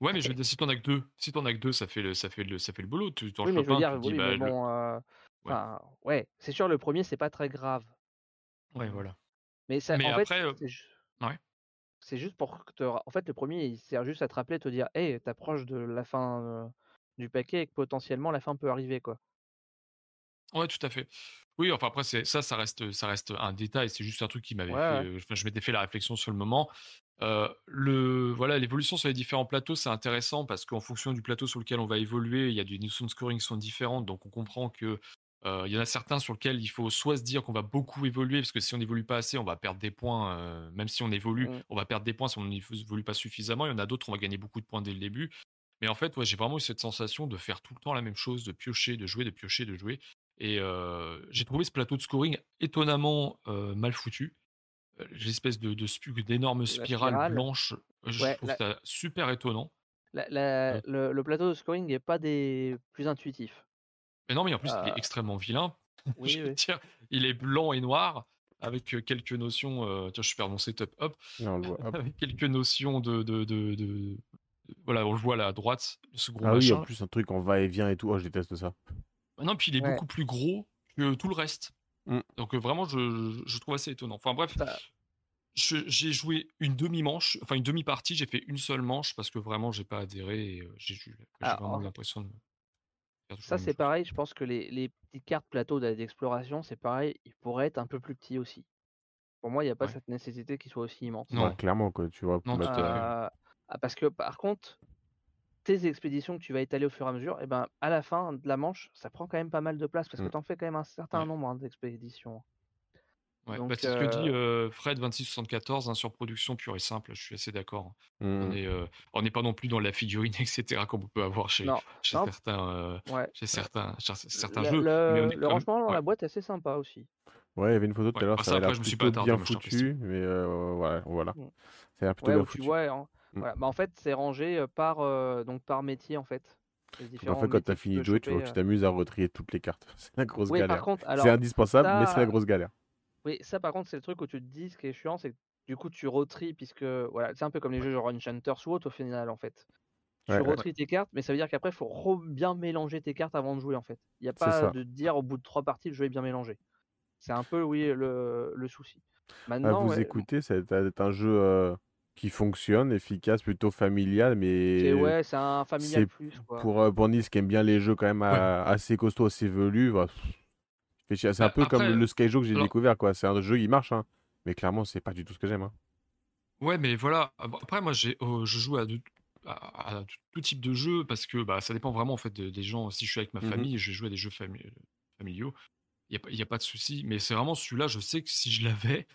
Ouais, mais je veux dire, si tu en as que 2, si tu en as que 2, ça fait le ça fait le ça fait le boulot. Tu tu en Oui, mais je veux tu dire, dis: mais «Bah, le» bon, heu, ouais, enfin, ouais, c'est sûr, le premier c'est pas très grave. ouais, voilà. Mais ça Mais en fait, après, c'est ju ouais. C'est juste pour que te en fait, le premier il sert juste à te rappeler, te dire: «Hey, tu de la fin, du paquet et que potentiellement la fin peut arriver», quoi. Ouais, tout à fait. Oui, enfin après c'est ça, ça reste, ça reste un détail. C'est juste un truc qui Ouais, m'avait fait, ouais. heu, enfin je m'étais fait la réflexion sur le moment. Le voilà, l'évolution sur les différents plateaux, c'est intéressant parce qu'en fonction du plateau sur lequel on va évoluer, il y a des notions de scoring qui sont différentes. Donc on comprend que, heu, il y en a certains sur lesquels il faut soit se dire qu'on va beaucoup évoluer parce que si on n'évolue pas assez, on va perdre des points, heu, même si on évolue, Mmh. on va perdre des points si on n'évolue pas suffisamment. Il y en a d'autres, on va gagner beaucoup de points dès le début. Mais en fait, ouais, j'ai vraiment eu cette sensation de faire tout le temps la même chose, de piocher, de jouer, de piocher, de jouer et heu, j'ai trouvé ce plateau de scoring étonnamment, mal foutu. L'espèce de de La spirales spirale, blanches, je ouais, trouve la ça super étonnant. la la Heu, le le plateau de scoring est pas des plus intuitifs. Mais non, mais en plus, il est Heu, extrêmement vilain. <laughs> Je oui, veux oui. dire, il est blanc et noir avec, heu, quelques notions, heu, tiens, je perds mon setup, hop, Là, on le voit. Hop. <laughs> avec quelques notions de de de de voilà, on le voit là à droite, ce gros Ah oui, en machin. plus, un truc en va-et-vient et tout. Oh, je déteste ça. Ah non, puis il est Ouais, beaucoup plus gros que tout le reste. Mm. Donc, vraiment, je je trouve assez étonnant. Enfin bref, ça je j'ai joué une demi-manche, enfin une demi-partie, j'ai fait une seule manche parce que vraiment j'ai pas adhéré et j'ai eu j'ai vraiment l'impression de Ça, c'est pareil, je pense que les les petites cartes plateaux d'a d'exploration, c'est pareil, ils pourraient être un peu plus petits aussi. Pour moi, il y a pas Ouais. cette nécessité qu'ils soient aussi immenses. Bah, Non, clairement, quoi, tu vois, non, euh, fait. Heu, ah, parce que par contre, tes expéditions que tu vas étaler au fur et à mesure, et ben, à la fin de la manche, ça prend quand même pas mal de place parce que mm. tu en fais quand même un certain Ouais, nombre, hein, d'expéditions. Ouais. Bah, c'est ce que dit, heu, Fred2674, hein, sur production pure et simple, je suis assez d'accord. On Mm. est, heu, on n'est pas non plus dans la figurine et cetera comme on peut avoir chez non, chez non, certains, ouais. chez certains chez certains Le jeux, mais on le est le quand même rangement dans ouais, la boîte est assez sympa aussi. Ouais, il y avait une photo tout à l'heure, Bah, ça l'air je me suis pas bien foutu, mais ouais, voilà. Mmh. Ça a l'air plutôt Ouais, bien tu foutu. vois, en Mm. voilà, bah, en fait, c'est rangé, par, donc par métier, en fait. En fait, quand tu fini peux de jouer, tu t'amuses à retrier toutes les cartes. <laughs> C'est la grosse galère. C'est indispensable, mais c'est la grosse galère. Oui, ça, par contre, c'est le truc où tu te dis ce qui est chiant, c'est que, du coup, tu retries puisque, voilà, c'est un peu comme les jeux genre Enchanters ou autres, au final, en fait. Tu Ouais, tes cartes, mais ça veut dire qu'après, il faut bien mélanger tes cartes avant de jouer, en fait. Il y a c'est pas de dire au bout de 3 parties, le jeu est bien mélangé. C'est un peu, oui, le le souci. À Maintenant, vous ouais, va être un jeu euh, qui fonctionne, efficace, plutôt familial, c'est mais ouais, c'est un familial c'est plus, quoi. pour, euh, pour Nice qui aime bien les jeux quand même à- assez costauds, assez velus. bah. C'est un Bah, peu comme le Skyjo que j'ai alors découvert, quoi. C'est un jeu, il marche, hein, mais clairement, c'est pas du tout ce que j'aime. hein. Ouais, mais voilà. Ah bon, après, moi, j'ai, euh, je joue à, de- à, à tout, type de jeux parce que bah, ça dépend vraiment en fait de- des gens. Si je suis avec ma Mhm. famille, je vais jouer à des jeux fami- familiaux. Il n'y a, pas- y a pas de souci. Mais c'est vraiment celui-là, je sais que si je l'avais,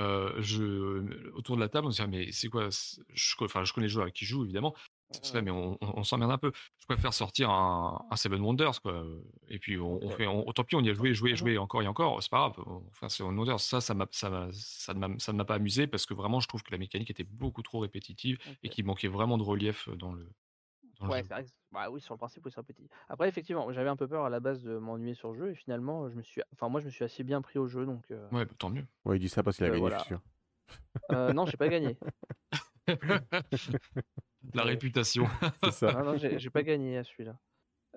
euh, je, autour de la table, on se dirait, mais c'est quoi je, Enfin, je connais les joueurs avec qui je joue, évidemment. Serait, Mmh mais on, on, on s'emmerde un peu. Je préfère sortir un, un Seven Wonders, quoi. Et puis, on, fait, on, tant pis, on y a joué, joué, joué encore et encore. C'est pas grave. On fait un Seven Wonders. Ça, ça ne m'a ça ne m'a pas amusé parce que vraiment, je trouve que la mécanique était beaucoup trop répétitive et qu'il manquait vraiment de relief dans le, dans le jeu, vrai bah, oui, sur le principe, oui, c'est un petit. Après, effectivement, j'avais un peu peur à la base de m'ennuyer sur le jeu et finalement, je me suis enfin, moi, je me suis assez bien pris au jeu donc Ouais, bah, tant mieux. Ouais, il dit ça parce qu'il a heu, gagné, je suis sûr. Heu, non, j'ai pas gagné. <laughs> <laughs> <laughs> La réputation. <laughs> C'est ça. non, non, j'ai pas gagné à celui-là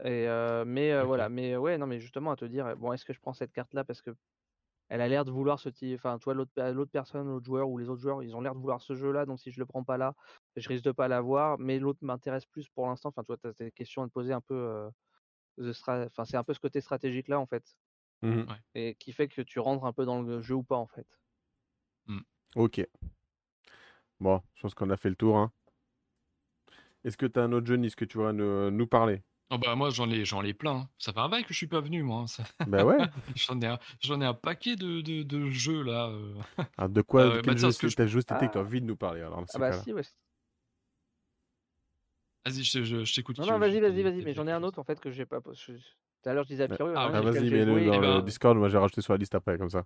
et heu, mais Ok. voilà, mais ouais, non, mais justement à te dire, bon, est-ce que je prends cette carte-là parce que elle a l'air de vouloir ce type, enfin, toi l'autre l'autre personne, l'autre joueur ou les autres joueurs, ils ont l'air de vouloir ce jeu-là, donc si je le prends pas là, je risque de pas l'avoir, mais l'autre m'intéresse plus pour l'instant. Enfin, toi, tu as des questions à te poser un peu, enfin, c'est un peu ce côté stratégique là en fait. Mmh et qui fait que tu rentres un peu dans le jeu ou pas en fait. Mmh. Ok. Bon, je pense qu'on a fait le tour. Hein. Est-ce que tu as un autre jeu, Nice, que tu voudrais nous, parler? Oh bah moi j'en ai j'en ai plein. Hein. Ça fait un bail que je suis pas venu moi. Hein, bah ouais. <laughs> j'en ai un, j'en ai un paquet de, de, jeux là. Euh. <laughs> Ah, de quoi euh, quel bah, jeu, que jeu c'était que tu as envie de nous parler alors Ah bah si ouais. Vas-y, je, t'écoute. Non, non, vas-y, vas-y, vas-y, mais j'en ai un autre en fait que j'ai pas. Tout à l'heure, je disais à Pierre. Ah, ah vas-y, mais le, dans le Discord, moi j'ai rajouté sur la liste après, comme ça.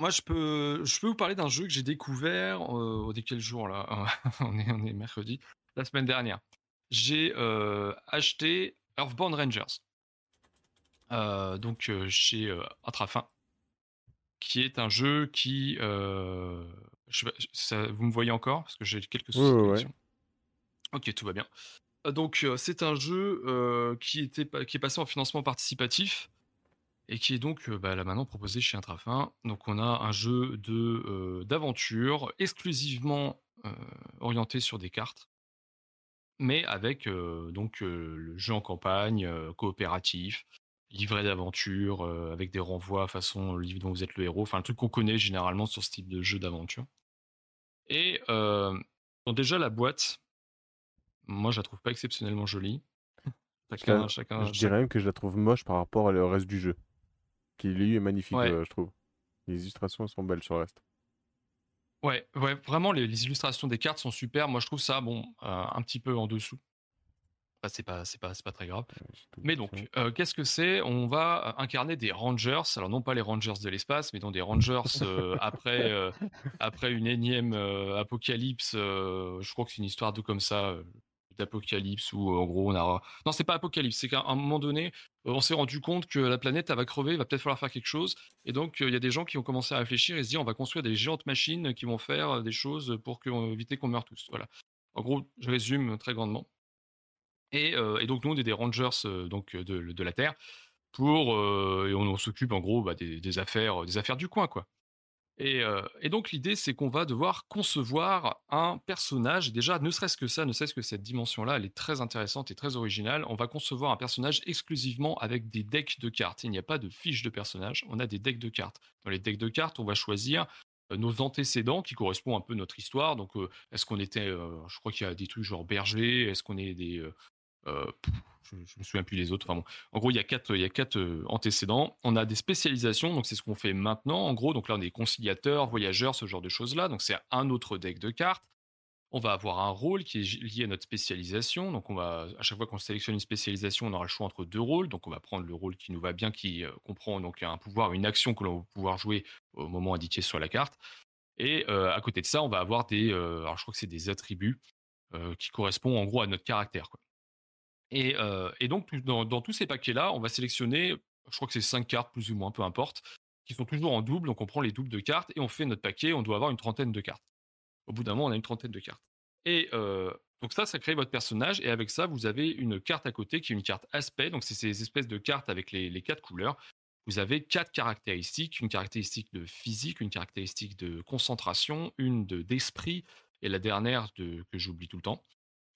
Moi, je peux, je peux vous parler d'un jeu que j'ai découvert. Euh, au quel jour là <laughs> on, est, on est mercredi. La semaine dernière. J'ai euh, acheté Earthbound Rangers. Euh, donc chez Intrafin. Qui est un jeu qui. ça, vous me voyez encore? Parce que j'ai quelques soucis de connexion. Ok, tout va bien. Donc, c'est un jeu qui, était, qui est passé en financement participatif et qui est donc bah, là maintenant proposé chez Intrafin. Donc on a un jeu de d'aventure exclusivement orienté sur des cartes, mais avec donc le jeu en campagne coopératif, livret d'aventure avec des renvois façon livre dont vous êtes le héros, enfin un truc qu'on connaît généralement sur ce type de jeu d'aventure. Et donc déjà la boîte, moi je la trouve pas exceptionnellement jolie. Chacun, chacun, je dirais même que je la trouve moche par rapport au reste du jeu qui lui est magnifique, euh, je trouve. Les illustrations sont belles sur le reste. Ouais, ouais, vraiment les, illustrations des cartes sont super. Moi, je trouve ça bon, euh, un petit peu en dessous. c'est pas, c'est pas, pas très grave. Mais donc, euh, qu'est-ce que c'est? On va incarner des Rangers. Alors non pas les Rangers de l'espace, mais dans des Rangers <laughs> après, après une énième apocalypse. je crois que c'est une histoire de comme ça d'apocalypse où en gros on a non c'est pas apocalypse c'est qu'à un moment donné on s'est rendu compte que la planète elle va crever il va peut-être falloir faire quelque chose et donc il y a des gens qui ont commencé à réfléchir et se dire on va construire des géantes machines qui vont faire des choses pour éviter qu'on meure tous voilà. En gros je résume très grandement et, donc nous on est des rangers donc de, la terre pour et on, s'occupe en gros bah, des, affaires des affaires du coin quoi et, donc l'idée, c'est qu'on va devoir concevoir un personnage. Déjà, ne serait-ce que ça, ne serait-ce que cette dimension-là, elle est très intéressante et très originale. On va concevoir un personnage exclusivement avec des decks de cartes. Il n'y a pas de fiche de personnage, on a des decks de cartes. Dans les decks de cartes, on va choisir nos antécédents qui correspondent un peu à notre histoire. Donc, est-ce qu'on était, je crois qu'il y a des trucs genre berger, est-ce qu'on est des, je, ne me souviens plus les autres. En gros, il y a quatre, euh, antécédents. On a des spécialisations, donc c'est ce qu'on fait maintenant. En gros, donc là, on est conciliateur, voyageur, ce genre de choses-là. Donc c'est un autre deck de cartes. On va avoir un rôle qui est lié à notre spécialisation. Donc on va, à chaque fois qu'on sélectionne une spécialisation, on aura le choix entre deux rôles. Donc on va prendre le rôle qui nous va bien, qui euh, comprend donc un pouvoir, une action que l'on va pouvoir jouer au moment indiqué sur la carte. Et euh, à côté de ça, on va avoir des, alors je crois que c'est des attributs qui correspondent en gros à notre caractère. Et, donc, dans, tous ces paquets-là, on va sélectionner, je crois que c'est 5 cartes plus ou moins, peu importe, qui sont toujours en double. Donc, on prend les doubles de cartes et on fait notre paquet. On doit avoir une trentaine de cartes. Au bout d'un moment, on a une trentaine de cartes. Et donc, ça, ça crée votre personnage. Et avec ça, vous avez une carte à côté qui est une carte aspect. Donc, c'est ces espèces de cartes avec les, quatre couleurs. Vous avez quatre caractéristiques une caractéristique de physique, une caractéristique de concentration, une d'esprit et la dernière de, que j'oublie tout le temps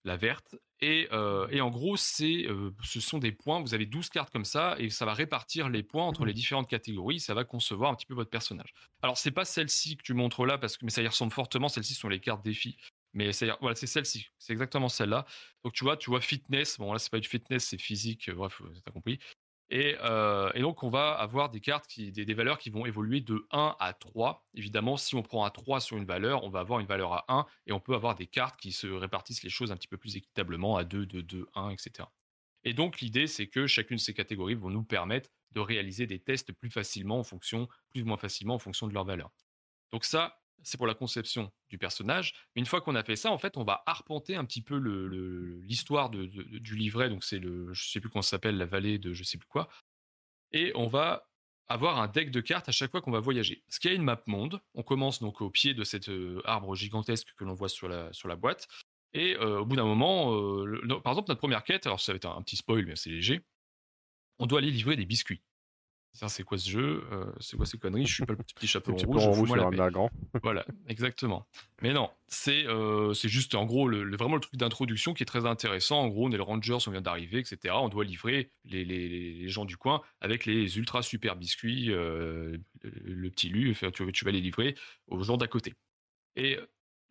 la verte. Et, en gros, c'est, ce sont des points. Vous avez 12 cartes comme ça, et ça va répartir les points entre les différentes catégories. Ça va concevoir un petit peu votre personnage. Alors, c'est pas celle-ci que tu montres là, parce que mais ça y ressemble fortement. Celles-ci sont les cartes défis. Mais voilà, c'est celle-ci. C'est exactement celle-là. Donc, tu vois, tu vois fitness. Bon, là, c'est pas du fitness, c'est physique. Bref, t'as compris. Euh, et, donc, on va avoir des cartes, qui, des, valeurs qui vont évoluer de 1 à 3. Évidemment, si on prend un 3 sur une valeur, on va avoir une valeur à 1 et on peut avoir des cartes qui se répartissent les choses un petit peu plus équitablement à 2, 2, 2, 1, etc. Et donc, l'idée, c'est que chacune de ces catégories vont nous permettre de réaliser des tests plus facilement en fonction, plus ou moins facilement en fonction de leur valeur. Donc, ça, c'est pour la conception du personnage. Une fois qu'on a fait ça, en fait, on va arpenter un petit peu l'histoire du livret. Donc, c'est le, je sais plus comment s'appelle, la vallée de je sais plus quoi. Et on va avoir un deck de cartes à chaque fois qu'on va voyager. Ce qui a une map monde. On commence donc au pied de cet euh, arbre gigantesque que l'on voit sur la, sur la boîte. Et euh, au bout d'un moment, euh, par exemple, notre première quête, alors ça va être un, un petit spoil, mais c'est léger, on doit aller livrer des biscuits. C'est quoi ce jeu C'est quoi ces conneries? Je suis pas le petit <laughs> chapeau rouge. je rouge sur la <laughs> grand. Voilà, exactement. Mais non, c'est c'est juste en gros le, le- vraiment le truc d'introduction qui est très intéressant. En gros, on est le Rangers, on vient d'arriver, etc. On doit livrer les, les, les gens du coin avec les ultra super biscuits, euh, le, petit lu, tu, tu vas les livrer aux gens d'à côté. Et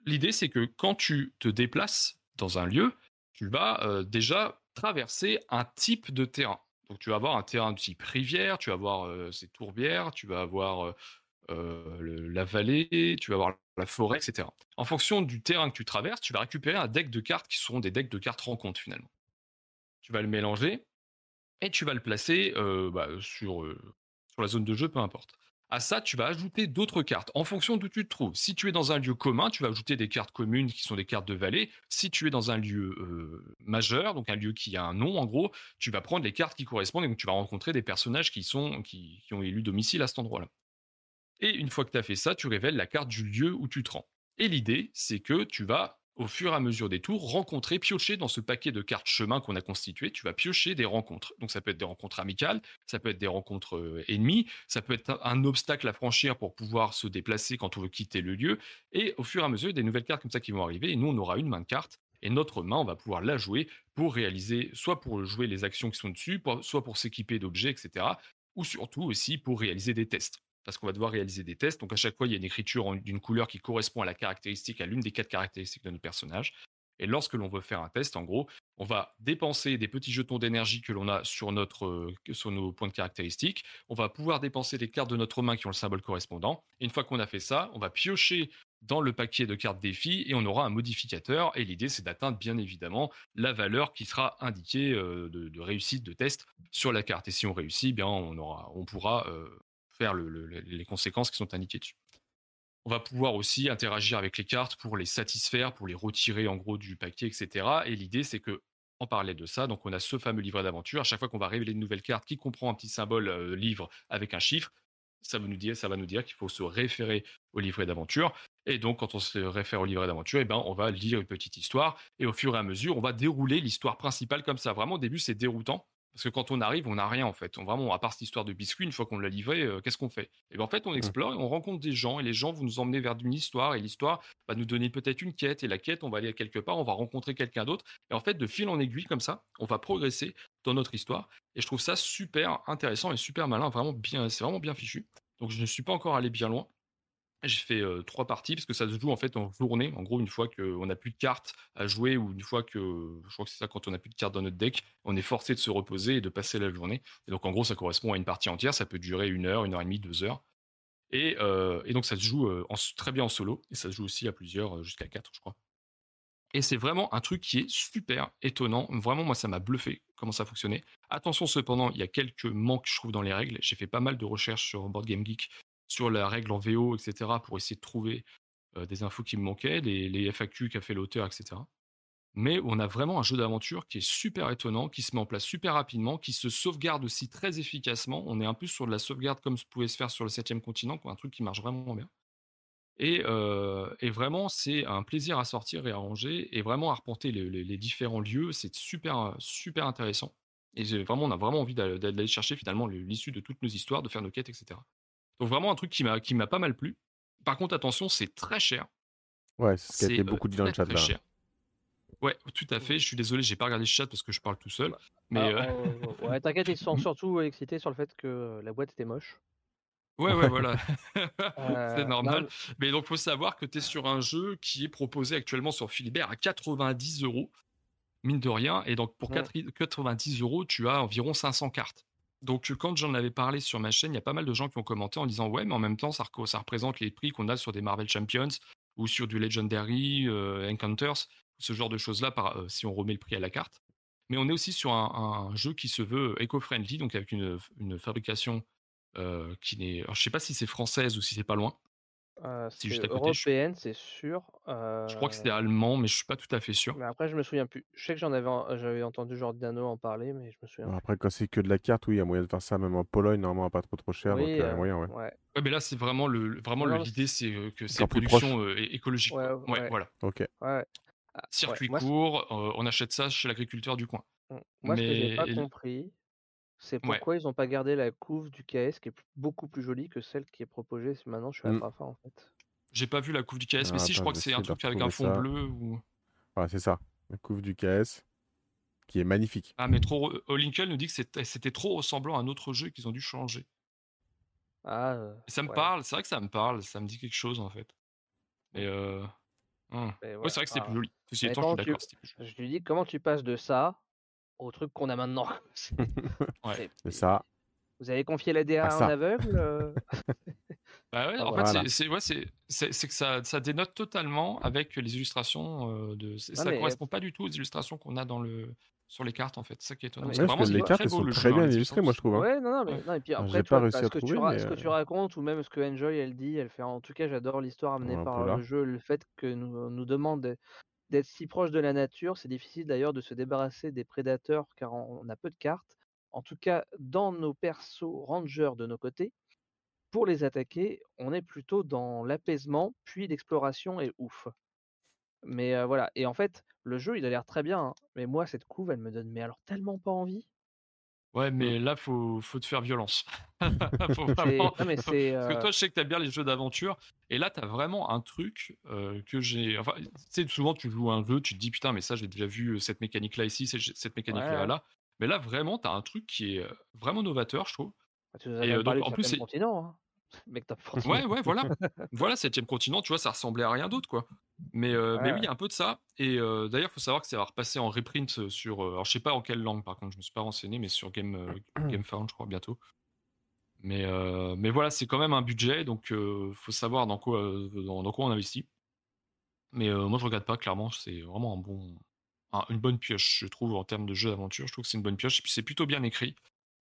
l'idée, c'est que quand tu te déplaces dans un lieu, tu vas euh, déjà traverser un type de terrain. Donc tu vas avoir un terrain de type rivière, tu vas avoir ces tourbières, tu vas avoir la vallée, tu vas avoir la forêt, etc. En fonction du terrain que tu traverses, tu vas récupérer un deck de cartes qui seront des decks de cartes rencontres finalement. Tu vas le mélanger et tu vas le placer bah, sur la zone de jeu, peu importe. À ça, tu vas ajouter d'autres cartes en fonction d'où tu te trouves. Si tu es dans un lieu commun, tu vas ajouter des cartes communes qui sont des cartes de vallée. Si tu es dans un lieu euh, majeur, donc un lieu qui a un nom en gros, tu vas prendre les cartes qui correspondent et donc tu vas rencontrer des personnages qui, sont, qui, qui ont élu domicile à cet endroit-là. Et une fois que tu as fait ça, tu révèles la carte du lieu où tu te rends. Et l'idée, c'est que tu vas, au fur et à mesure des tours, rencontrer, piocher dans ce paquet de cartes chemin qu'on a constitué, tu vas piocher des rencontres. Donc ça peut être des rencontres amicales, ça peut être des rencontres euh, ennemies, ça peut être un, obstacle à franchir pour pouvoir se déplacer quand on veut quitter le lieu. Et au fur et à mesure, des nouvelles cartes comme ça qui vont arriver. Et nous, on aura une main de cartes. Et notre main, on va pouvoir la jouer pour réaliser, soit pour jouer les actions qui sont dessus, soit pour s'équiper d'objets, etc. Ou surtout aussi pour réaliser des tests parce qu'on va devoir réaliser des tests. Donc à chaque fois, il y a une écriture d'une couleur qui correspond à la caractéristique, à l'une des quatre caractéristiques de notre personnage. Et lorsque l'on veut faire un test, en gros, on va dépenser des petits jetons d'énergie que l'on a sur, euh, nos points de caractéristiques. On va pouvoir dépenser les cartes de notre main qui ont le symbole correspondant. Et une fois qu'on a fait ça, on va piocher dans le paquet de cartes défis et on aura un modificateur. Et l'idée, c'est d'atteindre bien évidemment la valeur qui sera indiquée euh, de, de réussite de test sur la carte. Et si on réussit, eh bien on, aura, on pourra euh, faire le- le- les conséquences qui sont indiquées dessus. On va pouvoir aussi interagir avec les cartes pour les satisfaire, pour les retirer en gros du paquet, etc. Et l'idée, c'est que en parallèle de ça, donc on a ce fameux livret d'aventure. À chaque fois qu'on va révéler une nouvelle carte qui comprend un petit symbole euh, livre avec un chiffre, ça va nous dire, ça va nous dire qu'il faut se référer au livret d'aventure. Et donc, quand on se réfère au livret d'aventure, eh ben, on va lire une petite histoire. Et au fur et à mesure, on va dérouler l'histoire principale comme ça. Vraiment, au début, c'est déroutant. Parce que quand on arrive, on n'a rien en fait. On, vraiment, à part cette histoire de biscuit, une fois qu'on l'a livré, euh, qu'est-ce qu'on fait? Et ben en fait, on explore et on rencontre des gens et les gens vont nous emmener vers une histoire et l'histoire va nous donner peut-être une quête et la quête, on va aller quelque part, on va rencontrer quelqu'un d'autre et en fait, de fil en aiguille comme ça, on va progresser dans notre histoire et je trouve ça super intéressant et super malin, vraiment bien, c'est vraiment bien fichu. Donc je ne suis pas encore allé bien loin. J'ai fait trois parties parce que ça se joue en fait en journée. En gros, une fois qu'on n'a plus de cartes à jouer ou une fois que, je crois que c'est ça, quand on n'a plus de cartes dans notre deck, on est forcé de se reposer et de passer la journée. Et donc en gros, ça correspond à une partie entière. Ça peut durer une heure, une heure et demie, deux heures. Et, donc ça se joue très bien en solo et ça se joue aussi à plusieurs, jusqu'à quatre, je crois. Et c'est vraiment un truc qui est super étonnant. Vraiment, moi, ça m'a bluffé comment ça fonctionnait. Attention cependant, il y a quelques manques, je trouve, dans les règles. J'ai fait pas mal de recherches sur Board Game Geek sur la règle en VO, etc., pour essayer de trouver des infos qui me manquaient, les, FAQ qu'a fait l'auteur, etc. Mais on a vraiment un jeu d'aventure qui est super étonnant, qui se met en place super rapidement, qui se sauvegarde aussi très efficacement. On est un peu sur de la sauvegarde comme ce pouvait se faire sur le septième continent, quoi, un truc qui marche vraiment bien. Et, vraiment, c'est un plaisir à sortir et à ranger, et vraiment à reporter les, les- différents lieux. C'est super, super intéressant. Et vraiment, on a vraiment envie d'aller chercher finalement le- l'issue de toutes nos histoires, de faire nos quêtes, etc. Donc vraiment un truc qui m'a qui m'a pas mal plu. Par contre, attention, c'est très cher. Ouais, c'est ce qui a été euh, beaucoup dit dans le très chat très là. cher. Ouais, tout à fait. Je suis désolé, j'ai pas regardé le chat parce que je parle tout seul. Mais Alors, euh, euh, ouais, t'inquiète, ils sont <laughs> surtout excités sur le fait que la boîte était moche. ouais, ouais, voilà. <laughs> Euh, c'est non, normal. Mais donc, faut savoir que tu es sur un jeu qui est proposé actuellement sur Philibert à 90 euros, mine de rien. Et donc, pour Ouais. 4 90 euros, tu as environ 500 cartes. Donc, quand j'en avais parlé sur ma chaîne, il y a pas mal de gens qui ont commenté en disant Ouais, mais en même temps, ça, représente les prix qu'on a sur des Marvel Champions ou sur du Legendary, Encounters, ce genre de choses-là, si on remet le prix à la carte. Mais on est aussi sur un, jeu qui se veut éco-friendly, donc avec une, fabrication qui n'est. Je sais pas si c'est française ou si c'est pas loin. Euh, c'est juste à côté, je- c'est sûr. Je crois que c'était euh, allemand, mais je suis pas tout à fait sûr. Mais après, je me souviens plus. Je sais que j'en avais, en- j'avais entendu Giordano en parler, mais je me souviens après, quand c'est que de la carte, oui, il y a moyen de faire ça même en Pologne, normalement, pas trop trop cher, Oui, euh, il y a euh, moyen, ouais. ouais. Ouais, mais là, c'est vraiment le, vraiment l'idée, c'est que c'est production euh, écologique. Ouais, quoi. Ouais, ouais. voilà. Ok. Ah. Circuit Moi, court, euh, on achète ça chez l'agriculteur du coin. Moi, ce que j'ai Mais- pas compris, c'est pourquoi ils ont pas gardé la couve du KS qui est beaucoup plus jolie que celle qui est proposée maintenant chez Mmh. Atrafa en fait. J'ai pas vu la couve du KS, mais si, je crois que c'est un truc avec un fond bleu ou. Ouais, c'est ça. La couve du KS qui est magnifique. Ah, mais trop. Lincoln nous dit que c'était trop ressemblant à un autre jeu qu'ils ont dû changer. Ah. Euh, ça me parle, c'est vrai que ça me parle, ça me dit quelque chose en fait. Et euh. Hein. Ouais, c'est vrai que c'était plus joli. je suis. Je lui dis comment tu passes de ça au truc qu'on a maintenant. <laughs> ouais. C'est ça. Vous avez confié la DA en aveugle euh? <laughs> bah ouais, en fait, c'est ouais, que ça, ça, dénote totalement avec les illustrations. de, ça ne correspond pas du tout aux illustrations qu'on a dans le, sur les cartes en fait. C'est ça qui est étonnant. Ouais, vraiment, les cartes sont très bien illustrées, moi je trouve. Hein. Ouais, non, non, mais, non, et puis après, pas réussi à trouver, tu, mais... ce que tu racontes ou même ce que Enjoy elle dit, elle fait en tout cas, j'adore l'histoire amenée par le jeu, le fait que nous, nous demande d'être si proche de la nature. C'est difficile d'ailleurs de se débarrasser des prédateurs car on a peu de cartes. En tout cas, dans nos persos rangers de nos côtés, pour les attaquer, on est plutôt dans l'apaisement, puis l'exploration et ouf. Mais voilà, et en fait, le jeu, il a l'air très bien, hein, mais moi, cette couve, elle me donne alors tellement pas envie. Ouais, mmh. mais là, faut, faut te faire violence. <laughs> <laughs> faut vraiment... mais <laughs> Parce que toi, je sais que tu aimes bien les jeux d'aventure, et là, tu as vraiment un truc que j'ai. Enfin, tu sais, souvent, tu joues un jeu, tu te dis putain, mais ça, j'ai déjà vu cette mécanique-là ici, cette mécanique-là là. Mais là, vraiment, tu as un truc qui est vraiment novateur, je trouve. Bah, tu nous as et, en plus, c'est. Continent, hein. Ouais, ouais, voilà. <laughs> voilà, septième continent, tu vois, ça ressemblait à rien d'autre, quoi. Mais, euh, mais oui, il y a un peu de ça. Et euh, d'ailleurs, il faut savoir que ça va repasser en reprint sur. Euh, alors, je sais pas en quelle langue, par contre, je me suis pas renseigné, mais sur Game, GameFound, je crois, bientôt. Mais, mais voilà, c'est quand même un budget, donc il faut savoir dans quoi, dans, quoi on investit. Mais moi, je regarde pas, clairement, c'est vraiment un bon, une bonne pioche, je trouve, en termes de jeu d'aventure. Je trouve que c'est une bonne pioche. Et puis, c'est plutôt bien écrit.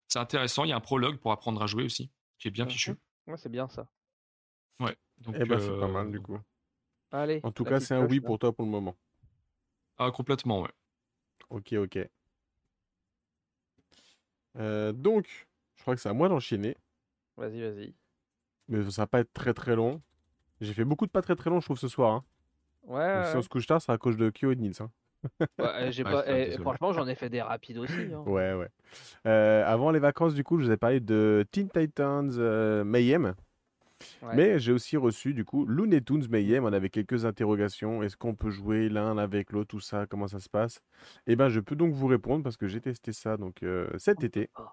C'est intéressant. Il y a un prologue pour apprendre à jouer aussi, qui est bien fichu. Ouais, c'est bien ça. Ouais. Donc, eh ben, c'est pas mal du coup. Allez. En tout cas, c'est un oui pour toi pour le moment. Ah, complètement, ouais. Ok, ok. Euh, donc, je crois que c'est à moi d'enchaîner. Vas-y, vas-y. Mais ça va pas être très très long. J'ai fait beaucoup de pas très très long, je trouve, ce soir. Hein. Ouais, Si on se couche tard, c'est à cause de Kyo et de Nils. Hein. Ouais, j'ai <laughs> pas... Eh, franchement, j'en ai fait des rapides aussi. Hein. Ouais, ouais. Euh, avant les vacances, du coup, je vous ai parlé de Teen Titans euh, Mayhem. Mais j'ai aussi reçu, du coup, Looney Tunes Mayhem. On avait quelques interrogations. Est-ce qu'on peut jouer l'un avec l'autre, tout ça? Comment ça se passe? Eh ben, je peux donc vous répondre parce que j'ai testé ça donc euh, cet été. Oh.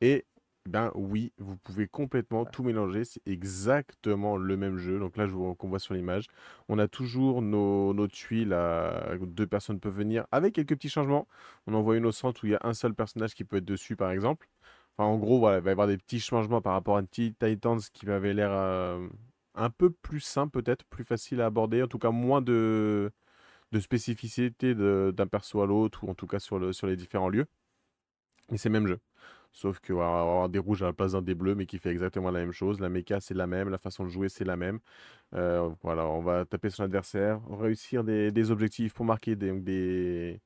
Et ben oui, vous pouvez complètement tout mélanger. C'est exactement le même jeu. Donc là, je vous qu'on voit sur l'image. On a toujours nos, nos tuiles. À... Deux personnes peuvent venir avec quelques petits changements. On envoie une au centre où il y a un seul personnage qui peut être dessus, par exemple. Enfin, en gros, voilà, il va y avoir des petits changements par rapport à Teen Titans qui m'avait l'air euh, un peu plus simple, peut-être, plus facile à aborder. En tout cas, moins de, de spécificité d'un perso à l'autre, ou en tout cas sur, le, sur les différents lieux. Mais c'est le même jeu. Sauf qu'on va avoir des rouges à la place d'un des bleus, mais qui fait exactement la même chose. La méca, c'est la même. La façon de jouer, c'est la même. Euh, voilà, on va taper son adversaire, réussir des, objectifs pour marquer des,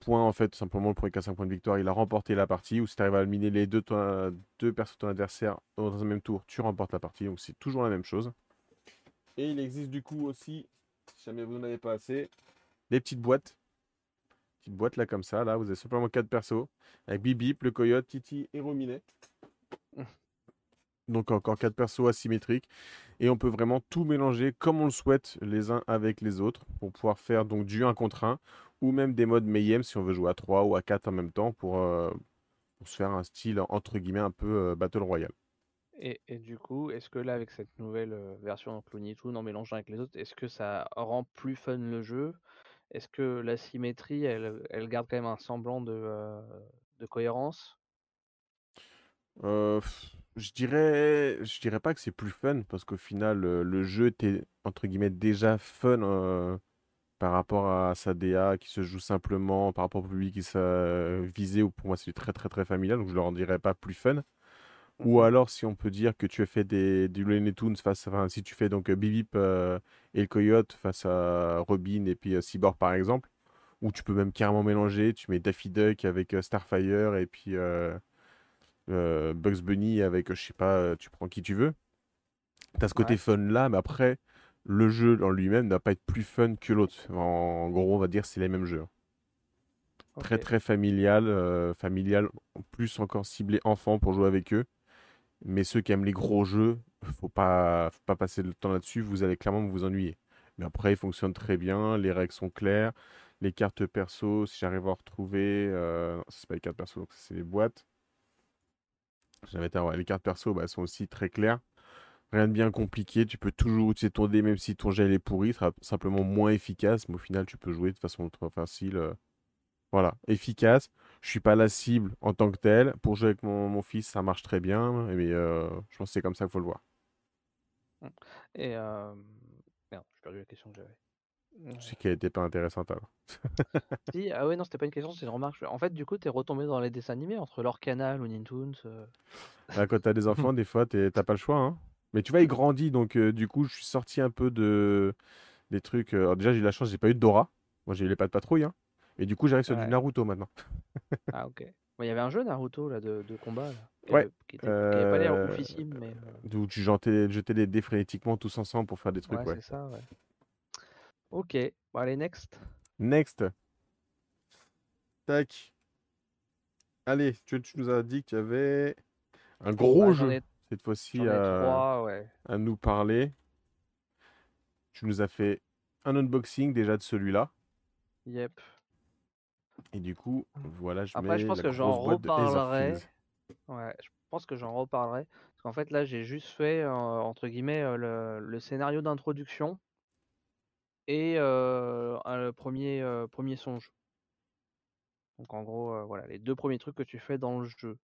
points. En fait, simplement, pour qu'à 5 points de victoire, il a remporté la partie. Ou si tu arrives à éliminer les deux, deux personnes de ton adversaire dans un même tour, tu remportes la partie. Donc, c'est toujours la même chose. Et il existe du coup aussi, si jamais vous n'en avez pas assez, des petites boîtes boîte là comme ça. Là, vous avez simplement quatre persos avec Bibip, le Coyote, Titi et Rominet. <laughs> Donc encore quatre persos asymétriques et on peut vraiment tout mélanger comme on le souhaite les uns avec les autres pour pouvoir faire donc du 1 contre 1 ou même des modes Mayhem si on veut jouer à 3 ou à 4 en même temps pour, euh, se faire un style entre guillemets un peu euh, Battle Royale. Et, du coup, est-ce que là avec cette nouvelle euh, version donc Looney Tunes en mélangeant avec les autres, est-ce que ça rend plus fun le jeu est-ce que la symétrie, elle, elle garde quand même un semblant de, de cohérence? Je dirais, je dirais pas que c'est plus fun parce qu'au final, le jeu était entre guillemets déjà fun par rapport à sa DA qui se joue simplement, par rapport au public qui s'est visé, ou pour moi c'est très très très familial, donc je leur dirais pas plus fun. Ou mmh alors, si on peut dire que tu as fait des, des Looney Tunes face à, si tu fais donc Bibip euh, et le Coyote face à Robin et puis euh, Cyborg par exemple, ou tu peux même carrément mélanger, tu mets Daffy Duck avec euh, Starfire et puis Bugs Bunny avec, je sais pas, tu prends qui tu veux. Tu as ce côté fun là, mais après, le jeu en lui-même n'a pas être plus fun que l'autre. En, gros, on va dire c'est les mêmes jeux. Très très familial, familial, plus encore ciblé enfant pour jouer avec eux. Mais ceux qui aiment les gros jeux, faut pas, faut pas passer le temps là-dessus, vous allez clairement vous ennuyer. Mais après, il fonctionne très bien, les règles sont claires, les cartes perso, si j'arrive à retrouver, euh, c'est pas les cartes perso, donc c'est les boîtes. J'avais les cartes perso, bah, sont aussi très claires. Rien de bien compliqué, tu peux toujours utiliser ton dé, même si ton jet est pourri, sera simplement moins efficace, mais au final, tu peux jouer de façon très facile. Euh, voilà, efficace. Je suis pas la cible en tant que telle. Pour jouer avec mon, fils, ça marche très bien. Mais euh, je pense que c'est comme ça qu'il faut le voir. Mmh. Et euh... merde, j'ai perdu la question que j'avais. Je sais qu'elle était pas intéressante alors. <laughs> si, ah ouais, non, c'était pas une question, c'est une remarque. En fait, du coup, t'es retombé dans les dessins animés entre leur canal ou Nintoons. Euh... Bah, quand t'as des enfants, des fois, t'as pas le choix. Hein. Mais tu vois, il grandit, donc euh, du coup, je suis sorti un peu de des trucs. Euh, alors, déjà, j'ai eu la chance, j'ai pas eu de Dora. Moi, j'ai eu les pas de patrouille. Hein. Et du coup, j'arrive sur du Naruto maintenant. <laughs> ah, ok. Il y avait un jeu Naruto là, de, de combat. Là, ouais. Qui, n'avait pas l'air euh, oufissime. Mais... Où tu jetais, jetais les dés frénétiquement tous ensemble pour faire des trucs. Ouais, c'est ça, ouais. Ok. Bon, allez, next. Next. Tac. Allez, tu, tu, nous as dit qu'il y avait un gros bah, jeu cette fois-ci à, à nous parler. Tu nous as fait un unboxing déjà de celui-là. Yep. Et du coup, voilà, je Après, je pense que j'en reparlerai. Ouais, je pense que j'en reparlerai. Parce qu'en fait, là, j'ai juste fait, euh, entre guillemets, euh, le, scénario d'introduction et euh, le premier, premier songe. Donc, en gros, voilà, les deux premiers trucs que tu fais dans le jeu.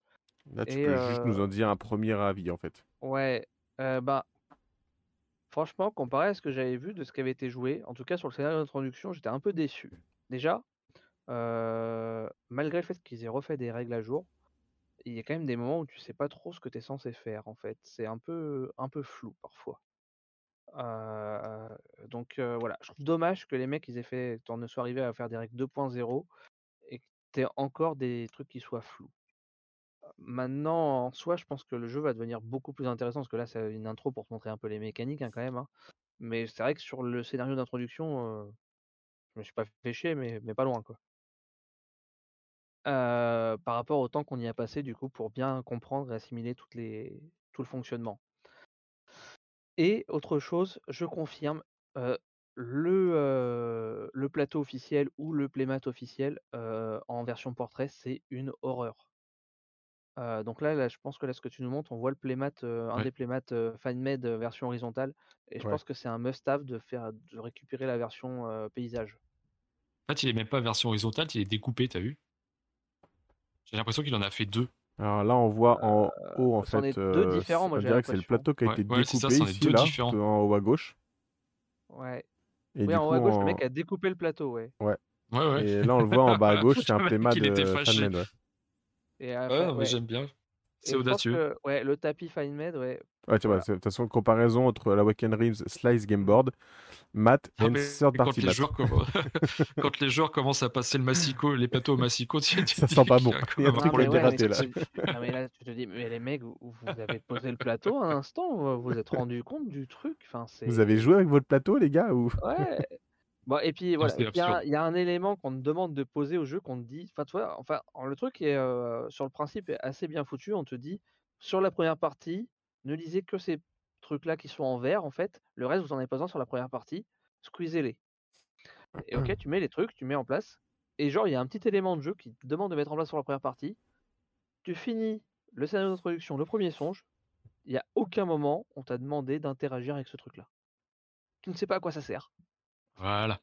Là, tu peux juste nous en dire un premier avis, en fait. Ouais, bah, franchement, comparé à ce que j'avais vu de ce qui avait été joué, en tout cas sur le scénario d'introduction, j'étais un peu déçu. Déjà, malgré le fait qu'ils aient refait des règles à jour, il y a quand même des moments où tu sais pas trop ce que tu es censé faire en fait. C'est un peu, un peu flou parfois. donc voilà, je trouve dommage que les mecs ils aient fait, en ne soient arrivés à faire des règles 2.0 et que tu encore des trucs qui soient flous. Maintenant, en soi, je pense que le jeu va devenir beaucoup plus intéressant parce que là, c'est une intro pour te montrer un peu les mécaniques hein, quand même. Hein. Mais c'est vrai que sur le scénario d'introduction, je me suis pas fait mais, mais pas loin quoi par rapport au temps qu'on y a passé du coup pour bien comprendre et assimiler toutes les tout le fonctionnement. Et autre chose, je confirme, le, le plateau officiel ou le playmat officiel, en version portrait, c'est une horreur. donc là là, je pense que là, ce que tu nous montres, on voit le playmat, un des playmats, FineMade, version horizontale et je pense que c'est un must have de faire de récupérer la version, paysage. En fait, il est même pas version horizontale, il est découpé, t'as vu? J'ai l'impression qu'il en a fait deux. Alors là, on voit en euh, haut, en fait, deux différents, moi, que c'est le plateau qui a été découpé ici, là, en haut à gauche. Ouais. Et oui, en haut à gauche, le mec a découpé le plateau, ouais. Ouais. Ouais, ouais. Et là, on le voit en bas à <laughs> gauche, c'est un pléma de FanMed, ouais. Et ouais, j'aime bien. C'est audacieux. ouais, le tapis FineMed, ouais. Ouais, tu vois, de toute façon, comparaison entre la Wacken Reeves Slice Game Matt et une sorte quand, les joueurs <laughs> quand les joueurs commencent à passer le massico, les plateaux au massico, tu, ça sent pas bon. Il y a un truc qui a raté là. mais là, tu te dis, mais les mecs, vous, avez posé le plateau un instant, vous vous êtes rendu compte du truc. Enfin, vous avez joué avec votre plateau, les gars ou... Ouais. Bon, et puis voilà, il y, y, a un élément qu'on te demande de poser au jeu qu'on te dit. Enfin, tu vois, enfin, le truc est euh, sur le principe est assez bien foutu. On te dit sur la première partie, ne lisez que ces trucs-là qui sont en vert, en fait. Le reste, vous en avez pas besoin sur la première partie. Squeezez-les. Et ok, tu mets les trucs, tu mets en place. Et genre, il y a un petit élément de jeu qui te demande de mettre en place sur la première partie. Tu finis le scénario d'introduction, le premier songe. Il n'y a aucun moment on t'a demandé d'interagir avec ce truc-là. Tu ne sais pas à quoi ça sert. Voilà.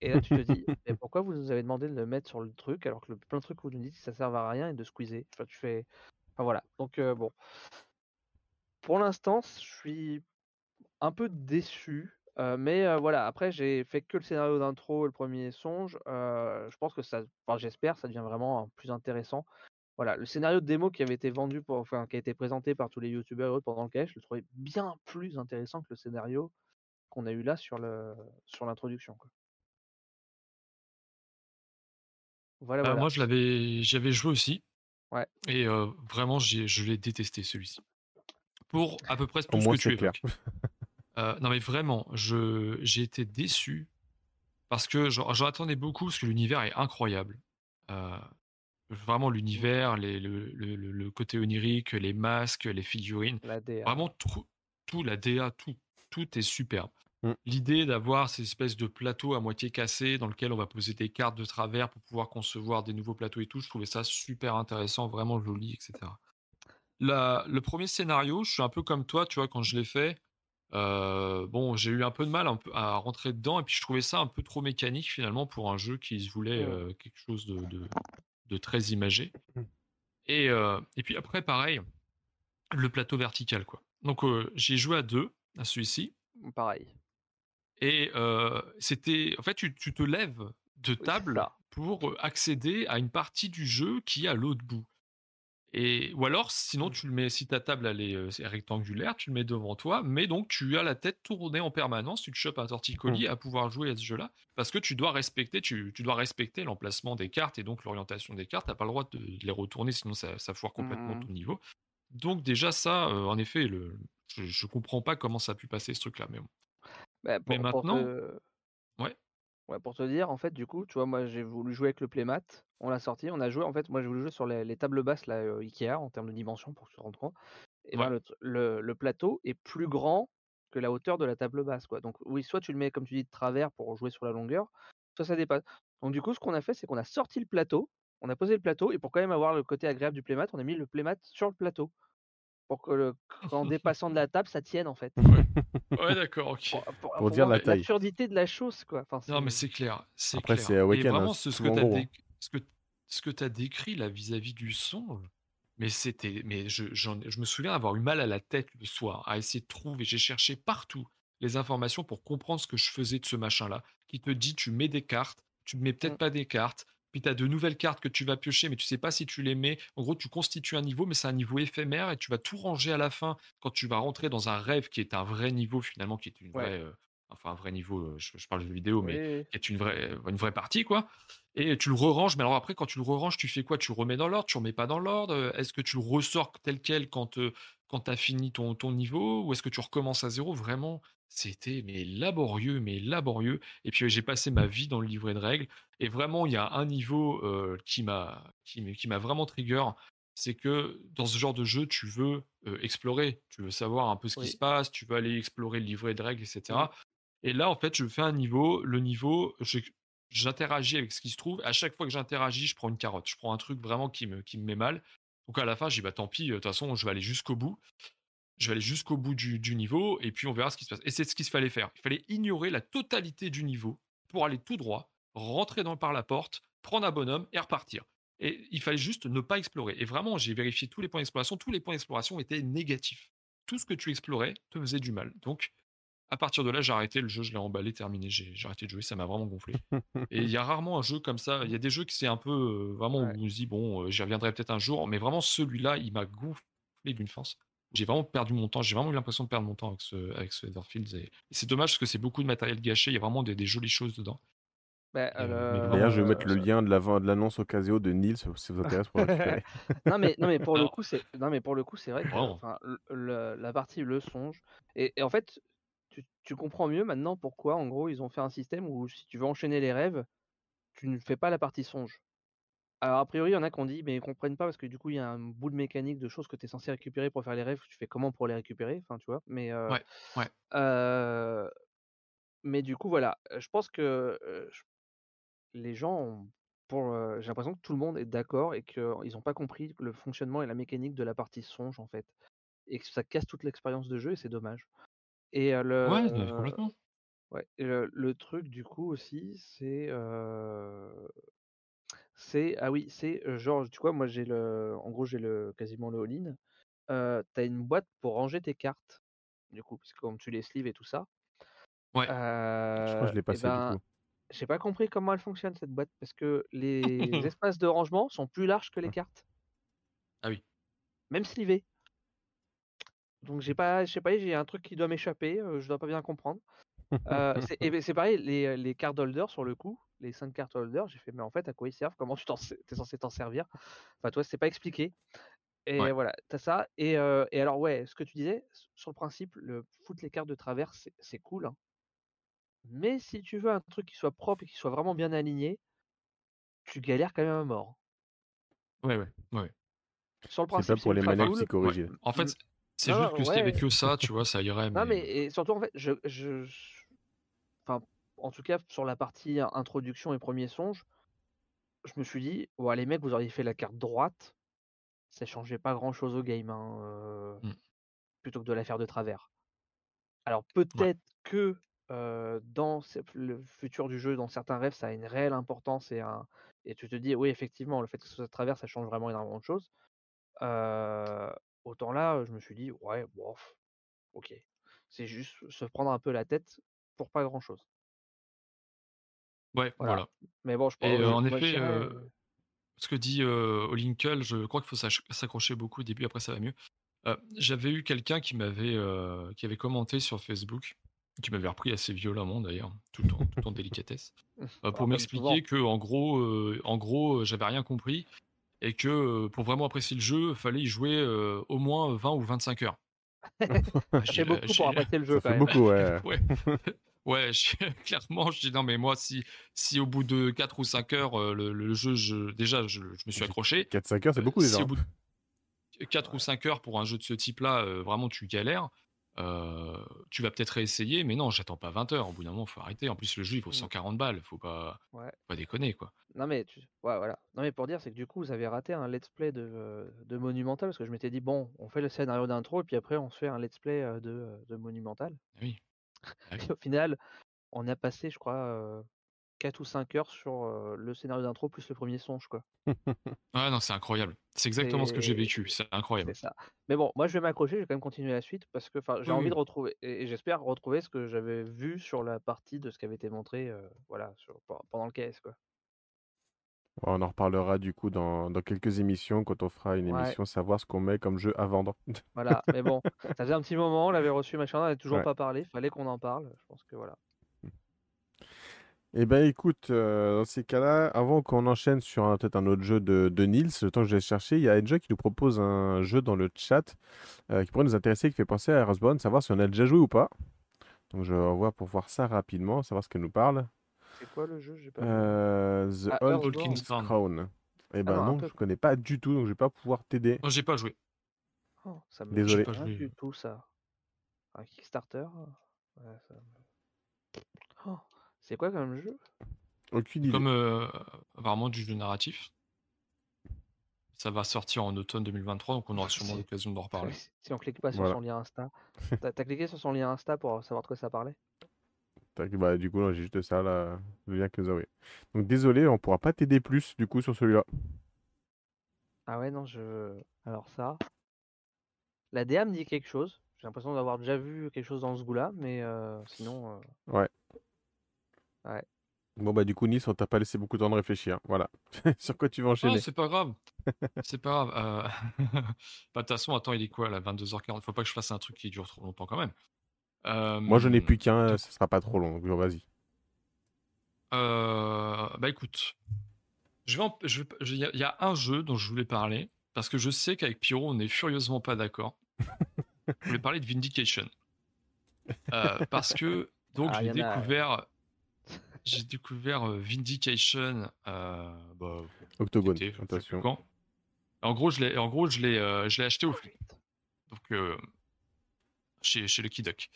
Et là, tu te dis, <laughs> mais pourquoi vous nous avez demandé de le mettre sur le truc alors que le plein de trucs vous nous dites que ça sert à rien et de squeezer. Enfin, tu fais. Enfin voilà. Donc euh, bon. Pour l'instant, je suis un peu déçu. mais voilà, après j'ai fait que le scénario d'intro, le premier songe. je pense que ça, enfin j'espère, ça devient vraiment plus intéressant. Voilà, le scénario de démo qui avait été vendu, pour, enfin qui a été présenté par tous les youtubeurs et autres pendant le cache, je le trouvais bien plus intéressant que le scénario qu'on a eu là sur le sur l'introduction. Voilà, bah, moi je l'avais, j'avais joué aussi. Ouais. Et vraiment, je l'ai détesté celui-ci pour à peu près tout ce que tu évoques. Euh, non mais vraiment, je j'ai été déçu parce que j'en attendais beaucoup parce que l'univers est incroyable. vraiment l'univers, le, le, le, côté onirique, les masques, les figurines. La DA. Vraiment tout, tout, la DA, tout, tout est superbe. Mmh. L'idée d'avoir ces espèces de plateaux à moitié cassés dans lesquels on va poser des cartes de travers pour pouvoir concevoir des nouveaux plateaux et tout, je trouvais ça super intéressant, vraiment joli, etc. le premier scénario, je suis un peu comme toi, tu vois, quand je l'ai fait, euh, bon, j'ai eu un peu de mal à rentrer dedans et puis je trouvais ça un peu trop mécanique finalement pour un jeu qui se voulait euh, quelque chose de, très imagé. Mmh. Et, euh, et puis après, pareil, le plateau vertical, quoi. Donc j'ai joué à deux, à celui-ci. Pareil. Et c'était. En fait, tu, te lèves de table pour accéder à une partie du jeu qui est à l'autre bout. Et, ou alors, sinon, mmh. tu le mets, si ta table elle est, rectangulaire, tu le mets devant toi, mais donc tu as la tête tournée en permanence, tu te chopes un torticolis mmh. à pouvoir jouer à ce jeu-là, parce que tu dois respecter, tu, dois respecter l'emplacement des cartes et donc l'orientation des cartes. T'as pas le droit de, les retourner, sinon ça, ça foire complètement mmh. ton niveau. Donc déjà ça, en effet, le, je, je comprends pas comment ça a pu passer ce truc-là, mais bon. Bah, Mais maintenant Ouais. Ouais, pour te dire, en fait, du coup, tu vois, moi, j'ai voulu jouer avec le playmat. On l'a sorti, on a joué. En fait, moi, j'ai voulu jouer sur les, tables basses là, Ikea en termes de dimension pour que tu te rendes compte. Et ben, le, plateau est plus grand que la hauteur de la table basse, quoi. Donc, oui, soit tu le mets, comme tu dis, de travers pour jouer sur la longueur, soit ça dépasse. Donc, du coup, ce qu'on a fait, c'est qu'on a sorti le plateau, on a posé le plateau, et pour quand même avoir le côté agréable du playmat, on a mis le playmat sur le plateau pour que le, en <laughs> dépassant de la table, ça tienne en fait. Ouais, <laughs> d'accord, ok. Pour, dire la taille. L'absurdité de la chose, quoi. Enfin, non, mais c'est clair. Après, c'est Et vraiment, ce, ce, que as ce, que, ce que tu as décrit là vis-à-vis du son, mais c'était. Mais je, je me souviens avoir eu mal à la tête le soir, à essayer de trouver. J'ai cherché partout les informations pour comprendre ce que je faisais de ce machin-là, qui te dit tu mets des cartes, tu mets peut-être mmh. pas des cartes, puis tu as de nouvelles cartes que tu vas piocher, mais tu sais pas si tu les mets. En gros, tu constitues un niveau, mais c'est un niveau éphémère et tu vas tout ranger à la fin quand tu vas rentrer dans un rêve qui est un vrai niveau finalement, qui est une vraie, euh, enfin un vrai niveau. Euh, je, parle de vidéo, mais qui est une vraie, euh, une vraie partie quoi. Et tu le re-ranges, mais alors après, quand tu le re-ranges, tu fais quoi? Tu le remets dans l'ordre, tu remets pas dans l'ordre? Est-ce que tu le ressors tel quel quand, quand tu as fini ton, ton niveau Ou est-ce que tu recommences à zéro? Vraiment, c'était mais laborieux, mais laborieux. Et puis j'ai passé ma vie dans le livret de règles. Et vraiment, il y a un niveau qui m'a qui, m'a vraiment trigger. C'est que dans ce genre de jeu, tu veux explorer, tu veux savoir un peu ce qui se passe, tu veux aller explorer le livret de règles, etc. Et là, en fait, je fais un niveau. Le niveau, j'interagis avec ce qui se trouve. À chaque fois que j'interagis, je prends une carotte. Je prends un truc vraiment qui me, qui me met mal. Donc à la fin, je dis bah tant pis, de toute façon, je vais aller jusqu'au bout je vais aller jusqu'au bout du, niveau et puis on verra ce qui se passe. Et c'est ce qu'il fallait faire. Il fallait ignorer la totalité du niveau pour aller tout droit, rentrer par la porte, prendre un bonhomme et repartir. Et il fallait juste ne pas explorer. Et vraiment, j'ai vérifié tous les points d'exploration. Tous les points d'exploration étaient négatifs. Tout ce que tu explorais te faisait du mal. Donc, à partir de là, j'ai arrêté le jeu, je l'ai emballé, terminé. J'ai arrêté de jouer, ça m'a vraiment gonflé. <laughs> et il y a rarement un jeu comme ça. Il y a des jeux qui c'est un peu euh, vraiment où on se dit bon, euh, j'y reviendrai peut-être un jour, mais vraiment celui-là, il m'a gonflé d'une force j'ai vraiment perdu mon temps. J'ai vraiment eu l'impression de perdre mon temps avec ce, avec ce Etherfields. Et, c'est dommage parce que c'est beaucoup de matériel gâché. Il y a vraiment des, jolies choses dedans. Bah, euh, D'ailleurs, je vais mettre le lien de l'annonce au casio de Nils si vous intéresse pour <laughs> non mais non mais pour le coup c'est non mais pour le coup c'est vrai que la partie le songe et, en fait tu, tu, comprends mieux maintenant pourquoi en gros ils ont fait un système où si tu veux enchaîner les rêves tu ne fais pas la partie songe alors, a priori, il y en a qui ont dit, mais ils comprennent pas parce que du coup, il y a un bout de mécanique de choses que tu es censé récupérer pour faire les rêves. Tu fais comment pour les récupérer? Enfin, tu vois. Mais, Ouais, ouais. mais du coup, voilà. Je pense que les gens pour, j'ai l'impression que tout le monde est d'accord et qu'ils n'ont pas compris le fonctionnement et la mécanique de la partie songe, en fait. Et que ça casse toute l'expérience de jeu et c'est dommage. Et le, Ouais, complètement. ouais, le, truc, du coup, aussi, c'est. C'est ah oui, c'est, genre, tu vois, moi j'ai le en gros, j'ai le quasiment le all-in. tu as une boîte pour ranger tes cartes, du coup, parce que comme tu les sleeves et tout ça. Ouais. Je crois que je l'ai passé du ben, coup. j'ai pas compris comment elle fonctionne cette boîte, parce que <laughs> les espaces de rangement sont plus larges que les cartes. Ah oui. Même slivées. Donc j'ai pas je sais pas, j'ai un truc qui doit m'échapper, je dois pas bien comprendre. c'est <laughs> et ben, c'est pareil, les, les card holders sur le coup les 5 cartes holders, j'ai fait, mais en fait, à quoi ils servent? Comment tu es censé t'en servir? Enfin, toi, c'est pas expliqué. Et voilà, t'as ça. Et, et, alors, ouais, ce que tu disais, sur le principe, le foutre les cartes de travers, c'est cool. Hein. Mais si tu veux un truc qui soit propre et qui soit vraiment bien aligné, tu galères quand même à mort. Ouais, ouais, ouais. Sur le C'est principe, pas pour les manettes cool. psychorigides. En fait, Mm. C'est juste que s'il y avait ouais. que ça, tu <laughs> vois, ça irait. Non, Mais... mais et surtout, en fait, je, je, je- enfin, en tout cas, sur la partie introduction et premier songe, je me suis dit, ouais, les mecs, vous auriez fait la carte droite, ça changeait pas grand chose au game, hein, euh, Mm. plutôt que de la faire de travers. Alors, peut-être que euh, dans le futur du jeu, dans certains rêves, ça a une réelle importance et, un, et tu te dis, oui, effectivement, le fait que ce soit de travers, ça change vraiment énormément de choses. Euh, autant là, je me suis dit, ouais, bof, ok. C'est juste se prendre un peu la tête pour pas grand-chose. Ouais, Voilà. voilà. Mais bon, je pense. Et euh, en effet, euh, ce que dit euh, Olinkel, je crois qu'il faut s'accrocher beaucoup au début, après ça va mieux. J'avais eu quelqu'un qui m'avait qui avait commenté sur Facebook, qui m'avait repris assez violemment d'ailleurs, tout en, tout en <laughs> délicatesse, bah, pour m'expliquer que en gros, en gros, j'avais rien compris et que pour vraiment apprécier le jeu, fallait y jouer euh, au moins 20 ou 25 heures. <laughs> Ah, j'ai- fait beaucoup pour apprécier le jeu Ça quand fait même. beaucoup, ouais. <laughs> Ouais, ouais j'ai- <laughs> clairement, je dis non, mais moi, si, si au bout de 4 ou 5 heures, le, le jeu, je, déjà, je, je me suis accroché. 4-5 heures, c'est Euh, beaucoup déjà. Si au hein. bout de 4 ou 5 heures pour un jeu de ce type-là, euh, vraiment, tu galères, euh, tu vas peut-être réessayer, mais non, j'attends pas 20 heures. Au bout d'un moment, faut arrêter. En plus, le jeu, il vaut Mm. 140 balles. Faut pas, Ouais. faut pas déconner, quoi. Non mais tu... ouais, voilà. Non mais pour dire, c'est que du coup, vous avez raté un let's play de, de Monumental parce que je m'étais dit bon, on fait le scénario d'intro et puis après on se fait un let's play de, de Monumental. Ah oui. Ah <laughs> oui. Et au final, on a passé, je crois, euh, 4 ou 5 heures sur euh, le scénario d'intro plus le premier songe quoi. <laughs> Ah non, c'est incroyable. C'est exactement ce que j'ai vécu. C'est incroyable. Ça. Mais bon, moi je vais m'accrocher, je vais quand même continuer la suite parce que enfin, j'ai Oui, envie de retrouver et, et j'espère retrouver ce que j'avais vu sur la partie de ce qui avait été montré, euh, voilà, sur- pendant le KS quoi. On en reparlera du coup dans, dans quelques émissions quand on fera une Ouais. émission savoir ce qu'on met comme jeu à vendre. Voilà. Mais bon, ça faisait un petit moment, on l'avait reçu, machin, on n'avait toujours Ouais. pas parlé. Fallait qu'on en parle. Je pense que voilà. Eh ben écoute, euh, dans ces cas-là, avant qu'on enchaîne sur un- peut-être un autre jeu de, de Nils, le temps que je vais chercher, il y a Enjoy qui nous propose un jeu dans le chat euh, qui pourrait nous intéresser, qui fait penser à Earthbound, savoir si on a déjà joué ou pas. Donc je revois pour voir ça rapidement, savoir ce qu'elle nous parle. C'est quoi le jeu? J'ai pas. vu. Euh, The Ah, Old Earthbound. King's Crown. Eh ben non, un non, peu. je connais pas du tout, donc je vais pas pouvoir t'aider. Moi, j'ai pas joué. Oh, ça me Désolé. dit J'ai pas rien joué. du tout ça. Un Kickstarter. Ouais, ça me- Oh, C'est quoi comme jeu? Aucune idée. Comme euh, apparemment du jeu narratif. Ça va sortir en automne 2023, donc on aura sûrement Si- l'occasion d'en reparler. <laughs> Si on clique pas sur Voilà. son lien Insta. <laughs> T'as cliqué sur son lien Insta pour savoir de quoi ça parlait? Bah, du coup, j'ai juste ça là, le lien que vous avez. Donc désolé, on pourra pas t'aider plus du coup sur celui-là. Ah ouais, non, je. Alors ça. La DA me dit quelque chose. J'ai l'impression d'avoir déjà vu quelque chose dans ce goût-là, mais euh, sinon. euh, Bon bah du coup Nice, on t'a pas laissé beaucoup de temps de réfléchir. Voilà. <laughs> sur quoi tu vas Non, enchaîner? c'est pas grave. <laughs> C'est pas grave. euh, <laughs> bah, De toute façon, attends, il est quoi là 22h40 Faut pas que je fasse un truc qui dure trop longtemps quand même. Moi j'en ai plus qu'un, donc- ça sera pas trop long, donc vas-y. Euh, bah écoute, je vais en- je vais- je- il y, a- il y a un jeu dont je voulais parler parce que je sais qu'avec Pyro on est furieusement pas d'accord. je voulais parler de Vindication Euh, parce que donc Ah, j'ai a- découvert j'ai découvert Vindication euh, bah, Octogone, quand. En gros je l'ai en gros je l'ai euh, je l'ai acheté au donc euh, chez chez Lucky Duck.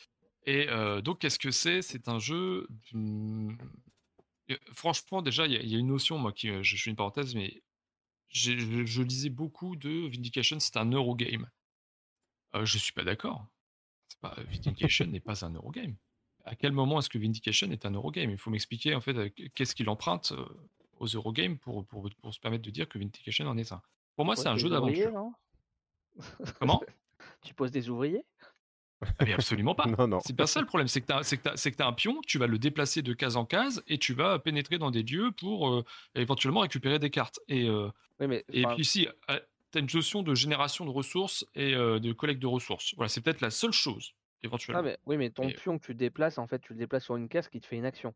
Et donc qu'est-ce que c'est? C'est un jeu Franchement, déjà, il y, a- il y a une notion, moi, qui, je, fais une parenthèse, mais je, je lisais beaucoup de Vindication, c'est un Eurogame. Euh, je suis pas d'accord. C'est pas- Vindication n'est pas un Eurogame. À quel moment est-ce que Vindication est un Eurogame? Il faut m'expliquer, en fait, qu'est-ce qu'il emprunte euh, aux Eurogames pour, pour, pour se permettre de dire que Vindication en est un. Pour moi, c'est un jeu d'aventure. Comment? <laughs> Tu poses des ouvriers? Ah, Mais absolument pas. <laughs> Non, non. C'est pas ça le problème, c'est que tu as, un pion, tu vas le déplacer de case en case et tu vas pénétrer dans des lieux pour euh, éventuellement récupérer des cartes. Et, euh, Oui, mais. et enfin, puis ici, tu as une notion de génération de ressources et euh, de collecte de ressources. Voilà, c'est peut-être la seule chose, éventuellement. ah, mais, oui, mais ton Et- pion que tu déplaces, en fait, tu le déplaces sur une case qui te fait une action.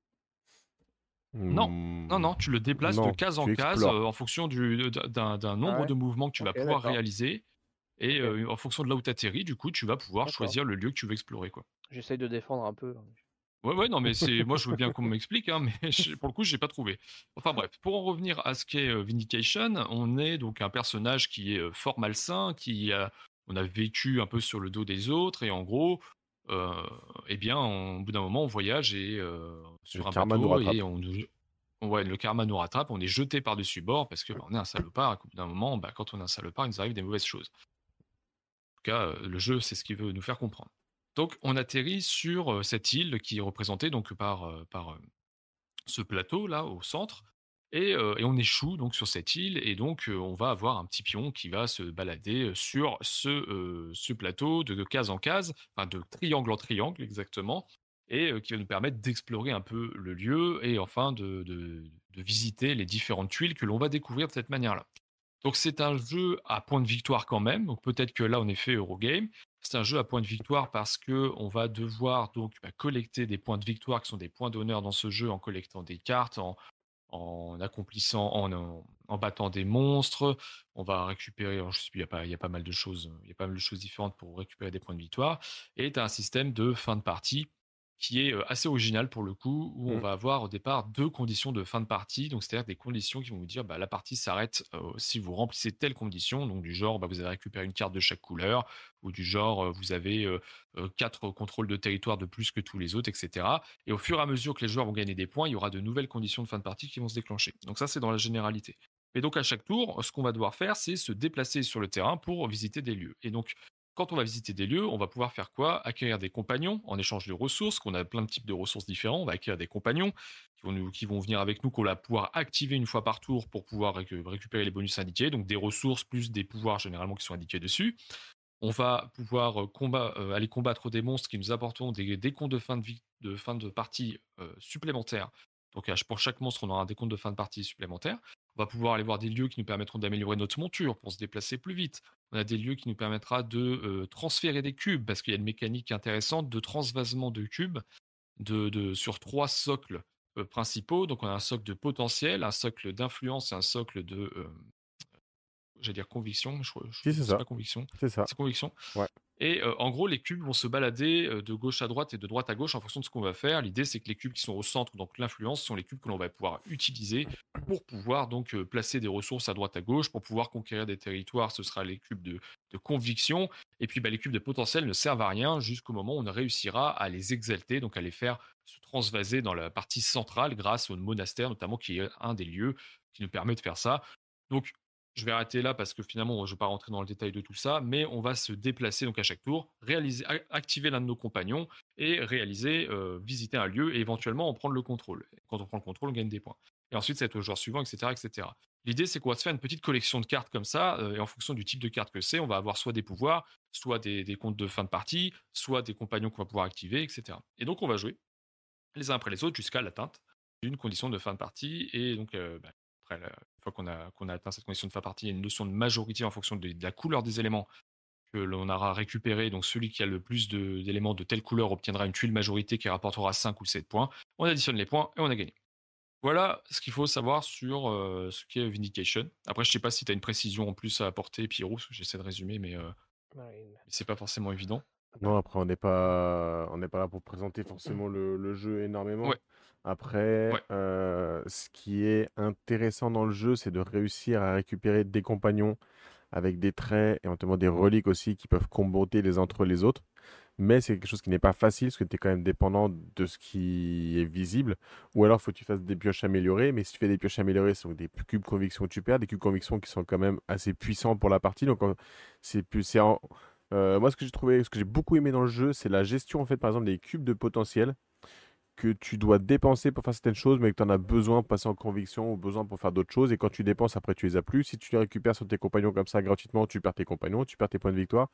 Non, Non, non, tu le déplaces Non, de case en case euh, en fonction du- d'un d'un nombre Ah ouais? de mouvements que tu vas pouvoir d'accord. réaliser. Et euh, en fonction de là où tu atterris, du coup, tu vas pouvoir D'accord. choisir le lieu que tu veux explorer. Quoi. J'essaye de défendre un peu. hein. Ouais, ouais, non, mais c'est moi je veux bien qu'on <laughs> m'explique, hein, mais <laughs> pour le coup, j'ai pas trouvé. Enfin bref, pour en revenir à ce qu'est euh, Vindication, on est donc un personnage qui est fort malsain, qui a, on a vécu un peu sur le dos des autres, et en gros, euh, eh bien, au bout d'un moment, on voyage et sur un bateau et on Ouais, le karma nous rattrape, on est jeté par-dessus bord parce que bah, on est un salopard et qu'au bout d'un moment, bah, quand on est un salopard, il nous arrive des mauvaises choses. En tout cas, le jeu, c'est ce qu'il veut nous faire comprendre. Donc on atterrit sur cette île qui est représentée donc par, par ce plateau là au centre et, on échoue donc sur cette île et donc on va avoir un petit pion qui va se balader sur ce, plateau de, case en case, enfin de triangle en triangle exactement, et qui va nous permettre d'explorer un peu le lieu et enfin de, visiter les différentes tuiles que l'on va découvrir de cette manière-là. Donc c'est un jeu à point de victoire quand même. Donc peut-être que là on est fait Eurogame. C'est un jeu à point de victoire parce que on va devoir donc bah, collecter des points de victoire qui sont des points d'honneur dans ce jeu en collectant des cartes, en, accomplissant, en, battant des monstres. On va récupérer, je sais a pas, il y a pas mal de choses, il y a pas mal de choses différentes pour récupérer des points de victoire. Et tu as un système de fin de partie qui est assez original pour le coup, où on mmh. va avoir au départ deux conditions de fin de partie, donc c'est-à-dire des conditions qui vont vous dire bah, la partie s'arrête si vous remplissez telle condition, donc du genre bah, vous avez récupéré une carte de chaque couleur, ou du genre vous avez quatre contrôles de territoire de plus que tous les autres, etc. Et au fur et à mesure que les joueurs vont gagner des points, il y aura de nouvelles conditions de fin de partie qui vont se déclencher. Donc ça c'est dans la généralité. Et donc à chaque tour, ce qu'on va devoir faire, c'est se déplacer sur le terrain pour visiter des lieux. Et donc quand on va visiter des lieux, on va pouvoir faire quoi? Acquérir des compagnons en échange de ressources, qu'on a plein de types de ressources différents. On va acquérir des compagnons qui vont, venir avec nous, qu'on va pouvoir activer une fois par tour pour pouvoir récupérer les bonus indiqués. Donc des ressources plus des pouvoirs généralement qui sont indiqués dessus. On va pouvoir euh, euh, aller combattre des monstres qui nous apporteront des décomptes de fin de, vie, de, fin de partie euh, supplémentaires. Donc pour chaque monstre, on aura un décompte de fin de partie supplémentaire. On va pouvoir aller voir des lieux qui nous permettront d'améliorer notre monture pour se déplacer plus vite. On a des lieux qui nous permettra de transférer des cubes parce qu'il y a une mécanique intéressante de transvasement de cubes de, sur trois socles principaux. Donc on a un socle de potentiel, un socle d'influence et un socle de j'allais dire conviction, je, je, c'est pas conviction. C'est ça. C'est conviction. Ouais. Et euh, en gros, les cubes vont se balader euh, de gauche à droite et de droite à gauche en fonction de ce qu'on va faire. L'idée, c'est que les cubes qui sont au centre, donc l'influence, sont les cubes que l'on va pouvoir utiliser pour pouvoir donc euh, placer des ressources à droite à gauche, pour pouvoir conquérir des territoires. Ce sera les cubes de, conviction. Et puis, bah, les cubes de potentiel ne servent à rien jusqu'au moment où on réussira à les exalter, donc à les faire se transvaser dans la partie centrale grâce au monastère, notamment qui est un des lieux qui nous permet de faire ça. Donc, je vais arrêter là parce que finalement, je ne vais pas rentrer dans le détail de tout ça, mais on va se déplacer donc à chaque tour, réaliser, activer l'un de nos compagnons et réaliser, euh, visiter un lieu et éventuellement en prendre le contrôle. quand on prend le contrôle, on gagne des points. Et ensuite, c'est au joueur suivant, etc., etc. L'idée, c'est qu'on va se faire une petite collection de cartes comme ça, euh, et en fonction du type de carte que c'est, on va avoir soit des pouvoirs, soit des, comptes de fin de partie, soit des compagnons qu'on va pouvoir activer, etc. Et donc, on va jouer les uns après les autres jusqu'à l'atteinte d'une condition de fin de partie. Et donc, euh, bah, une fois qu'on a, qu'on a atteint cette condition de fin partie, il y a une notion de majorité en fonction de, la couleur des éléments que l'on aura récupéré. Donc celui qui a le plus d'éléments de, telle couleur obtiendra une tuile majorité qui rapportera 5 ou 7 points. On additionne les points et on a gagné. Voilà ce qu'il faut savoir sur euh, ce qu'est Vindication. Après, je sais pas si tu as une précision en plus à apporter, Pierrot, j'essaie de résumer, mais euh, c'est pas forcément évident. Non, après, on n'est pas, on n'est pas là pour présenter forcément le, le jeu énormément. Ouais. Après, euh, ce qui est intéressant dans le jeu, c'est de réussir à récupérer des compagnons avec des traits et notamment des reliques aussi qui peuvent comboter les uns entre les autres. Mais c'est quelque chose qui n'est pas facile parce que tu es quand même dépendant de ce qui est visible. Ou alors, il faut que tu fasses des pioches améliorées. Mais si tu fais des pioches améliorées, ce sont des cubes conviction que tu perds, des cubes conviction qui sont quand même assez puissants pour la partie. Donc, c'est plus. Euh, moi, ce que j'ai trouvé, ce que j'ai beaucoup aimé dans le jeu, c'est la gestion en fait, par exemple, des cubes de potentiel que tu dois dépenser pour faire certaines choses, mais que tu en as besoin pour passer en conviction ou besoin pour faire d'autres choses. Et quand tu dépenses, après, tu les as plus. Si tu les récupères sur tes compagnons comme ça gratuitement, tu perds tes compagnons, tu perds tes points de victoire.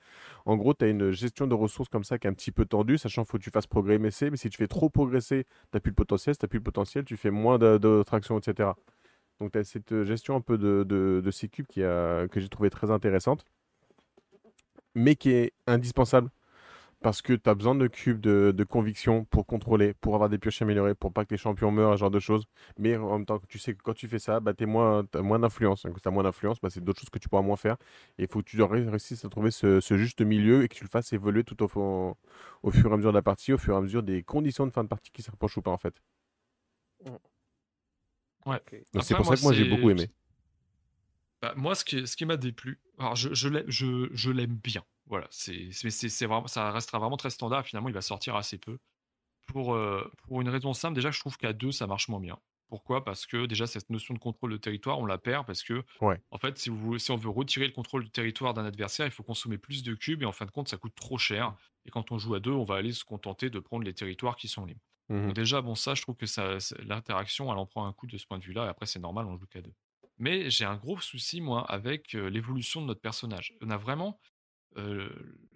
En gros, tu as une gestion de ressources comme ça qui est un petit peu tendue, sachant qu'il faut que tu fasses progresser. Mais si tu fais trop progresser, tu n'as plus le potentiel. Si tu n'as plus le potentiel, tu fais moins de, traction, etc. Donc, tu as cette gestion un peu de, de, cubes qui que j'ai trouvé très intéressante, mais qui est indispensable parce que tu as besoin de cubes de, conviction pour contrôler, pour avoir des pioches améliorées, pour pas que les champions meurent, ce genre de choses. Mais en même temps, tu sais que quand tu fais ça, bah, tu moins, as moins d'influence. Quand tu as moins d'influence, bah, c'est d'autres choses que tu pourras moins faire. Et il faut que tu réussisses à trouver ce, juste milieu et que tu le fasses évoluer tout au, au, fur et à mesure de la partie, au fur et à mesure des conditions de fin de partie qui se rapprochent ou pas, en fait. Ouais. C'est pour ça que moi, j'ai beaucoup aimé. Bah, moi, ce qui, ce qui m'a déplu, alors je, je l'aime bien. Voilà, c'est, c'est, vraiment, ça restera vraiment très standard. Finalement, il va sortir assez peu. Pour, euh, pour une raison simple, déjà, je trouve qu'à deux, ça marche moins bien. Pourquoi? Parce que déjà, cette notion de contrôle de territoire, on la perd parce que, en fait, si, vous, si on veut retirer le contrôle du territoire d'un adversaire, il faut consommer plus de cubes et en fin de compte, ça coûte trop cher. Et quand on joue à deux, on va aller se contenter de prendre les territoires qui sont libres. Mmh Donc déjà, bon, ça, je trouve que ça, l'interaction, elle en prend un coup de ce point de vue-là. Et après, c'est normal, on joue qu'à deux. Mais j'ai un gros souci, moi, avec l'évolution de notre personnage. On a vraiment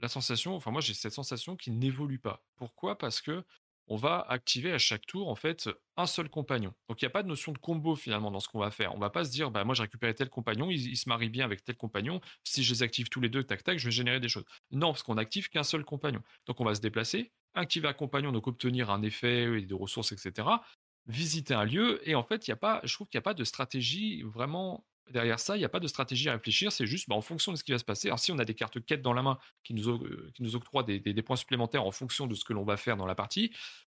la sensation, enfin moi j'ai cette sensation qui n'évolue pas. Pourquoi? Parce que on va activer à chaque tour en fait un seul compagnon. Donc il n'y a pas de notion de combo finalement dans ce qu'on va faire. On va pas se dire bah moi j'ai récupéré tel compagnon, il, se marie bien avec tel compagnon. Si je les active tous les deux, tac tac, je vais générer des choses. Non, parce qu'on active qu'un seul compagnon. Donc on va se déplacer, activer un compagnon, donc obtenir un effet et des ressources, etc. Visiter un lieu et en fait il y a pas, je trouve qu'il n'y a pas de stratégie vraiment derrière ça, il n'y a pas de stratégie à réfléchir, c'est juste bah, en fonction de ce qui va se passer. Alors si on a des cartes quêtes dans la main qui nous, euh, octroient des, points supplémentaires en fonction de ce que l'on va faire dans la partie,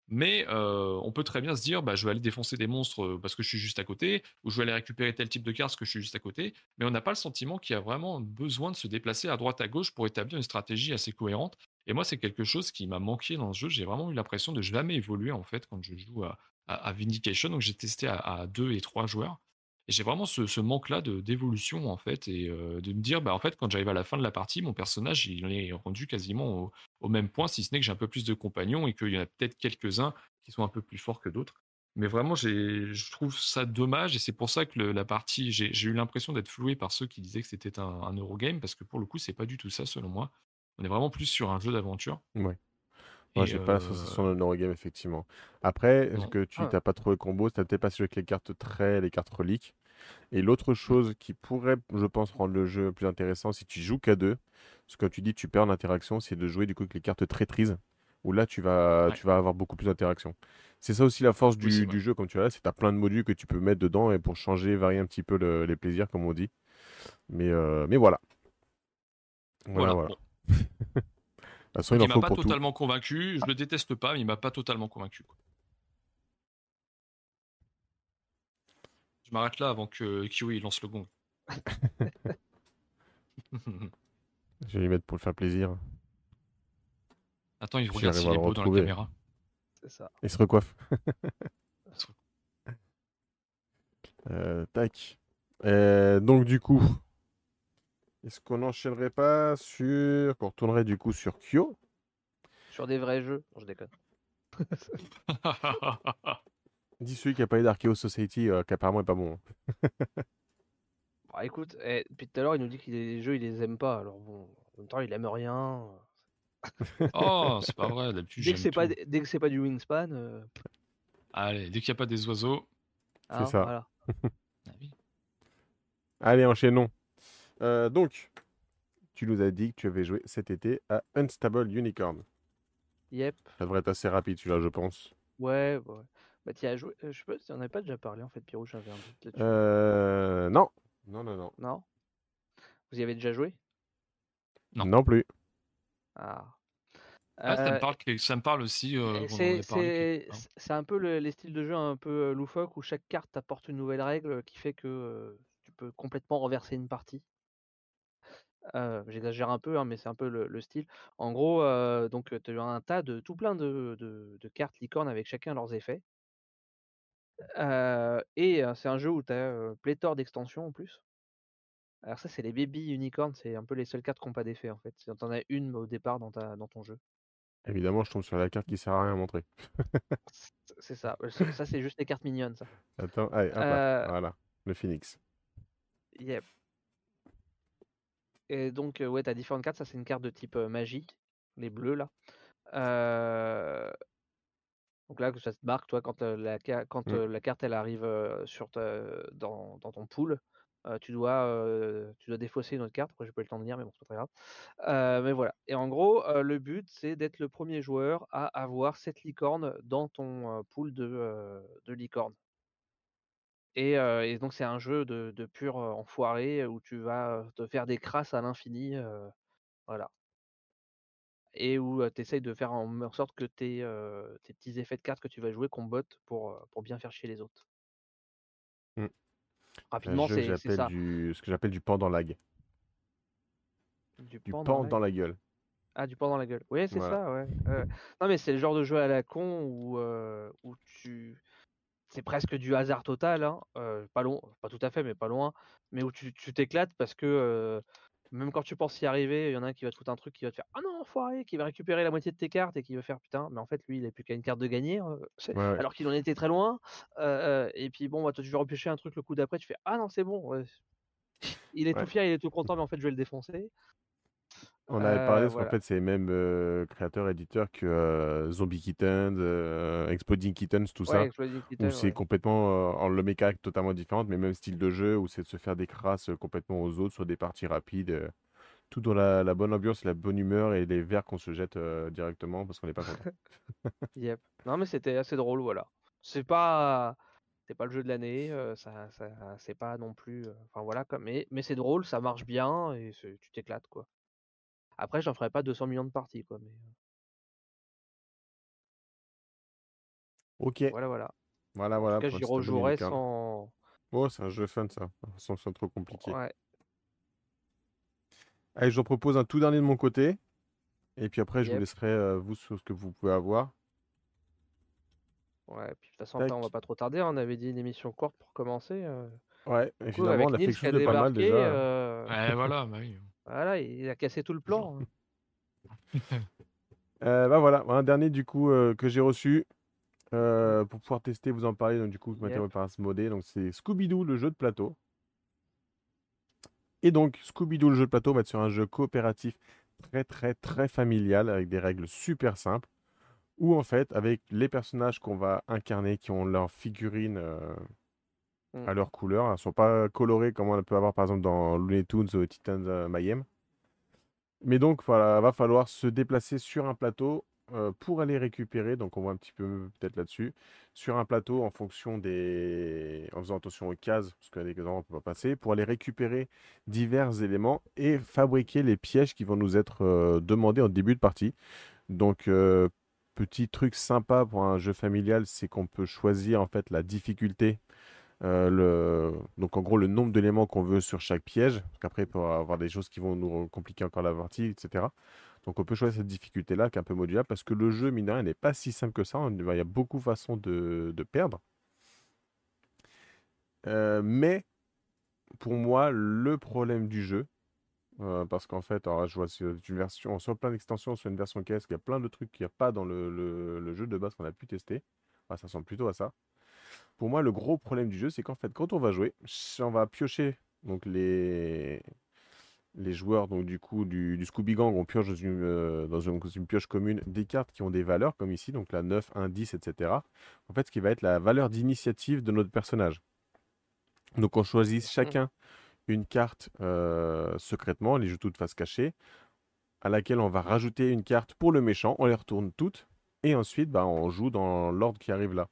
mais euh, on peut très bien se dire, bah, je vais aller défoncer des monstres euh, parce que je suis juste à côté, ou je vais aller récupérer tel type de carte parce que je suis juste à côté, mais on n'a pas le sentiment qu'il y a vraiment besoin de se déplacer à droite à gauche pour établir une stratégie assez cohérente. Et moi, c'est quelque chose qui m'a manqué dans ce jeu. J'ai vraiment eu l'impression de jamais évoluer en fait quand je joue à, Vindication. Donc j'ai testé à, deux et trois joueurs. J'ai vraiment ce, manque-là d'évolution, en fait, et de me dire, bah, en fait, quand j'arrive à la fin de la partie, mon personnage, il est rendu quasiment au, même point, si ce n'est que j'ai un peu plus de compagnons et qu'il y en a peut-être quelques-uns qui sont un peu plus forts que d'autres. Mais vraiment, je trouve ça dommage, et c'est pour ça que la partie, j'ai eu l'impression d'être floué par ceux qui disaient que c'était un, Eurogame, parce que pour le coup, c'est pas du tout ça, selon moi. On est vraiment plus sur un jeu d'aventure. Moi, j'ai pas la sensation de Eurogame, effectivement. Après, est-ce que tu n'as ah. pas trop le combo? Tu peut-être pas avec les cartes traits, les cartes reliques. Et l'autre chose qui pourrait, je pense, rendre le jeu plus intéressant si tu joues qu'à deux, ce que tu dis, tu perds l'interaction, c'est de jouer du coup avec les cartes traîtrises, où là, tu vas, tu vas avoir beaucoup plus d'interaction. C'est ça aussi la force du, jeu, comme tu as là, c'est que tu as plein de modules que tu peux mettre dedans et pour changer, varier un petit peu les plaisirs, comme on dit. Mais, euh, mais voilà. Voilà, voilà. <laughs> il m'a pas totalement convaincu. Je le déteste pas, mais il m'a pas totalement convaincu. Je m'arrête là avant que Kiwi lance le gong. <laughs> Je vais lui mettre pour le faire plaisir. Attends, il regarde s'il est beau dans la caméra. C'est ça. <laughs> Il se recoiffe. euh, tac. Euh, donc du coup, est-ce qu'on n'enchaînerait pas sur... qu'on retournerait du coup sur Kyo? Sur des vrais jeux? Je déconne. <laughs> Dis celui qui a pas eu d'Archeo Society, euh, qui apparemment est pas bon. <laughs> bah écoute, eh, depuis tout à l'heure, il nous dit que les jeux, il les aime pas. Alors bon, en même temps, il aime rien. <laughs> oh, c'est pas vrai, d'habitude. Dès que c'est pas, dès que c'est pas du wingspan. Euh, Allez, dès qu'il n'y a pas des oiseaux. C'est hein, ça. Ah Allez, enchaînons. Euh, donc, tu nous as dit que tu avais joué cet été à Unstable Unicorn. Yep. Ça devrait être assez rapide celui-là, je pense. Ouais, ouais. Bah, tu as joué. Euh, je sais pas si on n'avait pas déjà parlé en fait, Pierrot, j'avais un doute Euh, non. Non, non, non. Non? Vous y avez déjà joué? Non. Non plus. Ah. Ah, ça, me euh, parle, ça me parle aussi. Euh, c'est un peu les styles de jeu un peu loufoque où chaque carte apporte une nouvelle règle qui fait que tu peux complètement renverser une partie. J'exagère un peu, hein, mais c'est un peu le, style. En gros, donc tu as un tas de tout plein de, de, cartes licornes avec chacun leurs effets et c'est un jeu où tu as pléthore d'extensions en plus. Alors ça, c'est les baby unicorns, c'est un peu les seules cartes qui n'ont pas d'effet en fait. Si tu en as une au départ dans, ta, dans ton jeu. Évidemment, je tombe sur la carte qui sert à rien à montrer. <laughs> c'est ça. Ça, c'est juste les cartes mignonnes, ça. Attends, allez, voilà, le phoenix. Yep. Et donc, ouais, tu as différentes cartes. Ça, c'est une carte de type magie, les bleus là. Donc là, ça te marque, toi, quand, la, quand mmh. la carte elle arrive sur dans, ton pool, tu dois, tu dois défausser une autre carte. Après, j'ai pas eu le temps de lire, mais bon, c'est pas très grave. mais voilà. Et en gros, le but, c'est d'être le premier joueur à avoir cette licorne dans ton pool de, de licornes. Et, donc c'est un jeu de, de pur enfoiré où tu vas te faire des crasses à l'infini. voilà. Et où tu essayes de faire en sorte que tes, tes petits effets de cartes que tu vas jouer combattent pour, pour bien faire chier les autres. Mmh. Rapidement, c'est ça. Du, ce que j'appelle du pan dans lag. Du, du pan, dans, la gueule. Ah, du pan dans la gueule. Oui, c'est ça, ouais. non, mais c'est le genre de jeu à la con où, où tu c'est presque du hasard total, hein, pas long, pas tout à fait, mais pas loin, mais où tu t'éclates parce que même quand tu penses y arriver, il y en a un qui va te foutre un truc qui va te faire ah non enfoiré, qui va récupérer la moitié de tes cartes et qui va faire putain, mais en fait lui il a plus qu'à une carte de gagner, alors qu'il en était très loin. et puis bon, bah, toi tu vas repêcher un truc le coup d'après, tu fais ah non c'est bon, il est tout fier, il est tout content, mais en fait je vais le défoncer. On avait parlé, parce qu'en fait, c'est les mêmes créateurs, éditeurs que Zombie Kittens, Exploding Kittens, tout ça. où c'est complètement, en le mécanique totalement différente, mais même style de jeu, où c'est de se faire des crasses complètement aux autres sur des parties rapides. tout dans la, bonne ambiance, la bonne humeur et les verres qu'on se jette directement parce qu'on n'est pas content. <laughs> yep. Non, mais c'était assez drôle, voilà. C'est pas. C'est pas le jeu de l'année, ça, ça c'est pas non plus. Enfin voilà, comme, mais, mais c'est drôle, ça marche bien et tu t'éclates quoi. Après, j'en ferai pas 200 millions de parties, quoi. Mais... Ok. Voilà, voilà. Voilà, voilà. En tout cas, j'y rejouerai sans. Oh, c'est un jeu fun, ça. <laughs> Sans, sans trop compliqué. Ouais. Allez, je propose un tout dernier de mon côté. Et puis après, je vous laisserai, vous, sur ce que vous pouvez avoir. Ouais, puis de toute façon, on va pas trop tarder. Hein, on avait dit une émission courte pour commencer. Ouais, et finalement, on a fait quelque chose de pas mal déjà. Ouais, voilà, bah oui. Voilà, il a cassé tout le plan. Hein. <laughs> euh, bah voilà, un dernier du coup euh, que j'ai reçu euh, pour pouvoir tester, vous en parler. Donc du coup, yep. par modé. Donc c'est Scooby-Doo, le jeu de plateau. Et donc Scooby-Doo, le jeu de plateau, on va être sur un jeu coopératif très très très familial avec des règles super simples. Où en fait, avec les personnages qu'on va incarner, qui ont leur figurine euh, à mmh. leur couleur. Elles ne sont pas colorées comme on peut avoir par exemple dans Looney Tunes ou Titans euh, Mayhem. Mais donc, voilà, va falloir se déplacer sur un plateau euh, pour aller récupérer. Donc, on voit un petit peu peut-être là-dessus. Sur un plateau, en fonction des. En faisant attention aux cases, parce qu'il y a des endroits on ne peut pas passer, pour aller récupérer divers éléments et fabriquer les pièges qui vont nous être euh, demandés en début de partie. Donc, petit truc sympa pour un jeu familial, c'est qu'on peut choisir en fait la difficulté euh. Donc en gros le nombre d'éléments qu'on veut sur chaque piège, parce qu'après y avoir des choses qui vont nous compliquer encore la partie, etc. Donc on peut choisir cette difficulté-là qui est un peu modulable, parce que le jeu, mine de rien, n'est pas si simple que ça. Il y a beaucoup de façons de, perdre. Euh, mais pour moi, le problème du jeu, euh, parce qu'en fait, alors, je vois une version, sur plein d'extensions, sur une version caisse, il y a plein de trucs qu'il n'y a pas dans le, jeu de base qu'on a pu tester. ça ressemble plutôt à ça. Pour moi, le gros problème du jeu, c'est qu'en fait, quand on va jouer, on va piocher donc les, les joueurs donc du coup du, Scooby Gang, on pioche dans, une, euh, dans une, pioche commune des cartes qui ont des valeurs, comme ici, donc la 9, 1, 10, etc. En fait, ce qui va être la valeur d'initiative de notre personnage. Donc on choisit chacun une carte euh, secrètement, les joue toutes face cachée, à laquelle on va rajouter une carte pour le méchant, on les retourne toutes, et ensuite bah, on joue dans l'ordre qui arrive là.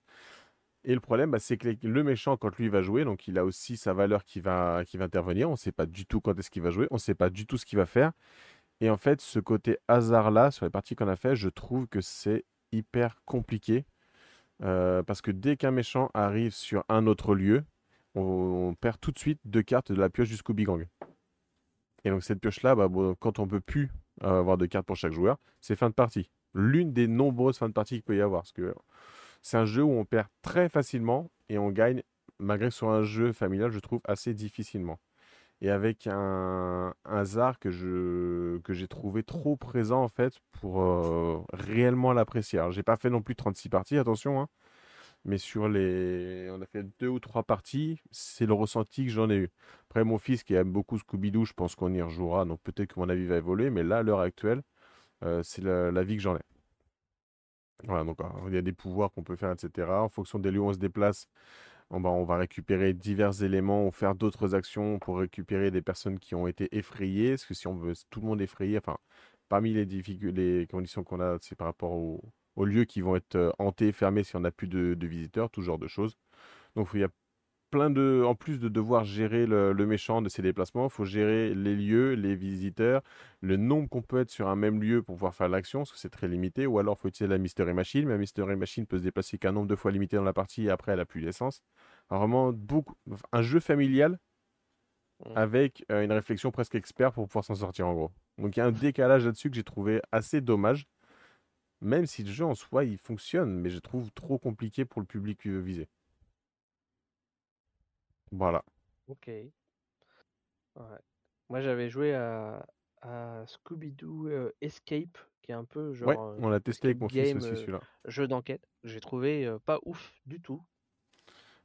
Et le problème, bah, c'est que le méchant, quand lui va jouer, donc il a aussi sa valeur qui va, intervenir. On ne sait pas du tout quand est-ce qu'il va jouer. On ne sait pas du tout ce qu'il va faire. Et en fait, ce côté hasard-là, sur les parties qu'on a fait, je trouve que c'est hyper compliqué. Euh, parce que dès qu'un méchant arrive sur un autre lieu, on, perd tout de suite deux cartes de la pioche du Scooby Gang. Et donc cette pioche-là, bah, quand on peut plus avoir de cartes pour chaque joueur, c'est fin de partie. L'une des nombreuses fins de partie qu'il peut y avoir. Parce que c'est un jeu où on perd très facilement et on gagne, malgré que ce soit un jeu familial, je trouve, assez difficilement. Et avec un, hasard que, je, que j'ai trouvé trop présent, en fait, pour euh, réellement l'apprécier. Alors, j'ai pas fait non plus 36 parties, attention, hein, mais sur les. On a fait deux ou trois parties, c'est le ressenti que j'en ai eu. Après, mon fils qui aime beaucoup Scooby-Doo, je pense qu'on y rejouera, donc peut-être que mon avis va évoluer, mais là, à l'heure actuelle, euh, c'est la vie que j'en ai. Voilà, donc il y a des pouvoirs qu'on peut faire, etc. En fonction des lieux où on se déplace, on va, récupérer divers éléments ou faire d'autres actions pour récupérer des personnes qui ont été effrayées. Parce que si on veut tout le monde effrayer, enfin, parmi les, les conditions qu'on a, c'est par rapport aux, lieux qui vont être euh, hantés, fermés si on n'a plus de, de, visiteurs, tout genre de choses. Donc il y a plein de, en plus de devoir gérer le, méchant de ses déplacements, il faut gérer les lieux, les visiteurs, le nombre qu'on peut être sur un même lieu pour pouvoir faire l'action, parce que c'est très limité, ou alors il faut utiliser la Mystery Machine, mais la Mystery Machine peut se déplacer qu'un nombre de fois limité dans la partie, et après elle a plus d'essence. Vraiment, beaucoup, un jeu familial mmh. avec euh, une réflexion presque expert pour pouvoir s'en sortir en gros. Donc il y a un décalage là-dessus que j'ai trouvé assez dommage, même si le jeu en soi il fonctionne, mais je trouve trop compliqué pour le public visé. Voilà. OK. Ouais. Moi, j'avais joué à à Scooby-Doo, euh, Escape, qui est un peu Ouais, genre, on l'a testé avec mon fils aussi, euh, celui-là. jeu d'enquête. J'ai trouvé, euh, pas ouf du tout.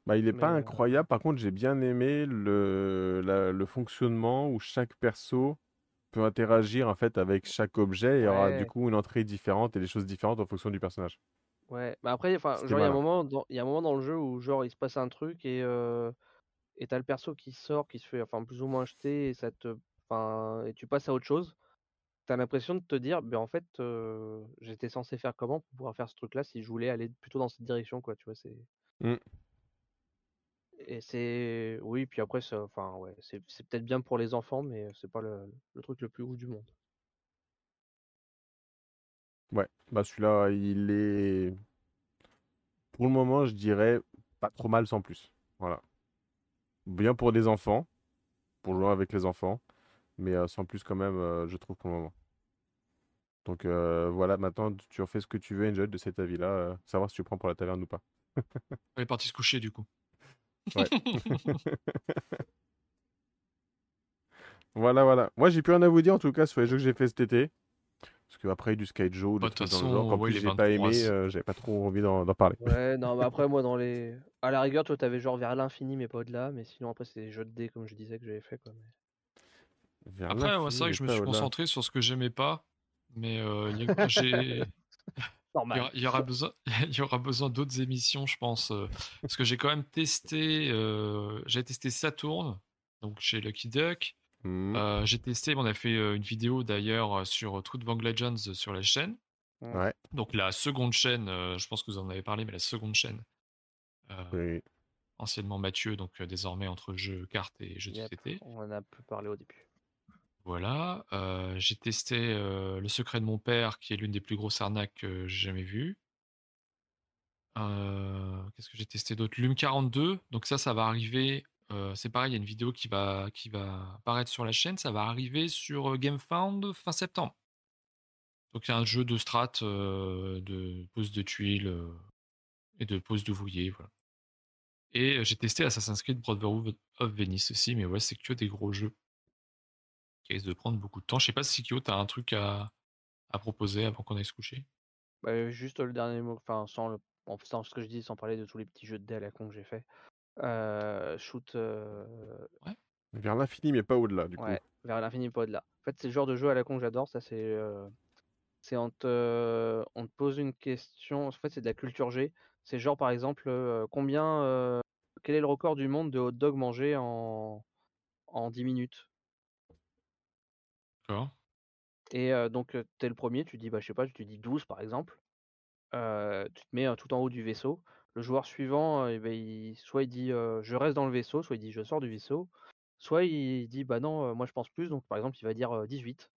Bah, il est pas incroyable. Par contre, j'ai bien aimé le, le fonctionnement où chaque perso peut interagir en fait avec chaque objet et aura du coup une entrée différente et des choses différentes en fonction du personnage. Ouais, bah, après, enfin, genre, il y a un moment dans il y a un moment dans le jeu où genre il se passe un truc et et t'as le perso qui sort, qui se fait enfin plus ou moins jeter et ça te enfin et tu passes à autre chose. T'as l'impression de te dire: ben en fait, j'étais censé faire comment pour pouvoir faire ce truc-là si je voulais aller plutôt dans cette direction quoi?» tu vois? C'est mmh. et c'est oui, puis après ça enfin ouais, c'est c'est peut-être bien pour les enfants, mais c'est pas le le truc le plus ouf du monde. Ouais, bah celui-là, il est pour le moment, je dirais pas trop mal sans plus. Voilà bien pour des enfants, pour jouer avec les enfants, mais euh, sans plus quand même, euh, je trouve pour le moment. Donc euh, voilà, maintenant tu en fais ce que tu veux, Enjoy, de cet avis-là, savoir si tu prends pour la taverne ou pas. <laughs> Elle est partie se coucher du coup. <laughs> <laughs> voilà, voilà. Moi, j'ai plus rien à vous dire en tout cas sur les jeux que j'ai fait cet été. Parce qu'après, du Sky Joe, bah, dans le j'ai pas aimé, euh, j'avais pas trop envie d'en parler. Ouais, <laughs> non, mais après, moi, dans les. À la rigueur, toi, t'avais genre vers l'infini, mais pas au-delà. Mais sinon, après, c'est des jeux de dés, comme je disais, que j'avais fait. Quoi, Après, c'est vrai que je me suis concentré sur ce que j'aimais pas. Mais euh, <laughs> j'ai. Normal. Il y aura besoin, <laughs> il y aura besoin d'autres émissions, je pense, euh, parce que j'ai quand même testé, j'ai testé Saturn, donc chez Lucky Duck. Mmh. Euh, j'ai testé, on a fait une vidéo d'ailleurs sur Truth Vang Legends sur la chaîne. Ouais. Donc la seconde chaîne, je pense que vous en avez parlé, mais la seconde chaîne. Anciennement Mathieu, donc désormais entre jeux cartes et jeux de société. On en a peu parlé au début. Voilà. j'ai testé Le secret de mon père, qui est l'une des plus grosses arnaques que j'ai jamais vues. Qu'est-ce que j'ai testé d'autre? Lume 42. Donc ça, ça va arriver c'est pareil, il y a une vidéo qui va, qui va apparaître sur la chaîne. Ça va arriver sur GameFound fin septembre. Donc il y a un jeu de strat, de pose de tuiles et de pose d'ouvriers. Voilà. Et j'ai testé Assassin's Creed Brotherhood of Venice aussi, mais ouais, c'est que des gros jeux qui risquent de prendre beaucoup de temps. Je sais pas si Kyo, tu as un truc à, à proposer avant qu'on aille se coucher? Bah, juste le dernier mot, enfin sans en ce que je dis, sans parler de tous les petits jeux de dés à con que j'ai fait. Euh, shoot. Euh, vers l'infini, mais pas au-delà, du ouais, vers l'infini, mais pas au-delà. En fait, c'est le genre de jeu à la con que j'adore. Ça, c'est. Euh, c'est on te, on te pose une question. En fait, c'est de la culture G. C'est genre, par exemple, combien. quel est le record du monde de hot dog mangé en, en 10 minutes? D'accord. Et donc, tu es le premier, tu dis, bah, je sais pas, tu dis 12 par exemple. tu te mets tout en haut du vaisseau le joueur suivant, ben, soit il dit je reste dans le vaisseau, soit il dit je sors du vaisseau, soit il dit bah non, moi je pense plus, donc par exemple il va dire 18,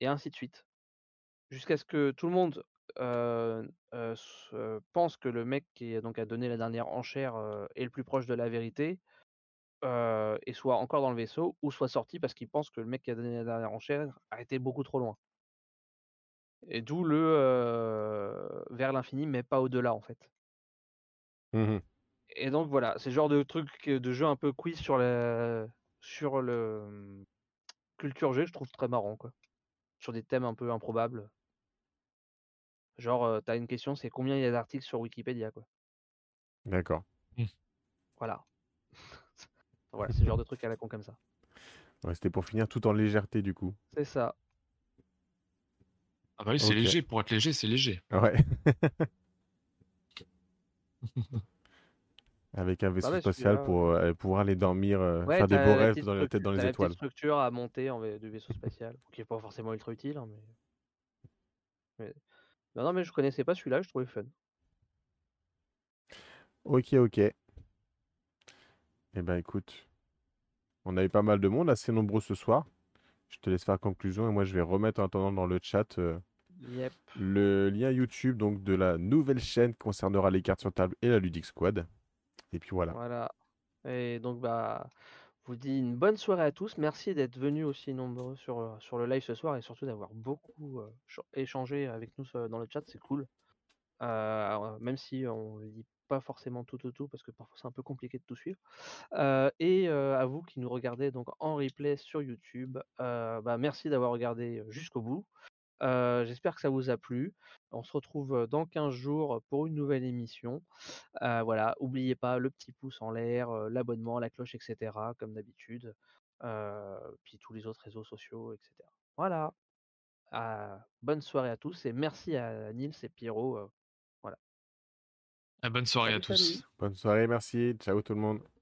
et ainsi de suite. Jusqu'à ce que tout le monde pense que le mec qui donc, a donné la dernière enchère est le plus proche de la vérité, et soit encore dans le vaisseau, ou soit sorti parce qu'il pense que le mec qui a donné la dernière enchère a été beaucoup trop loin. Et d'où le vers l'infini, mais pas au-delà en fait. Mmh et donc voilà, c'est le genre de truc, de jeu un peu quiz sur la sur le culture G, je trouve très marrant quoi. Sur des thèmes un peu improbables. Genre, t'as une question, c'est combien il y a d'articles sur Wikipédia quoi. D'accord. Mmh. Voilà. <laughs> voilà, c'est le genre de truc à la con comme ça. Ouais, c'était pour finir tout en légèreté du coup. C'est ça. Ah bah oui, c'est léger, pour être léger, c'est léger. Ouais. <laughs> <laughs> Avec un vaisseau ouais, spatial pour euh, pouvoir aller dormir, euh, Ouais, faire des beaux rêves dans la tête dans les la étoiles. petite structure à monter en de vaisseau spatial, qui est pas forcément ultra utile, hein, mais mais non, non, mais je connaissais pas celui-là, je trouvais fun. Ok, ok. Eh ben écoute, on a eu pas mal de monde, assez nombreux ce soir. Je te laisse faire conclusion et moi je vais remettre en attendant dans le chat euh, Yep. le lien YouTube donc de la nouvelle chaîne concernera les cartes sur table et la Ludic Squad. Et puis voilà. Voilà et donc bah, je vous dis une bonne soirée à tous. Merci d'être venus aussi nombreux sur, heu, sur le live ce soir et surtout d'avoir beaucoup, chan échangé avec nous ce dans le chat, c'est cool. Même si on lit pas forcément tout, tout, tout parce que parfois c'est un peu compliqué de tout suivre. Et à vous qui nous regardez donc en replay sur YouTube, bah, merci d'avoir regardé, jusqu'au bout. J'espère que ça vous a plu. On se retrouve, dans 15 jours pour une nouvelle émission. Voilà, oubliez pas le petit pouce en l'air, l'abonnement, la cloche et cetera comme d'habitude. Puis tous les autres réseaux sociaux et cetera. Voilà. Ah, bonne soirée à tous et merci à Nils et Pierrot, voilà. Ah, bonne soirée à salut. tous. Bonne soirée, merci. Ciao tout le monde.